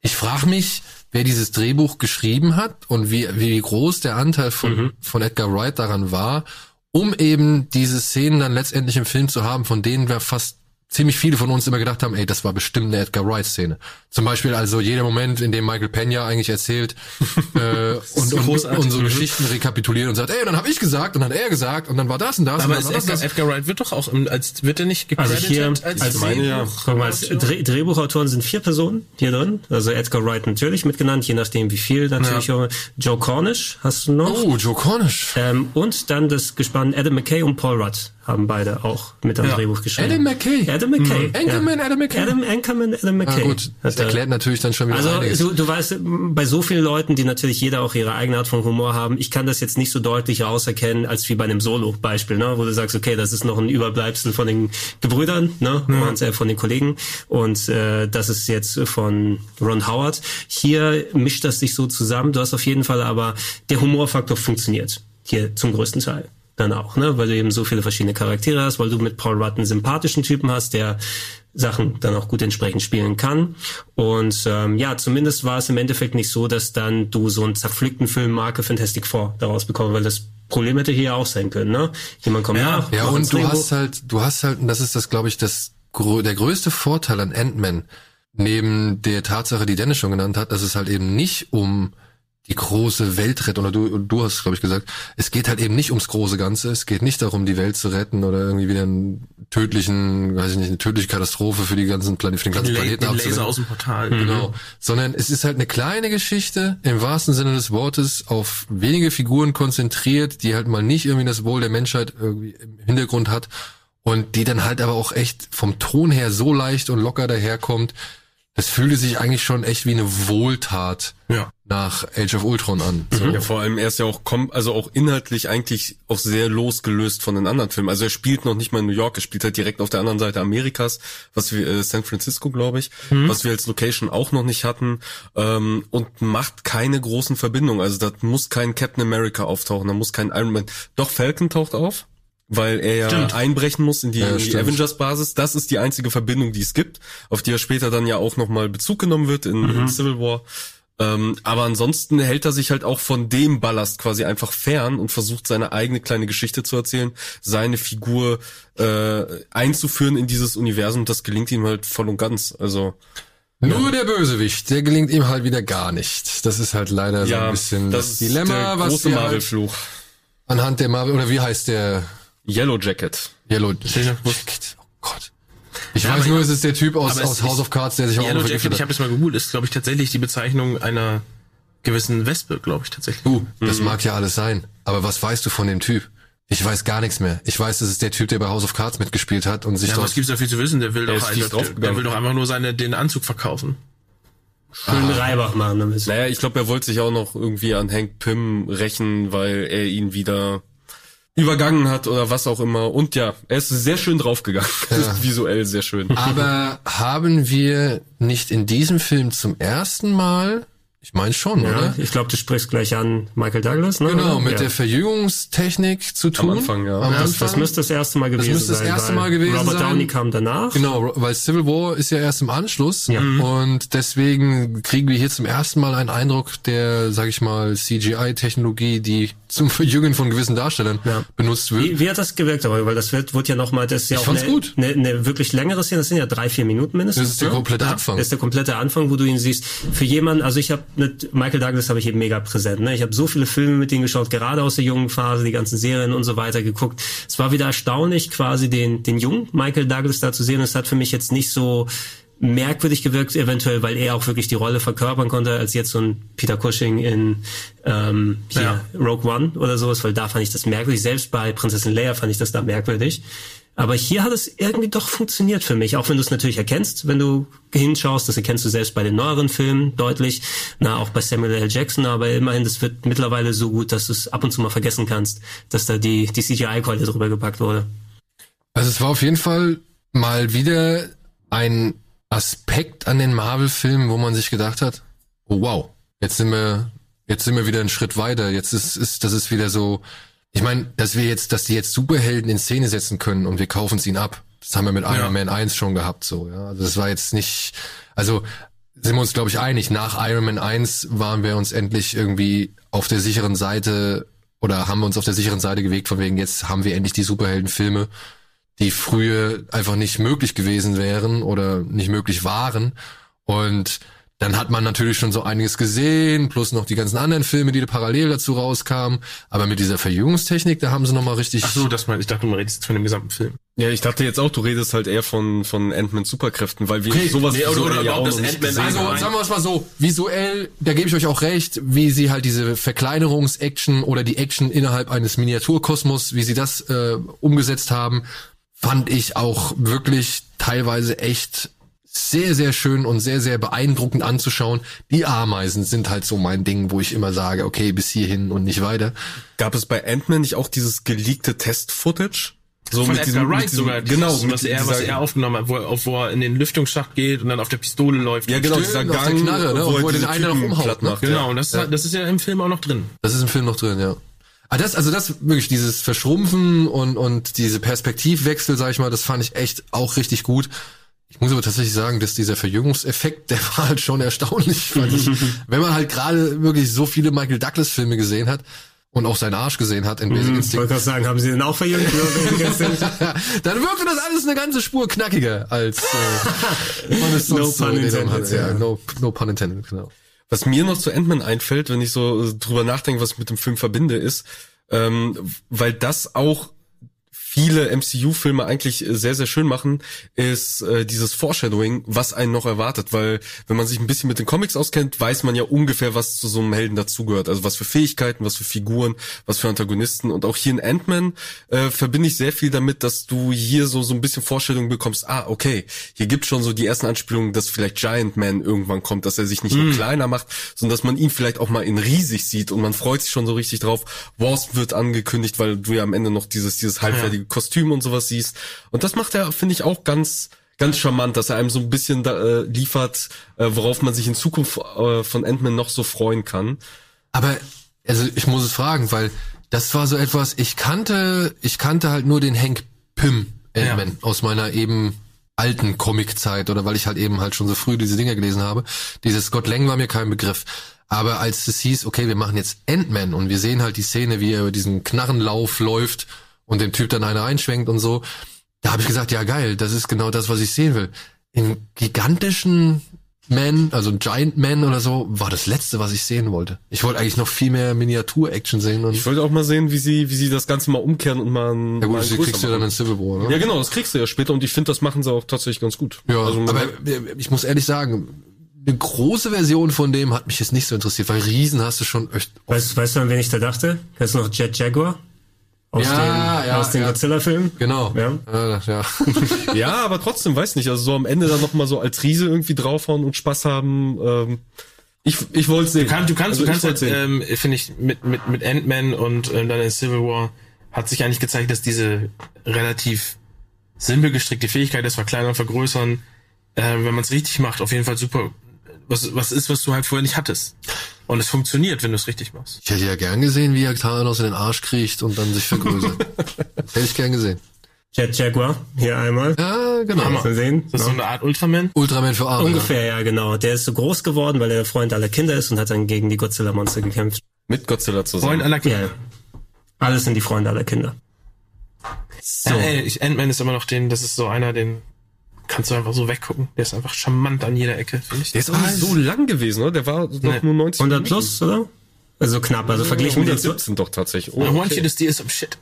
Ich frage mich, wer dieses Drehbuch geschrieben hat und wie, wie groß der Anteil von, von Edgar Wright daran war, um eben diese Szenen dann letztendlich im Film zu haben, von denen wir fast ziemlich viele von uns immer gedacht haben, ey, das war bestimmt eine Edgar Wright-Szene. Zum Beispiel also jeder Moment, in dem Michael Pena eigentlich erzählt äh, und, und, und so. Geschichten rekapituliert und sagt, ey, dann habe ich gesagt und dann hat er gesagt und dann war das und das aber und ist dann war das, Edgar, das. Edgar Wright wird doch auch, als wird er nicht Also gecredited hier, als, als meine, ja. Mal, als Dreh, Drehbuchautoren sind vier Personen hier drin. Also Edgar Wright natürlich mitgenannt, je nachdem wie viel natürlich. auch. Joe Cornish hast du noch. Oh, Joe Cornish. Ähm, und dann das Gespann Adam McKay und Paul Rudd haben beide auch mit am Ja. Drehbuch geschrieben. Adam McKay. Adam McKay. Anchorman, Adam McKay. Adam Anchorman, Adam McKay. Ah, gut, das Hat er- erklärt natürlich dann schon wieder Also einiges. du, du weißt, bei so vielen Leuten, die natürlich jeder auch ihre eigene Art von Humor haben, ich kann das jetzt nicht so deutlich auserkennen, als wie bei einem Solo-Beispiel, ne, wo du sagst, okay, das ist noch ein Überbleibsel von den Gebrüdern, ne, und äh, von den Kollegen, und äh, das ist jetzt von Ron Howard. Hier mischt das sich so zusammen. Du hast auf jeden Fall aber der Humorfaktor funktioniert hier zum größten Teil dann auch, ne? Weil du eben so viele verschiedene Charaktere hast, weil du mit Paul Rudd einen sympathischen Typen hast, der Sachen dann auch gut entsprechend spielen kann. Und ähm, ja, zumindest war es im Endeffekt nicht so, dass dann du so einen zerpflückten Film Marke Fantastic Four daraus bekommst, weil das Problem hätte hier auch sein können, ne? Jemand kommt Ja, nach, Ja, und du hast halt, du hast halt, und das ist das, glaube ich, das der größte Vorteil an Ant-Man, neben der Tatsache, die Dennis schon genannt hat, dass es halt eben nicht um die große Welt retten, oder du, du hast, glaube ich, gesagt, es geht halt eben nicht ums große Ganze, es geht nicht darum, die Welt zu retten oder irgendwie wieder einen tödlichen, weiß ich nicht, eine tödliche Katastrophe für die ganzen Plan für den ganzen La Planeten den. Laser aus dem Portal. Genau. Sondern es ist halt eine kleine Geschichte, im wahrsten Sinne des Wortes, auf wenige Figuren konzentriert, die halt mal nicht irgendwie das Wohl der Menschheit irgendwie im Hintergrund hat und die dann halt aber auch echt vom Ton her so leicht und locker daherkommt. Das fühlte sich eigentlich schon echt wie eine Wohltat Ja. nach Age of Ultron an. So. Ja, vor allem er ist ja auch kom also auch inhaltlich eigentlich auch sehr losgelöst von den anderen Filmen. Also er spielt noch nicht mal in New York, er spielt halt direkt auf der anderen Seite Amerikas, was wir äh, San Francisco, glaube ich, was wir als Location auch noch nicht hatten ähm, und macht keine großen Verbindungen. Also da muss kein Captain America auftauchen, da muss kein Iron Man. Doch Falcon taucht auf. Weil er ja Stimmt. einbrechen muss in die, Ja, die. Avengers-Basis. Das ist die einzige Verbindung, die es gibt, auf die er später dann ja auch nochmal Bezug genommen wird in, in Civil War. Ähm, aber ansonsten hält er sich halt auch von dem Ballast quasi einfach fern und versucht seine eigene kleine Geschichte zu erzählen, seine Figur äh, einzuführen in dieses Universum. Das gelingt ihm halt voll und ganz. Also Nur der Bösewicht, der gelingt ihm halt wieder gar nicht. Das ist halt leider so ein bisschen das, ist Dilemma, der was große wir halt Marvel-Fluch. anhand der Marvel, oder wie heißt der Yellow Jacket. Yellow. Jacket? Oh Gott. Ich Ja, weiß nur, ja- es ist der Typ aus, es aus House of Cards, der sich auch Yellow Jacket, ich habe es mal gegoogelt, ist, glaube ich, tatsächlich die Bezeichnung einer gewissen Wespe, glaube ich, tatsächlich. Du, das mag ja alles sein. Aber was weißt du von dem Typ? Ich weiß gar nichts mehr. Ich weiß, das ist der Typ, der bei House of Cards mitgespielt hat und sich Ja, dort was gibt's da viel zu wissen? Der will Der doch, einfach, der will doch einfach nur seine, den Anzug verkaufen. Schön Reibach machen damit. Naja, ich glaube, er wollte sich auch noch irgendwie an Hank Pym rächen, weil er ihn wieder übergangen hat oder was auch immer. Und ja, er ist sehr schön draufgegangen. Visuell sehr schön. Aber haben wir nicht in diesem Film zum ersten Mal, ich meine schon, Ja, oder? ich glaube, du sprichst gleich an Michael Douglas, ne? Genau, mit ja. der Verjüngungstechnik zu tun. Anfang, ja. Am Das, Anfang. das müsste das erste Mal gewesen müsste das sein. erste Mal gewesen Robert sein. Downey kam danach. Genau, weil Civil War ist ja erst im Anschluss Ja. Mhm. und deswegen kriegen wir hier zum ersten Mal einen Eindruck der, sag ich mal, CGI-Technologie, die zum Verjüngen von gewissen Darstellern Ja. benutzt wird. Wie, wie hat das gewirkt? Aber weil das wird, wird ja nochmal, das ist ja Ich auch eine, gut. Eine, eine wirklich längere Szene. Das sind ja drei, vier Minuten mindestens. Das ist der ne? komplette Ja, Anfang. Das ist der komplette Anfang, wo du ihn siehst. Für jemanden, also ich habe mit Michael Douglas habe ich eben mega präsent. Ne? Ich habe so viele Filme mit ihm geschaut, gerade aus der jungen Phase, die ganzen Serien und so weiter geguckt. Es war wieder erstaunlich, quasi den, den jungen Michael Douglas da zu sehen. Es hat für mich jetzt nicht so merkwürdig gewirkt, eventuell, weil er auch wirklich die Rolle verkörpern konnte, als jetzt so ein Peter Cushing in ähm, hier Ja. Rogue One oder sowas, weil da fand ich das merkwürdig. Selbst bei Prinzessin Leia fand ich das da merkwürdig. Aber hier hat es irgendwie doch funktioniert für mich, auch wenn du es natürlich erkennst, wenn du hinschaust, das erkennst du selbst bei den neueren Filmen deutlich, na auch bei Samuel L. Jackson, aber immerhin, das wird mittlerweile so gut, dass du es ab und zu mal vergessen kannst, dass da die, die CGI-Keule drüber gepackt wurde. Also es war auf jeden Fall mal wieder ein Aspekt an den Marvel-Filmen, wo man sich gedacht hat, oh wow, jetzt sind wir, jetzt sind wir wieder einen Schritt weiter. Jetzt ist, ist das ist wieder so, ich meine, dass wir jetzt, dass die jetzt Superhelden in Szene setzen können und wir kaufen sie ihnen ab. Das haben wir mit Iron Man 1 schon gehabt, so, ja. Also das war jetzt nicht, also sind wir uns, glaube ich, einig. Nach Iron Man 1 waren wir uns endlich irgendwie auf der sicheren Seite oder haben wir uns auf der sicheren Seite gewegt, von wegen jetzt haben wir endlich die Superheldenfilme, die früher einfach nicht möglich gewesen wären oder nicht möglich waren. Und dann hat man natürlich schon so einiges gesehen, plus noch die ganzen anderen Filme, die da parallel dazu rauskamen. Aber mit dieser Verjüngungstechnik, da haben sie nochmal richtig... Ach so, das mein, ich dachte, du redest jetzt von dem gesamten Film. Ja, ich dachte jetzt auch, du redest halt eher von, von Ant-Man Superkräften, weil wir Okay, sowas nee, oder- oder ja überhaupt auch das noch nicht gesehen Also sagen wir es mal so, visuell, da gebe ich euch auch recht, wie sie halt diese Verkleinerungs-Action oder die Action innerhalb eines Miniaturkosmos, wie sie das äh, umgesetzt haben, fand ich auch wirklich teilweise echt sehr, sehr schön und sehr, sehr beeindruckend anzuschauen. Die Ameisen sind halt so mein Ding, wo ich immer sage, okay, bis hierhin und nicht weiter. Gab es bei Ant-Man nicht auch dieses geleakte Test-Footage? So Von mit Edgar diesem, mit Wright diesem, sogar. dieses, genau, was mit er, was er aufgenommen hat, wo er, wo er in den Lüftungsschacht geht und dann auf der Pistole läuft. Ja, genau, Stimmt, dieser Gang, Knarre, ne, wo wo er er den einen noch umhaut, ne? macht. Genau, Ja. und das, ist- das ist ja im Film auch noch drin. Das ist im Film noch drin, ja. Ah, das, also das wirklich dieses Verschrumpfen und und diese Perspektivwechsel, sag ich mal, das fand ich echt auch richtig gut. Ich muss aber tatsächlich sagen, dass dieser Verjüngungseffekt, der war halt schon erstaunlich, fand ich. Wenn man halt gerade wirklich so viele Michael Douglas Filme gesehen hat und auch seinen Arsch gesehen hat in Basic Ich wollte Instinct, gerade sagen, haben sie den auch verjüngt? dann wirkte das alles eine ganze Spur knackiger als äh, man es No sonst so pun intended, hat. Ja. no, no pun intended, genau. Was mir noch zu Ant-Man einfällt, wenn ich so äh, drüber nachdenke, was ich mit dem Film verbinde, ist, ähm, weil das auch viele MCU-Filme eigentlich äh, sehr, sehr schön machen, ist äh, dieses Foreshadowing, was einen noch erwartet. Weil wenn man sich ein bisschen mit den Comics auskennt, weiß man ja ungefähr, was zu so einem Helden dazugehört. Also was für Fähigkeiten, was für Figuren, was für Antagonisten. Und auch hier in Ant-Man äh, verbinde ich sehr viel damit, dass du hier so, so ein bisschen Vorstellung bekommst, ah, okay, hier gibt schon so die ersten Anspielungen, dass vielleicht Giant Man irgendwann kommt, dass er sich nicht nur kleiner macht, sondern dass man ihn vielleicht auch mal in riesig sieht und man freut sich schon so richtig drauf. Wasp wird angekündigt, weil du ja am Ende noch dieses, dieses halbfertige Kostüm und sowas siehst. Und das macht er, finde ich, auch ganz, ganz charmant, dass er einem so ein bisschen da, äh, liefert, äh, worauf man sich in Zukunft äh, von Ant-Man noch so freuen kann. Aber also ich muss es fragen, weil das war so etwas, ich kannte, ich kannte halt nur den Hank Pym Ant-Man aus meiner eben alten Comic-Zeit oder weil ich halt eben halt schon so früh diese Dinger gelesen habe. Dieses Scott Lang war mir kein Begriff. Aber als es hieß, okay, wir machen jetzt Ant-Man und wir sehen halt die Szene, wie er über diesen Knarrenlauf läuft und dem Typ dann eine reinschwenkt und so, da habe ich gesagt, ja geil, das ist genau das, was ich sehen will. In gigantischen Man, also Giant Man oder so, war das letzte, was ich sehen wollte. Ich wollte eigentlich noch viel mehr Miniatur-Action sehen und Ich wollte auch mal sehen, wie sie, wie sie das Ganze mal umkehren und mal ein, ja gut, das kriegst du größer dann in machen. Civil War, ne? Ja, genau, das kriegst du ja später und ich finde, das machen sie auch tatsächlich ganz gut. Ja, also, aber ich muss ehrlich sagen, eine große Version von dem hat mich jetzt nicht so interessiert, weil Riesen hast du schon echt Weißt, weißt du, an wen ich da dachte? Kennst du noch Jet Jaguar? Aus Ja, den, ja, aus den ja. Godzilla-Filmen? Genau. Ja. Ja. ja. ja, aber trotzdem, weiß nicht, also so am Ende dann noch mal so als Riese irgendwie draufhauen und Spaß haben. Ähm, ich ich wollte sehen. Du, kann, du kannst, Also du kannst halt, sehen. ähm, finde ich, mit, mit, mit Ant-Man und ähm, dann in Civil War hat sich eigentlich gezeigt, dass diese relativ simpel gestrickte Fähigkeit, das Verkleinern, Vergrößern, äh, wenn man es richtig macht, auf jeden Fall super, was, was ist, was du halt vorher nicht hattest. Und es funktioniert, wenn du es richtig machst. Ich hätte ja gern gesehen, wie er Thanos in den Arsch kriecht und dann sich vergrößert. hätte ich gern gesehen. Jet Jaguar, hier einmal. Ja, genau. Mal sehen. Das ist so eine Art Ultraman. Ultraman für Arme. Ungefähr, ja, genau. Der ist so groß geworden, weil er der Freund aller Kinder ist und hat dann gegen die Godzilla-Monster gekämpft. Mit Godzilla zusammen. Freund aller Kinder. Ja. Alles sind die Freunde aller Kinder. So. Äh, ey, ich- Ant-Man ist immer noch den, das ist so einer, den kannst du einfach so weggucken. Der ist einfach charmant an jeder Ecke, finde ich. Der ist auch nicht so lang gewesen, ne? Der war doch Nee. nur 90 100 plus, oder? Also knapp, also verglichen mit den 117 doch tatsächlich. Oh, I want you to steal some shit.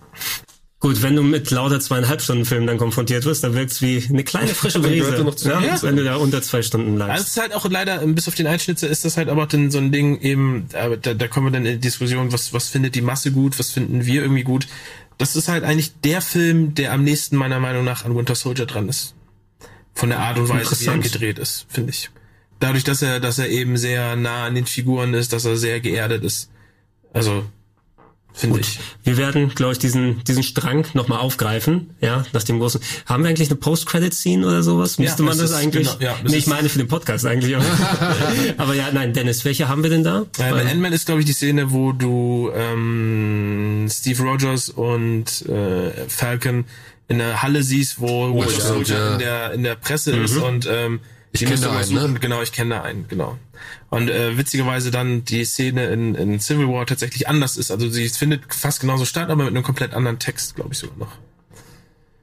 Gut, wenn du mit lauter zweieinhalb Stunden Film dann konfrontiert wirst, dann wirkt's wie eine kleine frische Brise. noch zu ja, den wenn du da unter zwei Stunden Also lagst. es ist halt auch leider, ähm, bis auf den Einschnitzer ist das halt aber dann so ein Ding eben, aber da, da kommen wir dann in die Diskussion, was, was findet die Masse gut, was finden wir irgendwie gut. Das ist halt eigentlich der Film, der am nächsten meiner Meinung nach an Winter Soldier dran ist. Von der Art und Weise, wie er gedreht ist, finde ich. Dadurch, dass er, dass er eben sehr nah an den Figuren ist, dass er sehr geerdet ist. Also, finde ich. Wir werden, glaube ich, diesen, diesen Strang nochmal aufgreifen, ja, nach dem großen. Haben wir eigentlich eine Post-Credit-Scene oder sowas? Müsste man das ist- eigentlich? genau, ja, das nee, ich meine für den Podcast eigentlich. Aber, aber ja, nein, Dennis, welche haben wir denn da? Äh, bei Ant-Man ist, glaube ich, die Szene, wo du ähm, Steve Rogers und äh, Falcon in der Halle siehst, wo Winter ja, Soldier ja. in der in der Presse ist und ähm, Ich die kenn musst du da einen, ne? Genau, ich kenne da einen, genau. Und äh, witzigerweise dann die Szene in, in Civil War tatsächlich anders ist. Also sie findet fast genauso statt, aber mit einem komplett anderen Text, glaube ich sogar noch.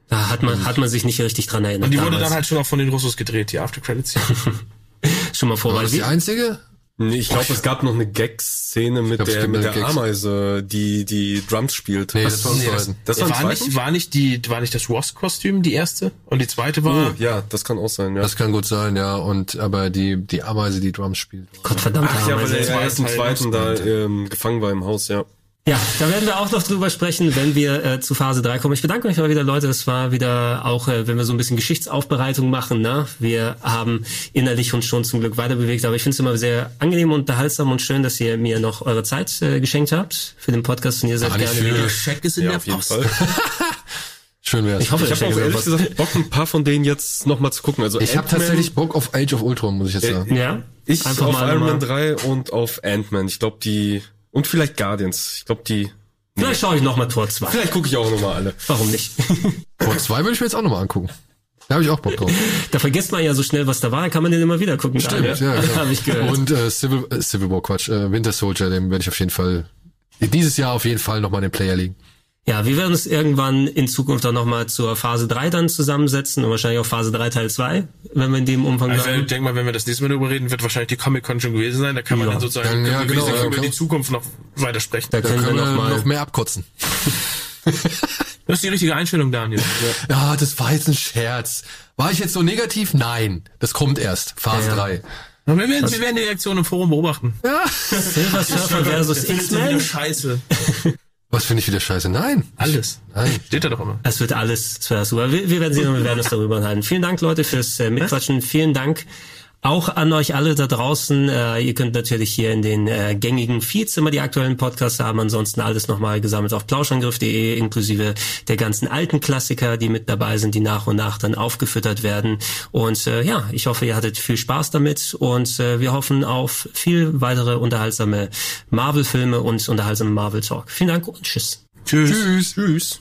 Da hat man, hat man sich nicht richtig dran erinnert. Und die wurde damals. dann halt schon auch von den Russos gedreht, die After Credits. schon mal War vorbei. das die einzige? Nee, ich glaube, es gab noch eine Gag-Szene mit glaub, der, mit der Gags. Ameise, die die Drums spielt. Nee, das war Nee, das. Das war war nicht, war nicht die, war nicht das Ross-Kostüm die erste und die zweite war. Oh, ja, das kann auch sein, ja. Das kann gut sein, ja. Und aber die die Ameise, die Drums spielt. Gott verdammt, Ach ja, weil Ameise. er erst im zweiten da ähm, gefangen war im Haus, ja. Ja, da werden wir auch noch drüber sprechen, wenn wir äh, zu Phase 3 kommen. Ich bedanke mich mal wieder, Leute. Es war wieder auch, äh, wenn wir so ein bisschen Geschichtsaufbereitung machen. Ne? Wir haben innerlich uns schon zum Glück weiterbewegt, aber ich finde es immer sehr angenehm und unterhaltsam und schön, dass ihr mir noch eure Zeit äh, geschenkt habt für den Podcast und ihr seid Gar gerne viel. wieder. Check ist in Ja, der auf jeden Post. Fall. Schön wär's. Ich hoffe, Ich habe auch ehrlich gesagt Bock, ein paar von denen jetzt nochmal zu gucken. Also Ich habe tatsächlich Bock auf Age of Ultron, muss ich jetzt sagen. Ja, ich einfach auf mal Iron Man 3 und auf Ant-Man. Ich glaube die und vielleicht Guardians. Ich glaube die. Vielleicht schaue ich noch mal Tor 2. Vielleicht gucke ich auch nochmal alle. Warum nicht? Tor 2 würde ich mir jetzt auch nochmal angucken. Da habe ich auch Bock drauf. da vergisst man ja so schnell, was da war, dann kann man den immer wieder gucken. Stimmt, dann, ja, genau. Habe ich gehört. Und äh, Civil, äh, Civil War, Quatsch, äh, Winter Soldier, dem werde ich auf jeden Fall dieses Jahr auf jeden Fall nochmal in den Player liegen. Ja, wir werden uns irgendwann in Zukunft auch nochmal zur Phase 3 dann zusammensetzen und wahrscheinlich auch Phase 3 Teil 2, wenn wir in dem Umfang Also ich denke mal, wenn wir das nächste Mal darüber reden, wird wahrscheinlich die Comic-Con schon gewesen sein. Da kann man Ja. dann sozusagen Dann, ja, genau, über ja, über klar. die Zukunft noch weiter sprechen. Da Da können wir können noch wir mal noch mehr abkotzen. Das ist die richtige Einstellung, Daniel. Ja, das war jetzt ein Scherz. War ich jetzt so negativ? Nein. Das kommt erst. Phase Ja, ja. 3. Wir werden, wir werden die Reaktion im Forum beobachten. Silver Surfer versus X-Men. Scheiße. Was finde ich wieder scheiße? Nein. Alles. Nein. Steht da doch immer. Es wird alles zuerst super. Wir, wir werden sehen und wir werden uns darüber unterhalten. Vielen Dank, Leute, fürs äh, Mitquatschen. Vielen Dank auch an euch alle da draußen. Äh, ihr könnt natürlich hier in den äh, gängigen Feeds immer die aktuellen Podcasts haben. Ansonsten alles nochmal gesammelt auf plauschangriff.de, inklusive der ganzen alten Klassiker, die mit dabei sind, die nach und nach dann aufgefüttert werden. Und äh, ja, ich hoffe, ihr hattet viel Spaß damit und äh, wir hoffen auf viel weitere unterhaltsame Marvel-Filme und unterhaltsame Marvel-Talk. Vielen Dank und tschüss. Tschüss. Tschüss. Tschüss.